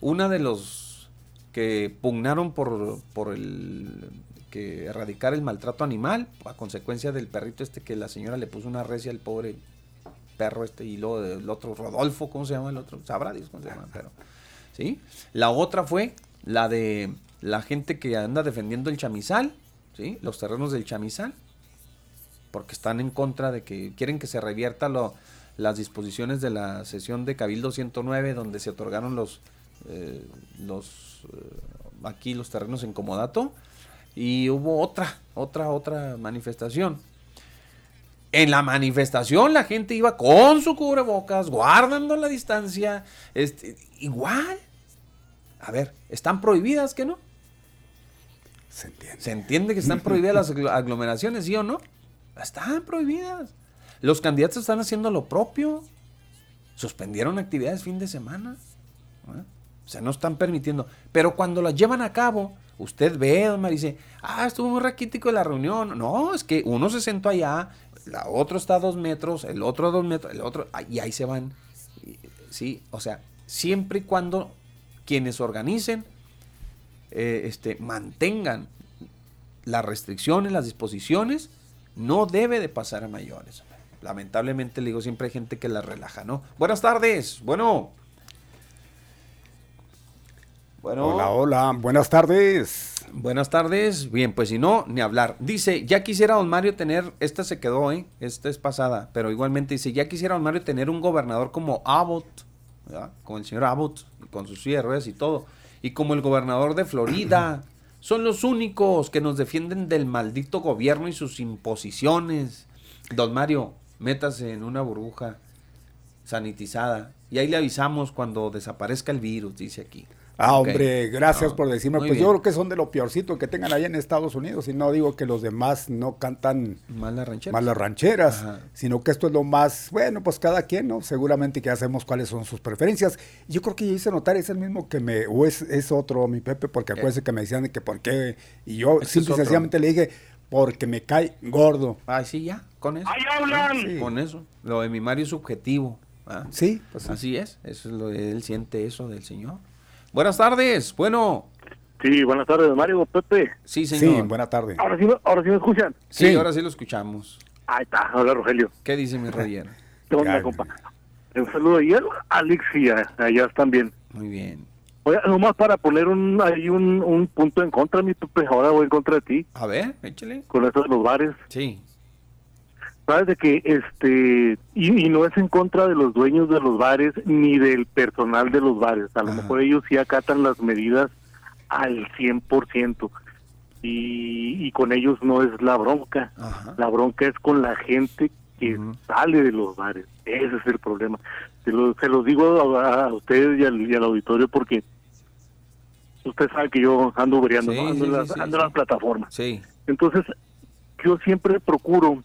Una de los que pugnaron por, por el que erradicar el maltrato animal a consecuencia del perrito este que la señora le puso una recia al pobre perro este y luego el otro Rodolfo, ¿cómo se llama el otro? Sabrá Dios cómo se llama, pero ¿sí? La otra fue la de la gente que anda defendiendo el chamizal, ¿sí? Los terrenos del chamizal porque están en contra de que quieren que se revierta lo, las disposiciones de la sesión de Cabildo 109 donde se otorgaron los eh, los eh, aquí los terrenos en comodato y hubo otra otra otra manifestación en la manifestación la gente iba con su cubrebocas guardando la distancia este, igual a ver están prohibidas que no se entiende se entiende que están prohibidas las aglomeraciones sí o no están prohibidas. Los candidatos están haciendo lo propio. Suspendieron actividades fin de semana. ¿eh? O sea, no están permitiendo. Pero cuando las llevan a cabo, usted ve, don dice, ah, estuvo muy raquítico la reunión. No, es que uno se sentó allá, la otro está a dos metros, el otro a dos metros, el otro, y ahí se van. Sí, o sea, siempre y cuando quienes organicen eh, este, mantengan las restricciones, las disposiciones, no debe de pasar a mayores. Lamentablemente le digo, siempre hay gente que la relaja, ¿no? Buenas tardes. Bueno. Bueno. Hola, hola. Buenas tardes. Buenas tardes. Bien, pues si no, ni hablar. Dice, ya quisiera don Mario tener, esta se quedó, ¿eh? Esta es pasada, pero igualmente dice, ya quisiera don Mario tener un gobernador como Abbott, ¿verdad? Con el señor Abbott, con sus cierres y todo. Y como el gobernador de Florida. Son los únicos que nos defienden del maldito gobierno y sus imposiciones. Don Mario, métase en una burbuja sanitizada y ahí le avisamos cuando desaparezca el virus, dice aquí. Ah, hombre, gracias por decirme. Pues yo creo que son de lo peorcito que tengan allá en Estados Unidos. Y no digo que los demás no cantan malas rancheras, malas rancheras sino que esto es lo más, bueno, pues cada quien, ¿no? Seguramente que hacemos cuáles son sus preferencias. Yo creo que yo hice notar, es el mismo que me, o es, es otro, mi Pepe, porque acuérdense que me decían de que por qué. Y yo simple y sencillamente le dije, porque me cae gordo. Ay, sí, ya, con eso. ¡Ahí hablan! Con eso. Lo de mi Mario es subjetivo. Sí, pues así es. Eso es lo él siente eso del Señor. Buenas tardes, bueno. Sí, buenas tardes, Mario, Pepe. Sí, señor. Sí, buena tarde. Ahora sí, ahora sí me escuchan. Sí, ahora sí lo escuchamos. Ahí está, hola Rogelio. ¿Qué dice mi Roger? ¿Qué onda, compa? Un saludo y Alex y allá están bien. Muy bien. Oye, nomás para poner un, ahí un, un punto en contra, mi Pepe, ahora voy en contra de ti. A ver, échale. Con eso de los bares. Sí. Sabes de que, este, y, no es en contra de los dueños de los bares ni del personal de los bares. A lo mejor ellos sí acatan las medidas al 100%. Y, y con ellos no es la bronca. La bronca es con la gente que sale de los bares. Ese es el problema. Se lo, se los digo a, ustedes y al, auditorio porque usted sabe que yo ando bregando, ando, en las, ando en las plataformas. Entonces, yo siempre procuro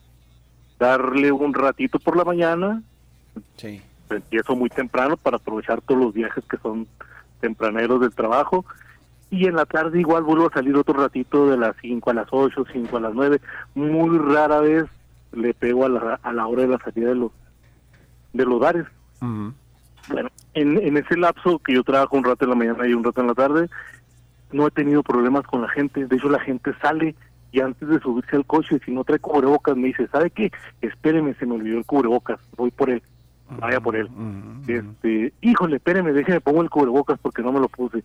darle un ratito por la mañana. Sí. Empiezo muy temprano para aprovechar todos los viajes que son tempraneros del trabajo. Y en la tarde igual vuelvo a salir otro ratito de las 5 a las 8, 5 a las 9. Muy rara vez le pego a la, a la hora de la salida de los, de los bares. Bueno, en, en ese lapso que yo trabajo un rato en la mañana y un rato en la tarde, no he tenido problemas con la gente. De hecho, la gente sale y antes de subirse al coche, si no trae cubrebocas, me dice, ¿sabe qué? Espéreme, se me olvidó el cubrebocas, voy por él, vaya por él. este Híjole, espéreme, déjeme, pongo el cubrebocas porque no me lo puse.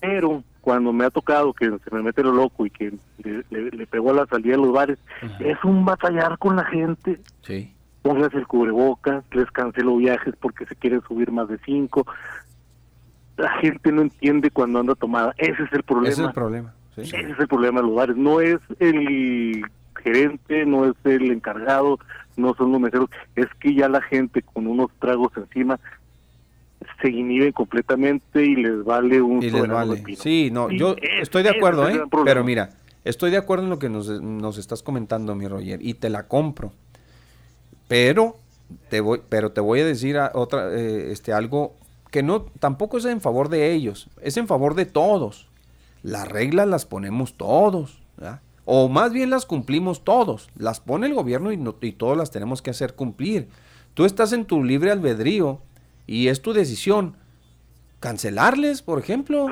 Pero cuando me ha tocado que se me mete lo loco y que le, le, pegó a la salida de los bares, es un batallar con la gente. Sí. Póngase el cubrebocas, les cancelo viajes porque se quieren subir más de cinco. La gente no entiende cuando anda tomada. Ese es el problema. Ese es el problema. Ese es el problema de los bares. No es el gerente, no es el encargado, no son los meseros. Es que ya la gente con unos tragos encima se inhiben completamente y les vale un y les vale. Sí, no, yo estoy de acuerdo, ¿eh? Pero mira, estoy de acuerdo en lo que nos, nos estás comentando, mi Roger, y te la compro. Pero te voy, pero te voy a decir a otra, eh, este, algo que no, tampoco es en favor de ellos, es en favor de todos. Las reglas las ponemos todos. O más bien las cumplimos todos. Las pone el gobierno y, y todos las tenemos que hacer cumplir. Tú estás en tu libre albedrío y es tu decisión cancelarles, por ejemplo,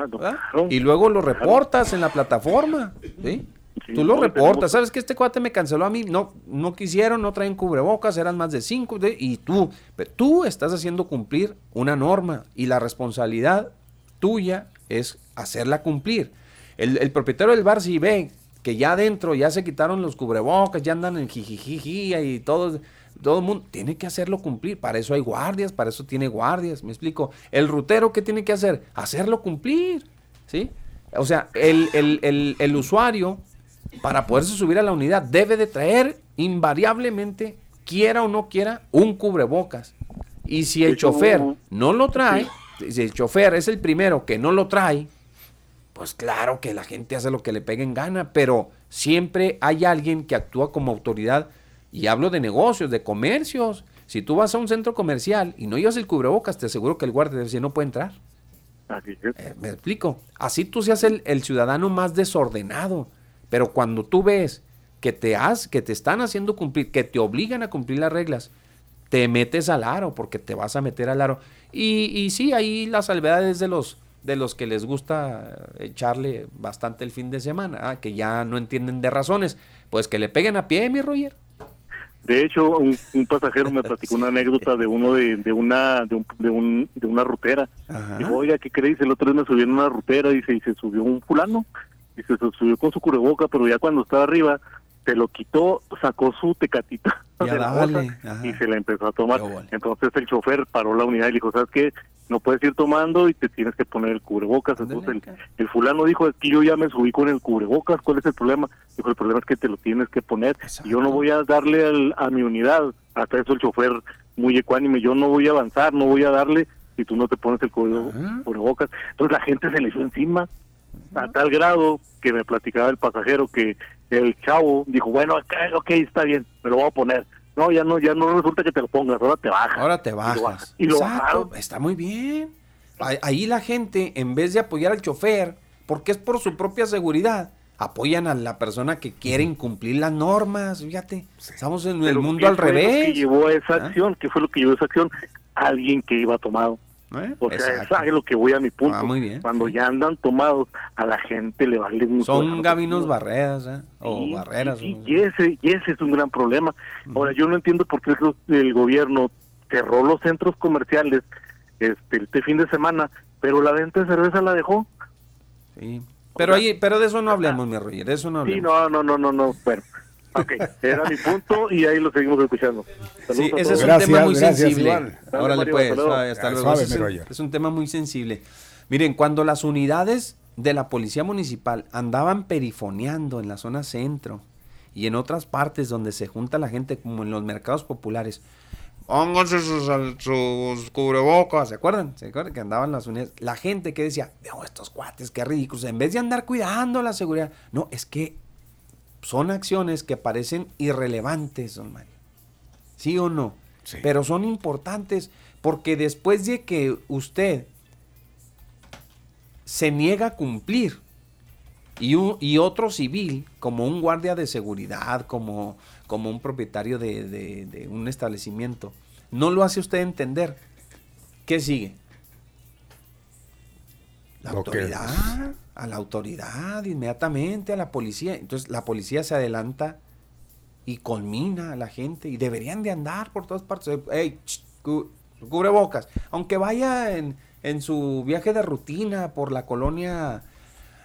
y luego lo reportas en la plataforma, ¿sí? Tú lo reportas, ¿sabes que este cuate me canceló a mí? No, no quisieron, no traen cubrebocas, eran más de cinco, y tú, tú estás haciendo cumplir una norma y la responsabilidad tuya es hacerla cumplir. El, el propietario del bar si ve que ya adentro ya se quitaron los cubrebocas, ya andan en jijijiji y todo, todo el mundo tiene que hacerlo cumplir. Para eso hay guardias, para eso tiene guardias, me explico. El rutero, ¿qué tiene que hacer? Hacerlo cumplir, ¿sí? O sea, el, el, el, usuario, para poderse subir a la unidad, debe de traer invariablemente, quiera o no quiera, un cubrebocas. Y si el chofer no lo trae, si el chofer es el primero que no lo trae, pues claro que la gente hace lo que le pegue en gana, pero siempre hay alguien que actúa como autoridad y hablo de negocios, de comercios. Si tú vas a un centro comercial y no llevas el cubrebocas, te aseguro que el guardia decir no puede entrar. Así eh, me explico. Así tú seas el, el, ciudadano más desordenado. Pero cuando tú ves que te, has, que te están haciendo cumplir, que te obligan a cumplir las reglas, te metes al aro porque te vas a meter al aro. Y, y sí, ahí la salvedades de los, de los que les gusta echarle bastante el fin de semana, ah, que ya no entienden de razones. Pues que le peguen a pie, mi Roger. De hecho, un, pasajero me platicó una anécdota de uno de, de una de, un, de, un, de una rutera. Dijo, oiga, ¿qué crees? El otro día me subí en una rutera y se, se subió un fulano y se subió con su cubreboca, pero ya cuando estaba arriba se lo quitó, sacó su tecatita y se la empezó a tomar. Entonces el chofer paró la unidad y le dijo, ¿sabes qué? No puedes ir tomando y te tienes que poner el cubrebocas. Entonces el, fulano dijo, es que yo ya me subí con el cubrebocas, ¿cuál es el problema? Dijo, el problema es que te lo tienes que poner. Y yo no voy a darle a mi unidad. Hasta eso el chofer muy ecuánime, yo no voy a avanzar, no voy a darle si tú no te pones el cubrebocas. Entonces la gente se le echó encima a tal grado que me platicaba el pasajero que el chavo dijo, bueno, ok, está bien, me lo voy a poner. No, ya no, ya no resulta que te lo pongas, ahora te bajas. Ahora te bajas. Y lo, bajaron. Está muy bien. Ahí la gente, en vez de apoyar al chofer, porque es por su propia seguridad, apoyan a la persona que quiere incumplir las normas, fíjate. Estamos en el mundo al revés. ¿Qué llevó a esa ¿Ah? acción? ¿Qué fue lo que llevó a esa acción? Alguien que iba tomado. ¿Eh? O sea, es lo que voy a mi punto. Ah, muy bien. Cuando ya andan tomados, a la gente le vale mucho. Son gabinos barreras, ¿eh? O barreras. Y, ese, y ese es un gran problema. Ahora, yo no entiendo por qué el, gobierno cerró los centros comerciales este, este fin de semana, pero la venta de cerveza la dejó. Sí. Pero, ahí, pero de eso no hablemos, mi Roger, de eso no hablemos. Sí, no, no, no, no, no. Bueno, Ok, era mi punto y ahí lo seguimos escuchando. sí, ese es un tema muy sensible. Órale pues, hasta luego. es, un, tema muy sensible. Miren, cuando las unidades de la policía municipal andaban perifoneando en la zona centro y en otras partes donde se junta la gente, como en los mercados populares, pónganse sus, sus, cubrebocas, ¿se acuerdan? ¿Se acuerdan que andaban las unidades? La gente que decía, veo estos cuates, qué ridículos, en vez de andar cuidando la seguridad, no, es que son acciones que parecen irrelevantes, don Mario. ¿Sí o no? Pero son importantes porque después de que usted se niega a cumplir y, y otro civil, como un guardia de seguridad, como, como un propietario de, un establecimiento, no lo hace usted entender, ¿qué sigue? La autoridad a la autoridad inmediatamente, a la policía. Entonces la policía se adelanta y colmina a la gente y deberían de andar por todas partes. Hey, cubre bocas. Aunque vaya en, en, su viaje de rutina por la colonia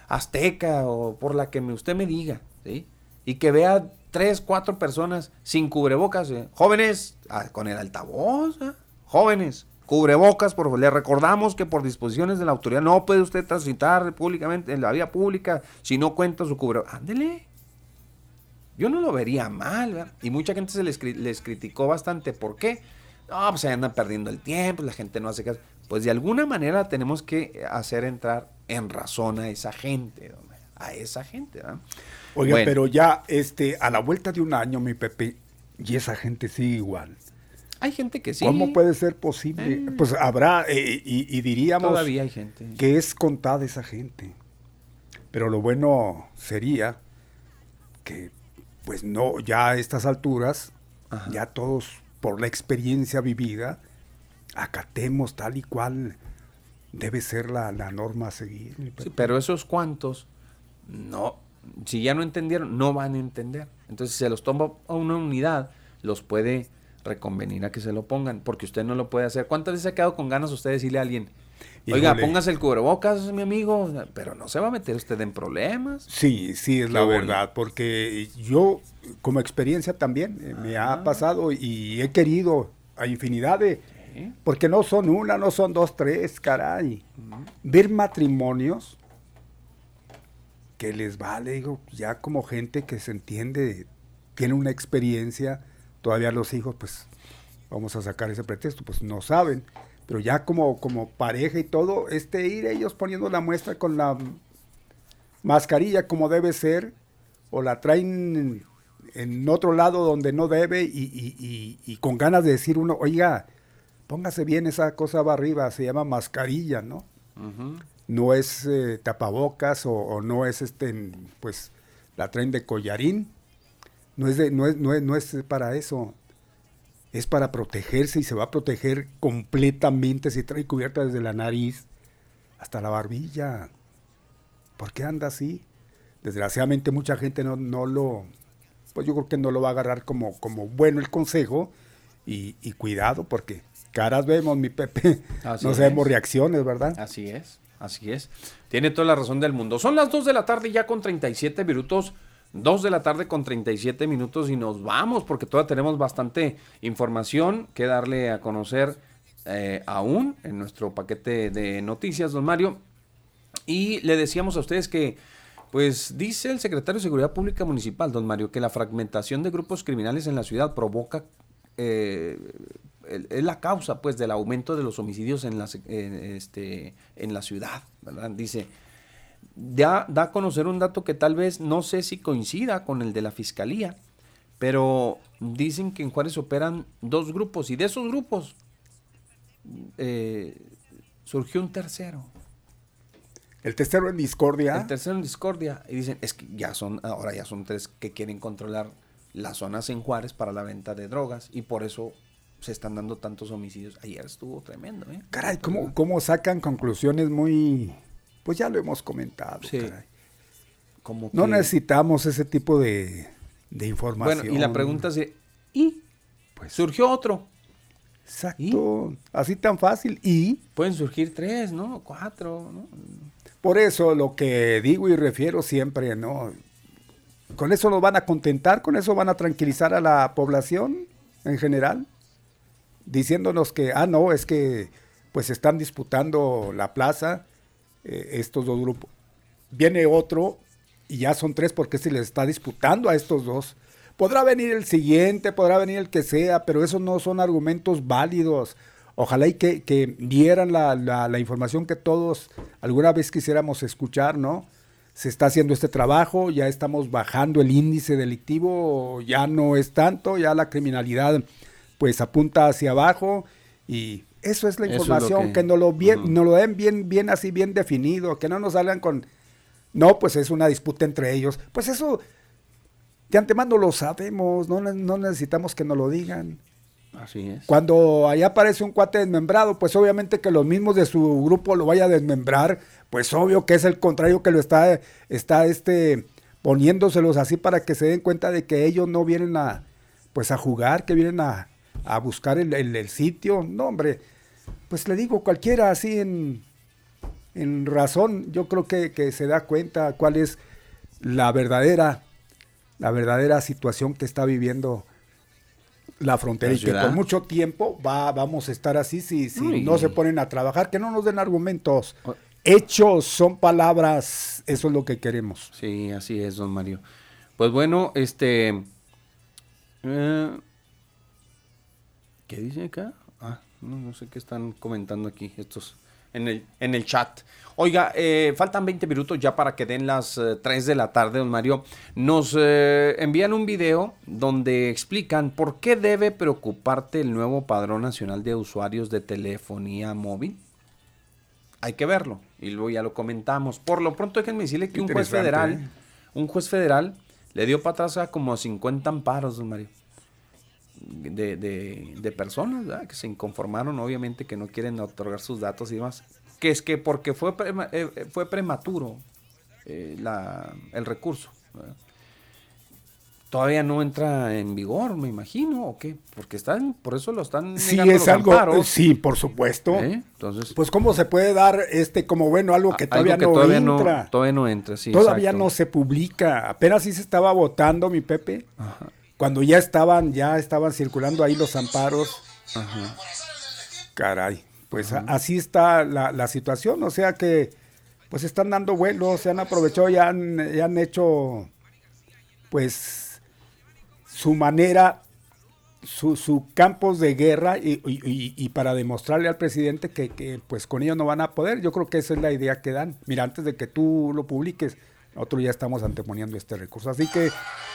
azteca o por la que usted me diga, ¿sí? Y que vea tres, cuatro personas sin cubrebocas. ¿eh? Jóvenes, ah, con el altavoz, ¿eh? jóvenes, Cubrebocas, por le recordamos que por disposiciones de la autoridad no puede usted transitar públicamente en la vía pública si no cuenta su cubrebocas. Ándele. Yo no lo vería mal, ¿verdad? Y mucha gente se les, les criticó bastante. ¿Por qué? No, pues se andan perdiendo el tiempo, la gente no hace caso. Pues de alguna manera tenemos que hacer entrar en razón a esa gente, a esa gente, ¿verdad? Oiga, pero ya este, a la vuelta de un año, mi Pepe, y esa gente sigue igual. Hay gente que sí. ¿Cómo puede ser posible? Eh. Pues habrá, eh, y, diríamos Todavía hay gente. que es contada esa gente. Pero lo bueno sería que pues no, ya a estas alturas, ya todos por la experiencia vivida, acatemos tal y cual debe ser la, norma a seguir. pero esos cuantos, no, si ya no entendieron, no van a entender. Entonces, si se los toma a una unidad, los puede reconvenir a que se lo pongan, porque usted no lo puede hacer. ¿Cuántas veces se ha quedado con ganas usted de decirle a alguien, oiga, póngase el cubrebocas, mi amigo, pero no se va a meter usted en problemas? Sí, sí, es la verdad, porque yo, como experiencia también, eh, me ha pasado y he querido a infinidad de porque no son una, no son dos, tres, caray. Ver matrimonios que les vale, digo, ya como gente que se entiende, tiene una experiencia, todavía los hijos, pues vamos a sacar ese pretexto, pues no saben, pero ya como, como pareja y todo, este ir ellos poniendo la muestra con la mascarilla como debe ser, o la traen en otro lado donde no debe y, y con ganas de decir uno, oiga, póngase bien esa cosa va arriba, se llama mascarilla, ¿no? No es eh, tapabocas o, no es este, pues, la tren de collarín. No es, de, no, es, no, es, no es para eso. Es para protegerse y se va a proteger completamente si trae cubierta desde la nariz hasta la barbilla. ¿Por qué anda así? Desgraciadamente mucha gente no, no lo, pues yo creo que no lo va a agarrar como, como bueno el consejo y, y cuidado porque caras vemos, mi Pepe. no sabemos reacciones, ¿verdad? Así es, así es. Tiene toda la razón del mundo. Son las 2 de la tarde ya con 37 minutos. 2 de la tarde con 37 minutos y nos vamos porque todavía tenemos bastante información que darle a conocer eh, aún en nuestro paquete de noticias, don Mario. Y le decíamos a ustedes que, pues dice el secretario de Seguridad Pública Municipal, don Mario, que la fragmentación de grupos criminales en la ciudad provoca eh, es la causa pues del aumento de los homicidios en la, este, en la ciudad, ¿verdad? Dice, da, da a conocer un dato que tal vez no sé si coincida con el de la fiscalía, pero dicen que en Juárez operan dos grupos y de esos grupos eh, surgió un tercero. El tercero en discordia. El tercero en discordia. Y dicen, es que ya son, ahora ya son tres que quieren controlar las zonas en Juárez para la venta de drogas y por eso se están dando tantos homicidios. Ayer estuvo tremendo, ¿eh? Caray, ¿cómo, cómo sacan conclusiones muy... Pues ya lo hemos comentado, caray. Como No necesitamos ese tipo de, de, información. Bueno, y la pregunta es, ¿y? Pues, surgió otro. Exacto, así tan fácil. Y pueden surgir tres, ¿no? Cuatro, ¿no? Por eso lo que digo y refiero siempre, ¿no? Con eso nos van a contentar, con eso van a tranquilizar a la población en general diciéndonos que, ah, no, es que pues están disputando la plaza eh, estos dos grupos. Viene otro y ya son tres porque se les está disputando a estos dos. Podrá venir el siguiente, podrá venir el que sea, pero esos no son argumentos válidos. Ojalá y que, que dieran la, la, información que todos alguna vez quisiéramos escuchar, ¿no? Se está haciendo este trabajo, ya estamos bajando el índice delictivo, ya no es tanto, ya la criminalidad pues apunta hacia abajo y eso es la información, que, no lo, bien, no lo den bien, bien así, bien definido, que no nos salgan con, no, pues es una disputa entre ellos. Pues eso de antemano lo sabemos, no, no necesitamos que nos lo digan. Así es. Cuando allá aparece un cuate desmembrado, pues obviamente que los mismos de su grupo lo vaya a desmembrar, pues obvio que es el contrario que lo está, está este, poniéndoselos así para que se den cuenta de que ellos no vienen a, pues a jugar, que vienen a, a buscar el, el, sitio. No, hombre, pues le digo, cualquiera así en, en razón, yo creo que, que, se da cuenta cuál es la verdadera, la verdadera situación que está viviendo la frontera y que por mucho tiempo va, vamos a estar así si, si no se ponen a trabajar, que no nos den argumentos. Hechos son palabras, eso es lo que queremos. Sí, así es, don Mario. Pues bueno, este... Eh, ¿Qué dice acá? No, sé qué están comentando aquí estos en el, en el chat. Oiga, eh, faltan 20 minutos ya para que den las 3 eh, de la tarde, don Mario. Nos eh, envían un video donde explican por qué debe preocuparte el nuevo Padrón Nacional de Usuarios de Telefonía Móvil. Hay que verlo y luego ya lo comentamos. Por lo pronto déjenme decirle que un juez federal, un juez federal le dio para atrás a como 50 amparos, don Mario. De, de, personas que se inconformaron, obviamente, que no quieren otorgar sus datos y demás. Que es que porque fue, eh, eh, fue prematuro eh, la, el recurso todavía no entra en vigor, me imagino, o qué, porque están, por eso lo están sí es algo, sí, por supuesto. ¿Eh? Entonces, pues cómo se puede dar este como bueno algo que todavía, no entra, todavía no entra, sí, todavía no se publica, apenas sí se estaba votando mi Pepe, cuando ya estaban, ya estaban circulando ahí los amparos. Ajá. Caray, pues así está la, la, situación, o sea que pues están dando vuelos, se han aprovechado, ya han, ya han hecho pues su manera, sus su campos de guerra y, para demostrarle al presidente que, pues con ellos no van a poder. Yo creo que esa es la idea que dan. Mira, antes de que tú lo publiques, nosotros ya estamos anteponiendo este recurso. Así que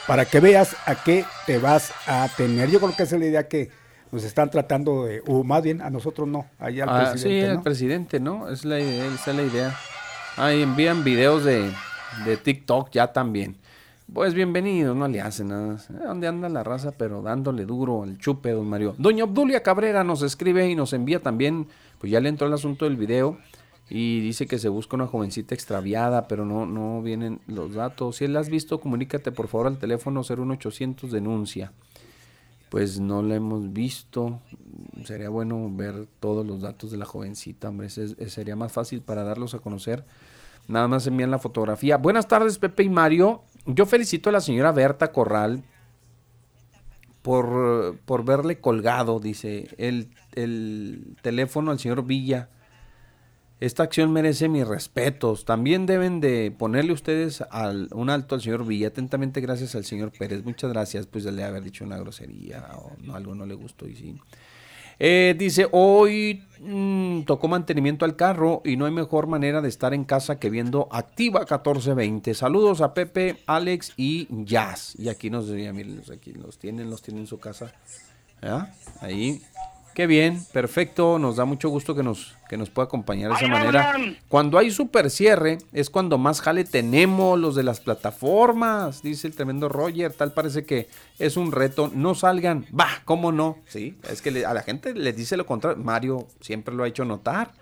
para que veas a qué te vas a tener, yo creo que esa es la idea que nos están tratando de, o más bien a nosotros no, allá al ah, presidente. Sí, al presidente, ¿no? Es la idea, esa es la idea. Ahí envían videos de, de TikTok ya también. Pues bienvenido, no le hace nada. ¿Dónde anda la raza? Pero dándole duro al chupe, don Mario. Doña Obdulia Cabrera nos escribe y nos envía también, pues ya le entró el asunto del video y dice que se busca una jovencita extraviada, pero no, no vienen los datos. Si la has visto, comunícate por favor al teléfono 01800 denuncia. Pues no la hemos visto. Sería bueno ver todos los datos de la jovencita, hombre. sería más fácil para darlos a conocer. Nada más envían la fotografía. Buenas tardes, Pepe y Mario. Yo felicito a la señora Berta Corral por, por verle colgado, dice, el, el teléfono al señor Villa. Esta acción merece mis respetos. También deben de ponerle ustedes al, un alto al señor Villa. Atentamente gracias al señor Pérez. Muchas gracias pues de haber dicho una grosería o no, algo no le gustó y sí. Eh, dice, hoy mm, tocó mantenimiento al carro y no hay mejor manera de estar en casa que viendo Activa 1420. Saludos a Pepe, Alex y Jazz. Y aquí nos miren, aquí los tienen, los tienen en su casa. Ahí Qué bien, perfecto. Nos da mucho gusto que nos, que nos pueda acompañar de esa manera. Cuando hay super cierre, es cuando más jale tenemos los de las plataformas, dice el tremendo Roger. Tal parece que es un reto. No salgan. Va, ¿cómo no? Sí, es que a la gente le dice lo contrario. Mario siempre lo ha hecho notar.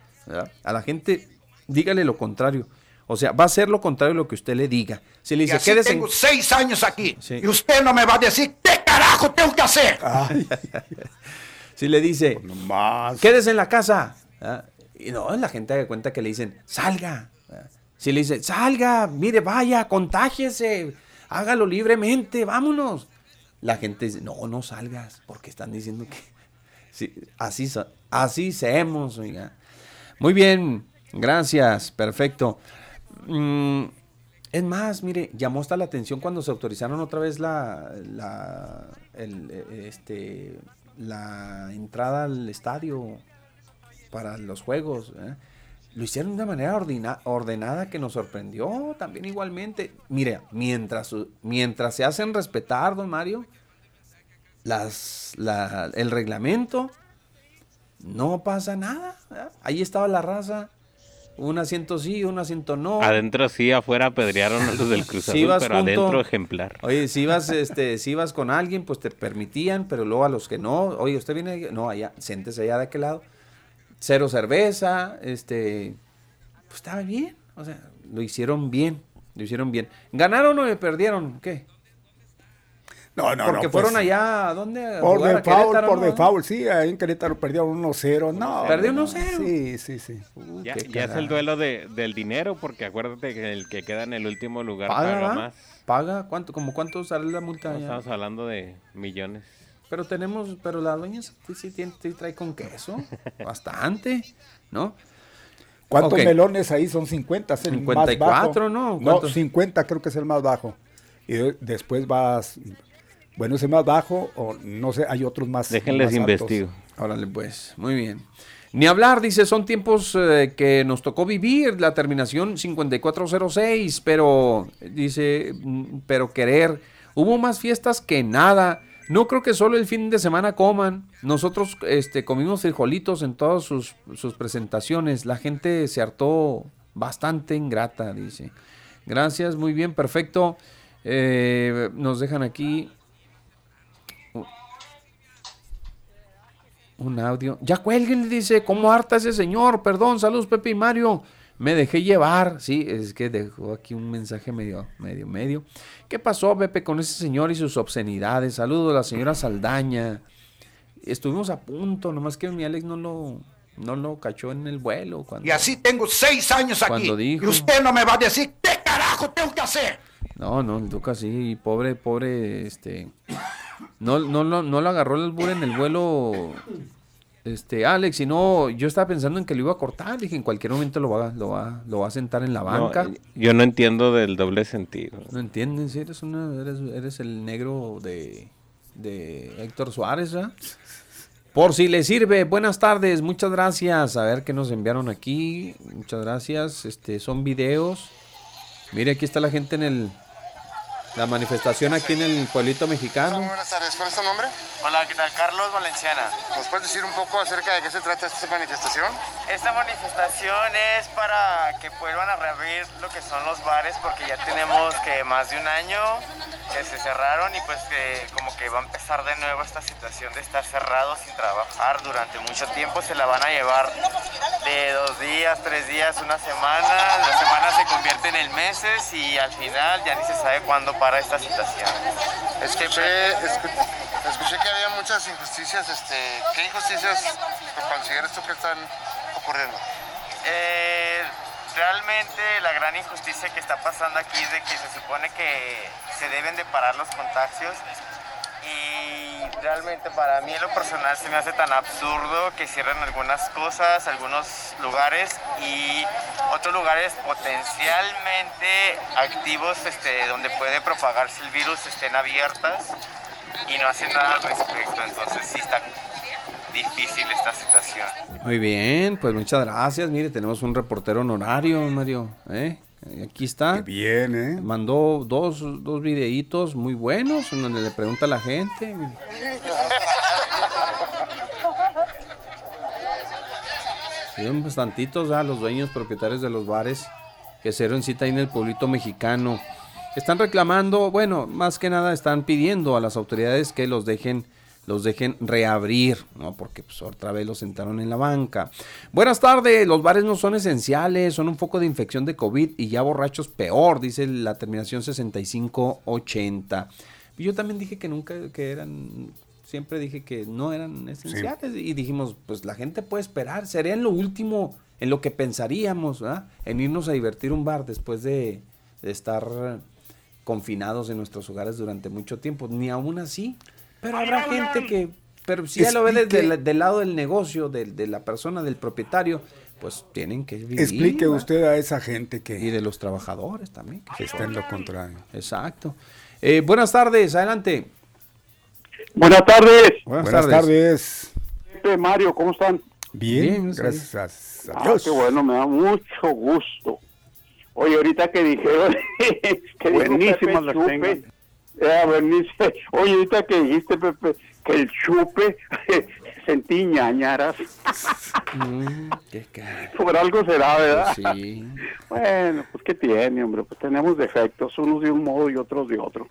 A la gente, dígale lo contrario. O sea, va a ser lo contrario de lo que usted le diga. Si le dice, y tengo seis años aquí y usted no me va a decir qué carajo tengo que hacer. Si le dice, pues quédese en la casa. Y no, la gente da cuenta que le dicen, salga. Si le dice, salga, mire, vaya, contágiese, hágalo libremente, vámonos. La gente dice, no, no salgas, porque están diciendo que sí, así, así seamos, oiga. Muy bien, gracias, perfecto. Mm, es más, mire, llamó hasta la atención cuando se autorizaron otra vez la, la el, este, la entrada al estadio para los juegos. ¿eh? Lo hicieron de una manera ordenada que nos sorprendió también igualmente. Mire, mientras, mientras se hacen respetar, don Mario, el reglamento, no pasa nada. ¿eh? Ahí estaba la raza un asiento sí, un asiento no. Adentro sí, afuera apedrearon a los del Cruz Azul, pero adentro ejemplar. Oye, si ibas, este, si ibas con alguien, pues te permitían, pero luego a los que no, oye, usted viene, no, allá, siéntese allá de aquel lado. Cero cerveza, este, pues estaba bien, o sea, lo hicieron bien, lo hicieron bien. ¿Ganaron o me perdieron? ¿Qué? No, no, Porque pues, fueron allá, ¿a dónde? por default, por default, sí, ahí en Querétaro perdieron 1-0, no. Perdió 1-0. Sí, sí, sí. ya, es el duelo de, del dinero, porque acuérdate que el que queda en el último lugar paga, más. ¿Paga? ¿Cuánto, como cuánto sale la multa? estamos hablando de millones. Pero tenemos, pero la dueña sí, sí, sí trae con queso, bastante, ¿no? ¿Cuántos melones ahí son 50? Es el 54, ¿no? No, 50 creo que es el más bajo. Y después vas bueno, ese más bajo o no sé, hay otros más. Déjenles investigo. Órale, pues, muy bien. Ni hablar, dice, son tiempos eh, que nos tocó vivir, la terminación 5406, pero, dice, mm, pero querer. Hubo más fiestas que nada. No creo que solo el fin de semana coman. Nosotros este, comimos frijolitos en todas sus, sus presentaciones. La gente se hartó bastante ingrata, dice. Gracias, muy bien, perfecto. Eh, nos dejan aquí un audio. Ya cuelguen, dice, ¿cómo harta ese señor? Perdón, saludos Pepe y Mario. Me dejé llevar, sí, es que dejó aquí un mensaje medio, medio, medio. ¿Qué pasó, Pepe, con ese señor y sus obscenidades? Saludos a la señora Saldaña. Estuvimos a punto, nomás que mi Alex no lo, no lo cachó en el vuelo. y así tengo seis años aquí. y usted no me va a decir qué carajo tengo que hacer. No, no, el Duca sí, pobre, pobre, este... No, no, no, no lo agarró el albur en el vuelo este, Alex, y no, yo estaba pensando en que lo iba a cortar, dije, en cualquier momento lo va, lo va, lo va a sentar en la banca. yo no entiendo del doble sentido. No entiendes, eres una, eres, eres el negro de, de Héctor Suárez, ¿ah? Por si le sirve, buenas tardes, muchas gracias. A ver qué nos enviaron aquí. Muchas gracias. Este son videos. Mire, aquí está la gente en el la manifestación aquí en el pueblito mexicano. buenas tardes, ¿cuál es tu nombre? Hola, ¿qué tal? Carlos Valenciana. ¿Nos puedes decir un poco acerca de qué se trata esta manifestación? Esta manifestación es para que vuelvan a reabrir lo que son los bares porque ya tenemos que más de un año que se cerraron y pues que como que va a empezar de nuevo esta situación de estar cerrados sin trabajar durante mucho tiempo. Se la van a llevar de dos días, tres días, una semana. La semana se convierte en meses y al final ya ni se sabe cuándo para esta situación. Escuché, escuché que había muchas injusticias. Este, ¿Qué injusticias consideras tú que están ocurriendo? Eh, realmente la gran injusticia que está pasando aquí es de que se supone que se deben de parar los contagios y realmente para mí en lo personal se me hace tan absurdo que cierren algunas cosas, algunos lugares y otros lugares potencialmente activos este, donde puede propagarse el virus estén abiertas y no hacen nada al respecto. Entonces sí está difícil esta situación. Muy bien, pues muchas gracias. Mire, tenemos un reportero honorario, Mario. ¿eh? Aquí está. Qué bien, ¿eh? Mandó dos, dos videitos muy buenos en donde le pregunta a la gente. Son bastantitos a los dueños propietarios de los bares que se dieron cita ahí en el pueblito mexicano. Están reclamando, bueno, más que nada están pidiendo a las autoridades que los dejen los dejen reabrir, ¿no? Porque pues otra vez los sentaron en la banca. Buenas tardes, los bares no son esenciales, son un foco de infección de COVID y ya borrachos peor, dice la terminación 6580. Yo también dije que nunca, que eran, siempre dije que no eran esenciales y dijimos, pues la gente puede esperar, sería en lo último, en lo que pensaríamos, En irnos a divertir un bar después de, de estar confinados en nuestros hogares durante mucho tiempo, ni aún así. Pero habrá gente que, pero si ya lo ve desde del lado del negocio, de, la persona, del propietario, pues tienen que vivir. Explique usted a esa gente que... Y de los trabajadores también. Que, está en lo contrario. Exacto. Eh, buenas tardes, adelante. Buenas tardes. Buenas, tardes. Mario, ¿cómo están? Bien, gracias a Dios. Ah, qué bueno, me da mucho gusto. Oye, ahorita que dijeron que buenísimas las tengo. Oye, ahorita que dijiste, Pepe, que el chupe, sentí ñañaras. Mm, Por algo será, ¿verdad? Pues sí. Bueno, pues ¿qué tiene, hombre? Pues tenemos defectos, unos de un modo y otros de otro.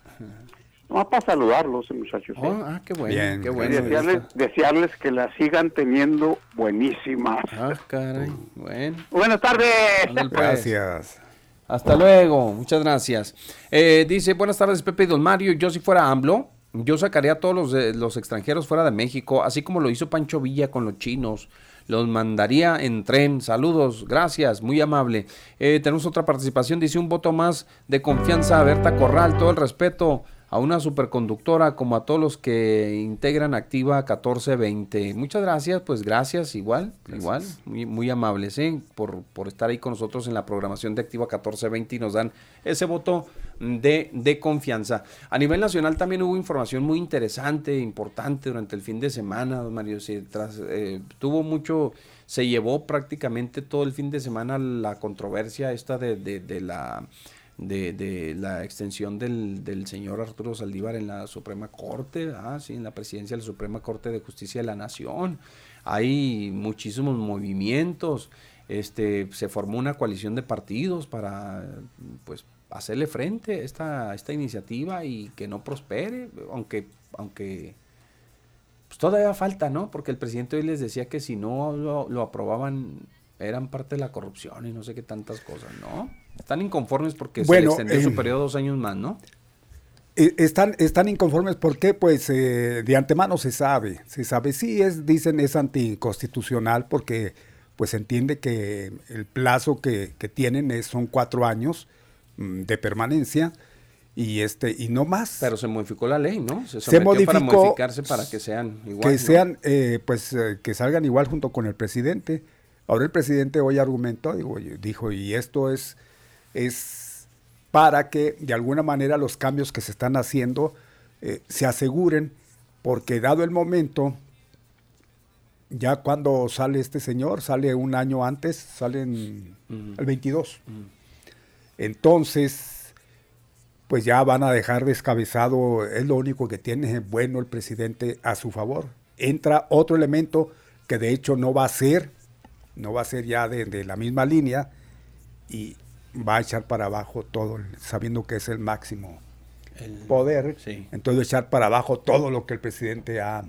Nomás para saludarlos, muchachos. ¿eh? Oh, ah, qué bueno, qué bueno. Desearles, desearles, que la sigan teniendo buenísimas. Ah, caray, bueno. Buenas tardes. Pues. Gracias. Hasta luego, muchas gracias. Eh, dice, buenas tardes Pepe y Don Mario, yo si fuera AMLO, yo sacaría a todos los, los extranjeros fuera de México, así como lo hizo Pancho Villa con los chinos. Los mandaría en tren. Saludos, gracias, muy amable. Eh, tenemos otra participación, dice un voto más de confianza a Berta Corral, todo el respeto a una superconductora como a todos los que integran Activa 1420. Muchas gracias, pues gracias, igual, igual, muy, muy amables ¿eh? por, por estar ahí con nosotros en la programación de Activa 1420 y nos dan ese voto de, de confianza. A nivel nacional también hubo información muy interesante, importante durante el fin de semana, don Mario, se tras, eh, tuvo mucho se llevó prácticamente todo el fin de semana la controversia esta de, de, de la de, de la extensión del, del, señor Arturo Saldívar en la Suprema Corte, ah, sí, en la presidencia de la Suprema Corte de Justicia de la Nación. Hay muchísimos movimientos, este, se formó una coalición de partidos para, pues, hacerle frente a esta, esta iniciativa y que no prospere, aunque, aunque pues todavía falta, ¿no? Porque el presidente hoy les decía que si no lo, aprobaban eran parte de la corrupción y no sé qué tantas cosas, ¿no? Están inconformes porque se extendió su periodo dos años más, ¿no? Eh, están, están inconformes porque, pues, eh, de antemano se sabe, se sabe, sí, es, dicen, es anticonstitucional porque, pues, entiende que el plazo que, que tienen es, son cuatro años mm, de permanencia y este y no más. Pero se modificó la ley, ¿no? Se, modificó para modificarse para que sean igual. Que sean, eh, pues, que salgan igual junto con el presidente. Ahora el presidente hoy argumentó, digo, dijo, y esto es, es para que de alguna manera los cambios que se están haciendo eh, se aseguren, porque dado el momento, ya cuando sale este señor, sale un año antes, sale en el 22. Entonces, pues ya van a dejar descabezado, es lo único que tiene bueno el presidente a su favor. Entra otro elemento que de hecho no va a ser, no va a ser ya de, de la misma línea, y va a echar para abajo todo, sabiendo que es el máximo poder. Entonces echar para abajo todo lo que el presidente ha,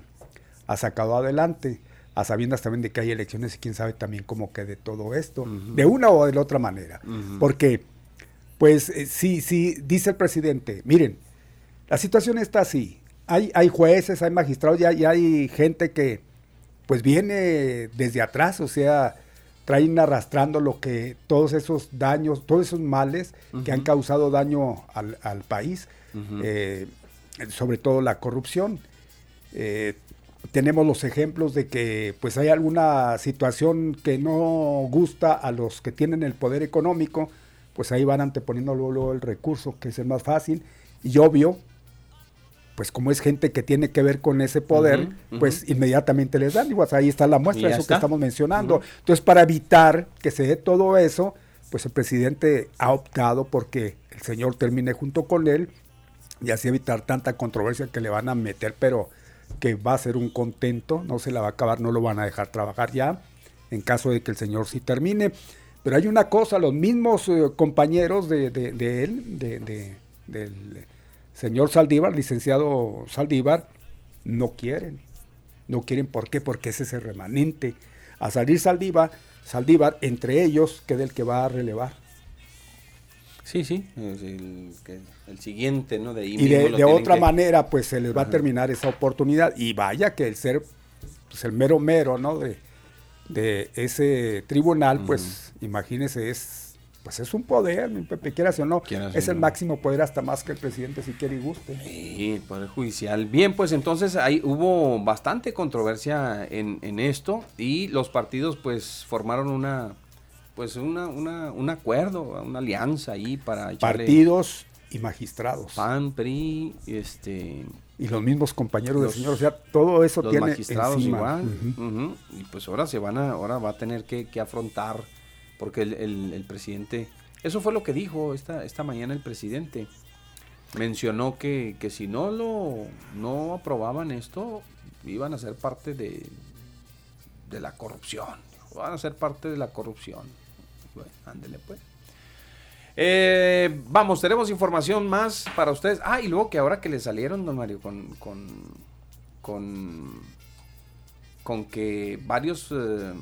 sacado adelante, a sabiendas también de que hay elecciones y quién sabe también cómo quede todo esto, de una o de la otra manera. Porque, pues eh, sí, sí, dice el presidente, miren, la situación está así. Hay, hay jueces, hay magistrados, ya, ya hay gente que pues viene desde atrás, o sea, traen arrastrando lo que todos esos daños, todos esos males que han causado daño al, país, eh, sobre todo la corrupción. Eh, tenemos los ejemplos de que pues hay alguna situación que no gusta a los que tienen el poder económico, pues ahí van anteponiendo luego el recurso, que es el más fácil. Y obvio, pues como es gente que tiene que ver con ese poder, pues inmediatamente les dan. Igual ahí está la muestra, de eso que estamos mencionando. Entonces, para evitar que se dé todo eso, pues el presidente ha optado porque el señor termine junto con él y así evitar tanta controversia que le van a meter, pero que va a ser un contento, no se la va a acabar, no lo van a dejar trabajar ya, en caso de que el señor sí termine. Pero hay una cosa, los mismos eh, compañeros de, de, él, de, del señor Saldívar, licenciado Saldívar, no quieren. No quieren, ¿por qué? Porque ese es el remanente. A salir Saldívar, Saldívar, entre ellos, queda el que va a relevar. Sí, sí, el, siguiente, ¿no? De y de, otra manera, pues se les va a terminar esa oportunidad. Y vaya que el ser, pues el mero mero, ¿no? De, de ese tribunal, pues imagínese, es pues es un poder, mi Pepe, quieras o no, es el máximo poder hasta más que el presidente si quiere y guste. Sí, poder judicial. Bien, pues entonces ahí hubo bastante controversia en, en esto y los partidos pues formaron una, pues una, una, un acuerdo, una alianza ahí para Partidos y magistrados. PAN, PRI, este... Y los mismos compañeros del señor, o sea, todo eso los tiene magistrados igual. Y pues ahora se van a, ahora va a tener que, que afrontar porque el, presidente, eso fue lo que dijo esta, esta mañana el presidente. Mencionó que, si no lo no aprobaban esto, iban a ser parte de, de la corrupción. Van a ser parte de la corrupción. Bueno, ándele pues. Eh, vamos, tenemos información más para ustedes. Ah, y luego que ahora que le salieron, don Mario, con, con, con, con que varios eh,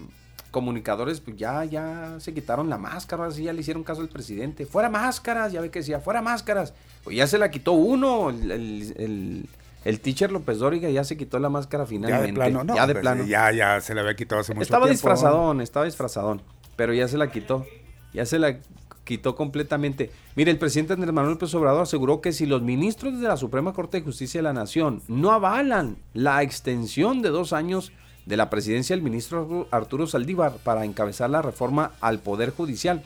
comunicadores pues ya, ya se quitaron la máscara, así ya le hicieron caso al presidente. Fuera máscaras, ya ve que decía, fuera máscaras. Pues ya se la quitó uno, el, el, teacher López Dóriga ya se quitó la máscara finalmente. Ya de plano, no. Ya de pues, plano. Ya, ya se la había quitado hace mucho estaba tiempo. disfrazadón, estaba disfrazadón, pero ya se la quitó. Ya se la quitó completamente. Mire, el presidente Andrés Manuel López Obrador aseguró que si los ministros de la Suprema Corte de Justicia de la Nación no avalan la extensión de dos años de la presidencia del ministro Arturo Saldívar para encabezar la reforma al Poder Judicial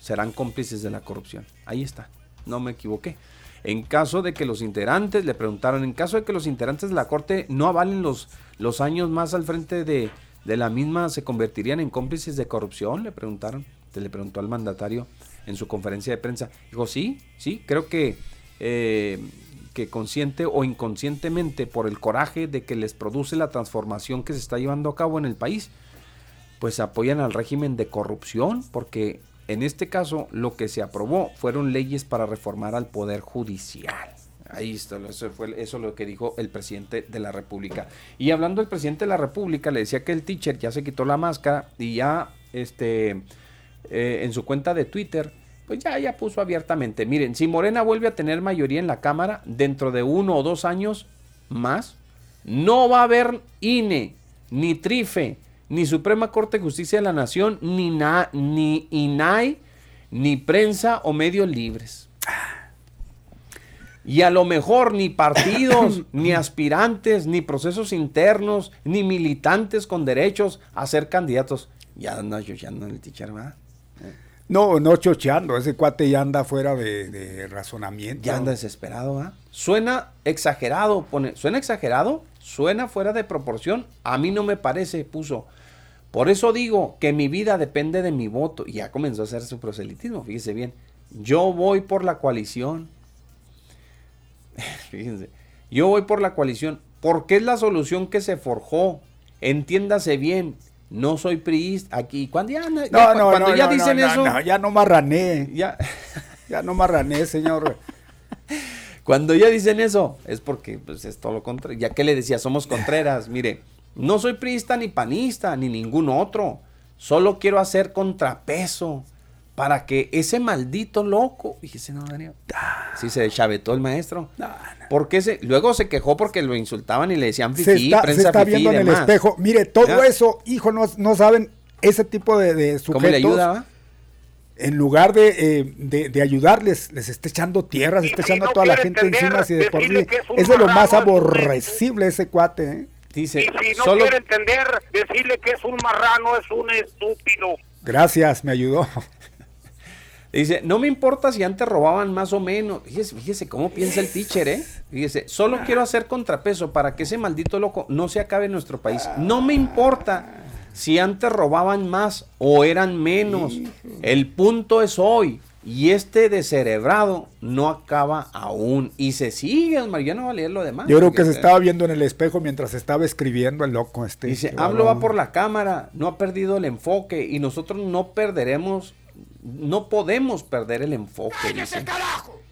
serán cómplices de la corrupción. Ahí está, no me equivoqué. En caso de que los integrantes, le preguntaron, en caso de que los integrantes de la Corte no avalen los, los años más al frente de, la misma, ¿se convertirían en cómplices de corrupción? Le preguntaron, se le preguntó al mandatario en su conferencia de prensa. Dijo, sí, sí, creo que eh, que consciente o inconscientemente por el coraje de que les produce la transformación que se está llevando a cabo en el país, pues apoyan al régimen de corrupción porque en este caso lo que se aprobó fueron leyes para reformar al Poder Judicial. Ahí está, eso fue lo que dijo el presidente de la República. Y hablando del presidente de la República, le decía que el teacher ya se quitó la máscara y ya este, eh, en su cuenta de Twitter, pues ya, ya puso abiertamente. Miren, si Morena vuelve a tener mayoría en la Cámara dentro de uno o dos años más, no va a haber INE, ni TRIFE, ni Suprema Corte de Justicia de la Nación, ni, ni INAI, ni prensa o medios libres. Y a lo mejor ni partidos, ni aspirantes, ni procesos internos, ni militantes con derechos a ser candidatos. Ya anda chocheando el teacher, ¿verdad? No, no chocheando, ese cuate ya anda fuera de, razonamiento. Ya anda desesperado, ¿ah? Suena exagerado, pone, suena exagerado, suena fuera de proporción, a mí no me parece, puso. Por eso digo que mi vida depende de mi voto. Y ya comenzó a hacer su proselitismo, fíjese bien. Yo voy por la coalición. Fíjense, yo voy por la coalición porque es la solución que se forjó. Entiéndase bien, no soy priista aquí. Cuando ya, no, cuando ya dicen eso. ya no marrané. Ya, ya no marrané, señor. cuando ya dicen eso, es porque pues, es todo lo contrario. Ya que le decía, somos contreras. Mire, no soy priista ni panista, ni ningún otro. Solo quiero hacer contrapeso para que ese maldito loco, fíjese, no, Daniel, sí se chavetó el maestro. Porque se, luego se quejó porque lo insultaban y le decían fifí, se está, prensa se está viendo en el espejo. Mire, todo eso, hijo, no, no, saben ese tipo de, de sujetos. ¿Cómo le ayudaba? En lugar de, eh, de, ayudarles, les está echando tierra, se está echando a toda la gente encima. y de por sí. Es, de lo más aborrecible ese cuate. ¿eh? Dice, y si no quiere entender, decirle que es un marrano, es un estúpido. Gracias, me ayudó. Dice, no me importa si antes robaban más o menos. Fíjese, cómo piensa el teacher, ¿eh? Fíjese, solo quiero hacer contrapeso para que ese maldito loco no se acabe en nuestro país. No me importa si antes robaban más o eran menos. El punto es hoy. Y este descerebrado no acaba aún. Y se sigue, ya no va a leer lo demás. Yo creo que se estaba viendo en el espejo mientras estaba escribiendo el loco este. Dice, hablo va por la cámara, no ha perdido el enfoque y nosotros no perderemos no podemos perder el enfoque. Dice.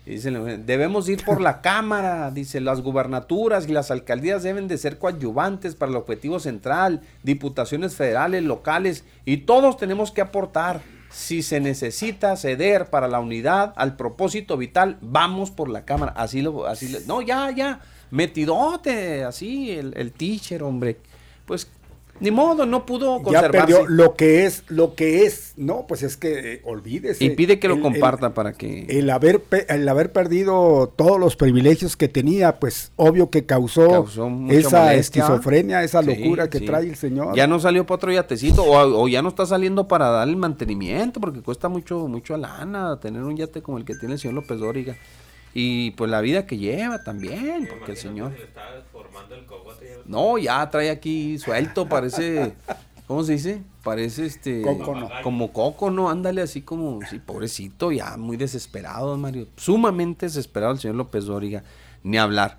Dice, debemos ir por la Cámara, dice, las gubernaturas y las alcaldías deben de ser coadyuvantes para el objetivo central, diputaciones federales, locales, y todos tenemos que aportar. Si se necesita ceder para la unidad, al propósito vital, vamos por la Cámara. Así lo, así no, ya, ya, metidote, así, el, el teacher, hombre. Pues ni modo, no pudo conservarse. Ya perdió lo que es, lo que es, no, pues es que eh, olvídese. Y pide que lo comparta para que... El haber, el haber perdido todos los privilegios que tenía, pues obvio que causó, esa esquizofrenia, esa locura que trae el señor. Ya no salió para otro yatecito, o, ya no está saliendo para dar el mantenimiento, porque cuesta mucho, mucho lana tener un yate como el que tiene el señor López Dóriga. Y pues la vida que lleva también, porque el señor... no, ya trae aquí suelto, parece... ¿Cómo se dice? Parece este... Como coco, ¿no? Ándale así como... Sí, pobrecito, ya muy desesperado, Mario. Sumamente desesperado el señor López Dóriga. Ni hablar.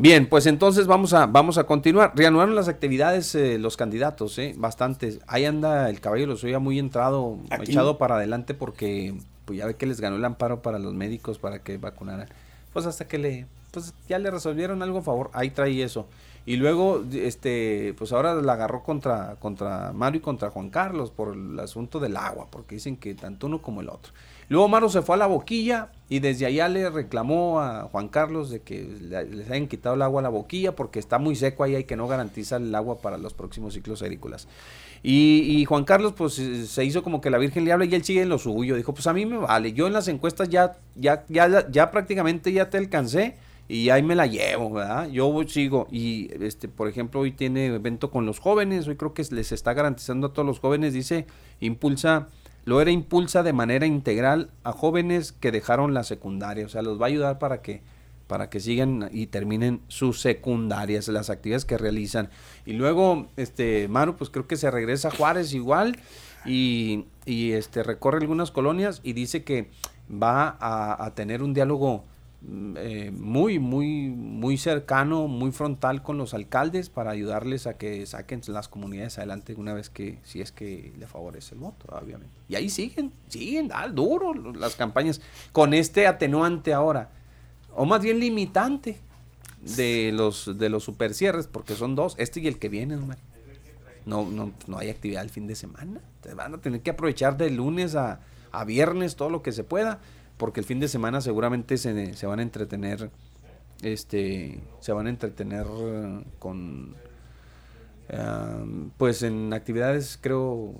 Bien, pues entonces vamos a, vamos a continuar. Reanudaron las actividades eh, los candidatos, ¿eh? Bastantes. Ahí anda el caballo los oía muy entrado, echado para adelante porque pues ya ve que les ganó el amparo para los médicos para que vacunaran. Pues hasta que le, pues ya le resolvieron algo a favor, ahí trae eso. Y luego, este, pues ahora la agarró contra, contra Mario y contra Juan Carlos por el asunto del agua, porque dicen que tanto uno como el otro. Luego Mario se fue a la boquilla y desde allá le reclamó a Juan Carlos de que les hayan quitado el agua a la boquilla porque está muy seco ahí y que no garantiza el agua para los próximos ciclos agrícolas. Y, Juan Carlos, pues se hizo como que la Virgen le habla y él sigue en lo suyo. Dijo, pues a mí me vale. Yo en las encuestas ya, ya, ya, ya prácticamente ya te alcancé y ahí me la llevo, ¿verdad? Yo sigo. Y, este, por ejemplo, hoy tiene evento con los jóvenes. Hoy creo que les está garantizando a todos los jóvenes. Dice, impulsa, lo era impulsa de manera integral a jóvenes que dejaron la secundaria. O sea, los va a ayudar para que para que sigan y terminen sus secundarias, las actividades que realizan. Y luego, este, Maru, pues creo que se regresa a Juárez igual y, y este, recorre algunas colonias y dice que va a, tener un diálogo mm, eh, muy, muy, muy cercano, muy frontal con los alcaldes para ayudarles a que saquen las comunidades adelante una vez que, si es que le favorece el voto, obviamente. Y ahí siguen, siguen, al duro las campañas, con este atenuante ahora, o más bien limitante de los, de los super cierres, porque son dos, este y el que viene, No, no, no hay actividad el fin de semana. Te van a tener que aprovechar de lunes a, a viernes todo lo que se pueda porque el fin de semana seguramente se, se van a entretener, este, se van a entretener eh, con, pues en actividades creo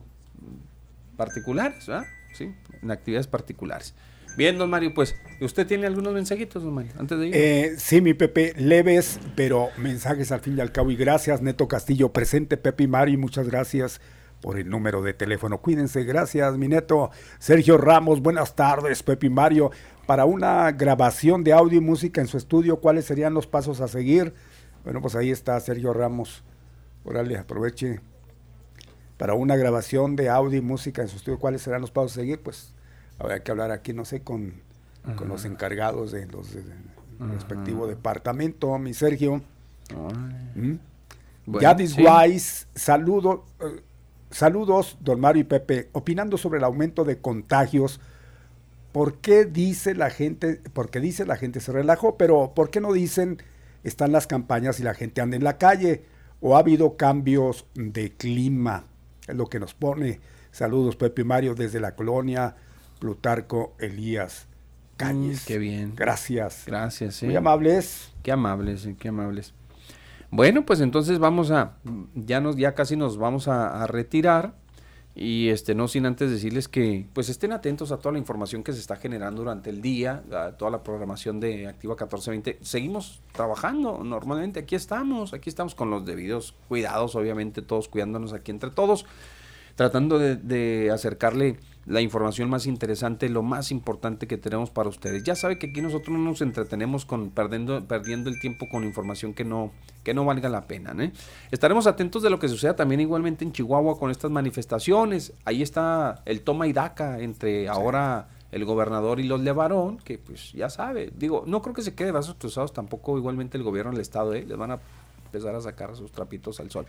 particulares. Sí, en actividades particulares. Bien, don Mario, pues, ¿usted tiene algunos mensajitos, don Mario, antes de ir? Eh, sí, mi Pepe, leves, pero mensajes al fin y al cabo. Y gracias, Neto Castillo, presente, Pepe y Mario, muchas gracias por el número de teléfono. Cuídense, gracias, mi neto. Sergio Ramos, buenas tardes, Pepe Mario. Para una grabación de audio y música en su estudio, ¿cuáles serían los pasos a seguir? Bueno, pues ahí está Sergio Ramos. Órale, aproveche. Para una grabación de audio y música en su estudio, ¿cuáles serán los pasos a seguir? Pues habrá que hablar aquí, no sé, con, con los encargados de los respectivo departamento, mi Sergio. ¿Mm? Yadis Wise, saludo. Eh, Saludos, don Mario y Pepe. Opinando sobre el aumento de contagios, ¿por qué dice la gente, porque dice la gente se relajó, pero ¿por qué no dicen están las campañas y la gente anda en la calle? ¿O ha habido cambios de clima? Es lo que nos pone. Saludos, Pepe y Mario, desde la colonia Plutarco Elías Cañes. Mm, qué bien. Gracias. Gracias, sí. Muy amables. Qué amables, sí, qué amables. Bueno, pues entonces vamos a, ya nos, ya casi nos vamos a, retirar y este no sin antes decirles que pues estén atentos a toda la información que se está generando durante el día, a toda la programación de Activa 1420. Seguimos trabajando normalmente, aquí estamos, aquí estamos con los debidos cuidados, obviamente todos cuidándonos aquí entre todos, tratando de, de acercarle la información más interesante, lo más importante que tenemos para ustedes. Ya sabe que aquí nosotros no nos entretenemos con perdiendo, perdiendo el tiempo con información que no, que no valga la pena. ¿eh? Estaremos atentos de lo que suceda también igualmente en Chihuahua con estas manifestaciones. Ahí está el toma y daca entre ahora el gobernador y los Levarón, que pues ya sabe, digo, no creo que se quede brazos cruzados tampoco igualmente el gobierno del estado, ¿eh? les van a empezar a sacar sus trapitos al sol.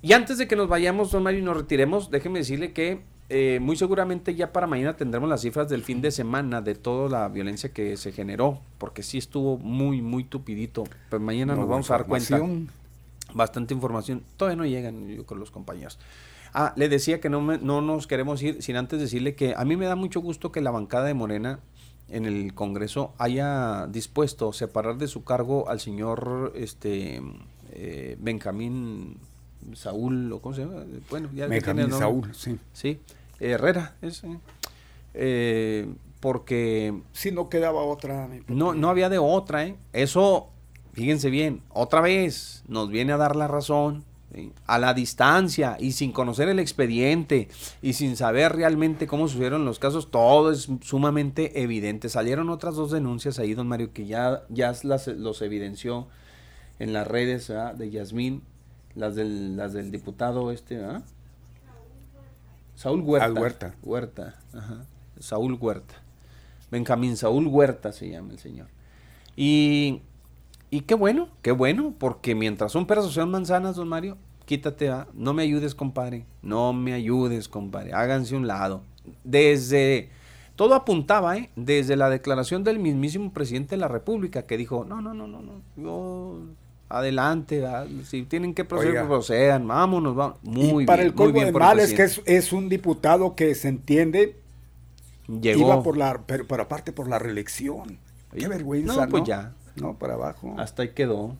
Y antes de que nos vayamos, don Mario, y nos retiremos, déjeme decirle que eh, muy seguramente ya para mañana tendremos las cifras del fin de semana de toda la violencia que se generó, porque sí estuvo muy, muy tupidito. Pero mañana nos vamos a dar cuenta. Bastante información. Todavía no llegan yo con los compañeros. Ah, le decía que no, no nos queremos ir sin antes decirle que a mí me da mucho gusto que la bancada de Morena en el Congreso haya dispuesto separar de su cargo al señor este eh, Benjamín Saúl, o cómo se llama, bueno, ya Benjamín Saúl, sí. Sí, Herrera, es, eh, porque... Si no quedaba otra. No, no había de otra, ¿eh? Eso, fíjense bien, otra vez nos viene a dar la razón. A la distancia y sin conocer el expediente y sin saber realmente cómo sucedieron los casos, todo es sumamente evidente. Salieron otras dos denuncias ahí, don Mario, que ya, ya las, los evidenció en las redes de Yasmín, las del, las del diputado este, ¿ah? Saúl Huerta. Huerta. Huerta, ajá. Saúl Huerta. Benjamín Saúl Huerta se llama el señor. Y, y qué bueno, qué bueno, porque mientras son peras o sean manzanas, don Mario, quítate, no me ayudes, compadre, no me ayudes, compadre, háganse un lado. Desde, todo apuntaba, ¿eh? desde la declaración del mismísimo presidente de la República, que dijo, no, no, no, no, no, yo adelante, si tienen que proceder, procedan, vámonos, vamos. Muy y para el colmo de mal es que es, un diputado que se entiende, Llegó. iba por la, pero, aparte por la reelección. Qué vergüenza, no, pues ya. No, para abajo. Hasta ahí quedó.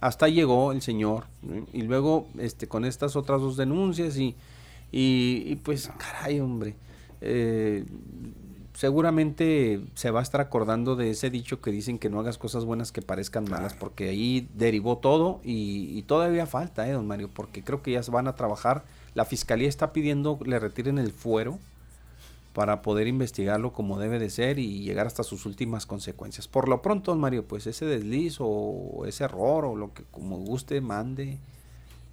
Hasta llegó el señor. Y luego, este, con estas otras dos denuncias y, y, pues, caray, hombre. Eh, seguramente se va a estar acordando de ese dicho que dicen que no hagas cosas buenas que parezcan malas, porque ahí derivó todo y, todavía falta, ¿eh, don Mario? Porque creo que ya se van a trabajar. La fiscalía está pidiendo le retiren el fuero para poder investigarlo como debe de ser y llegar hasta sus últimas consecuencias. Por lo pronto, don Mario, pues ese desliz o ese error o lo que como guste mande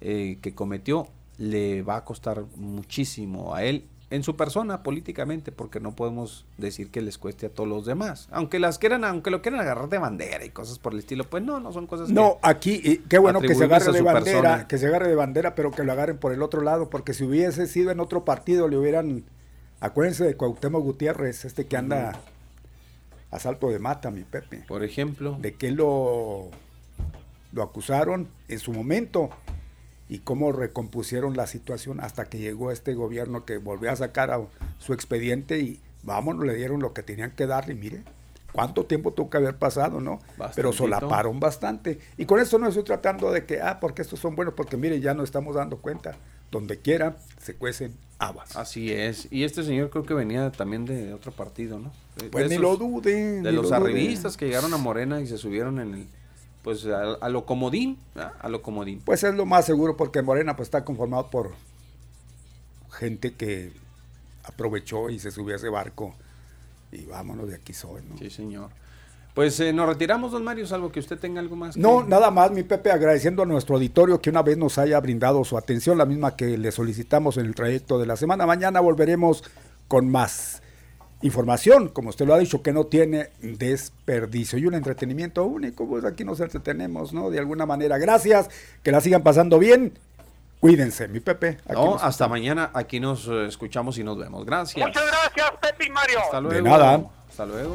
eh, que cometió le va a costar muchísimo a él en su persona políticamente, porque no podemos decir que les cueste a todos los demás. Aunque las quieran, aunque lo quieran agarrar de bandera y cosas por el estilo, pues no, no son cosas No, aquí, qué bueno que se agarre de bandera, que se agarre de bandera, pero que lo agarren por el otro lado, porque si hubiese sido en otro partido, le hubieran, acuérdense de Cuauhtémoc Gutiérrez, este que anda a salto de mata, mi Pepe. Por ejemplo. De que lo, lo acusaron en su momento y cómo recompusieron la situación hasta que llegó este gobierno que volvió a sacar a su expediente y vámonos, le dieron lo que tenían que darle, mire, cuánto tiempo tuvo que haber pasado, ¿no? Pero solaparon bastante. Y con eso no estoy tratando de que, ah, porque estos son buenos, porque mire, ya no estamos dando cuenta. Donde quiera se cuecen habas. Así es. Y este señor creo que venía también de otro partido, ¿no? Pues ni lo duden. De los arribistas que llegaron a Morena y se subieron en el pues a, lo comodín, a lo comodín. Pues es lo más seguro porque Morena pues está conformado por gente que aprovechó y se subió a ese barco y vámonos de aquí soy, ¿no? Sí, señor. Pues eh, nos retiramos, don Mario, salvo que usted tenga algo más. No, nada más, mi Pepe, agradeciendo a nuestro auditorio que una vez nos haya brindado su atención, la misma que le solicitamos en el trayecto de la semana. Mañana volveremos con más información, como usted lo ha dicho, que no tiene desperdicio y un entretenimiento único, pues aquí nos entretenemos, ¿no? De alguna manera. Gracias, que la sigan pasando bien. Cuídense, mi Pepe. no, hasta mañana. Aquí nos eh, escuchamos y nos vemos. Gracias. Muchas gracias, Pepe y Mario. Hasta luego. De nada. Hasta luego.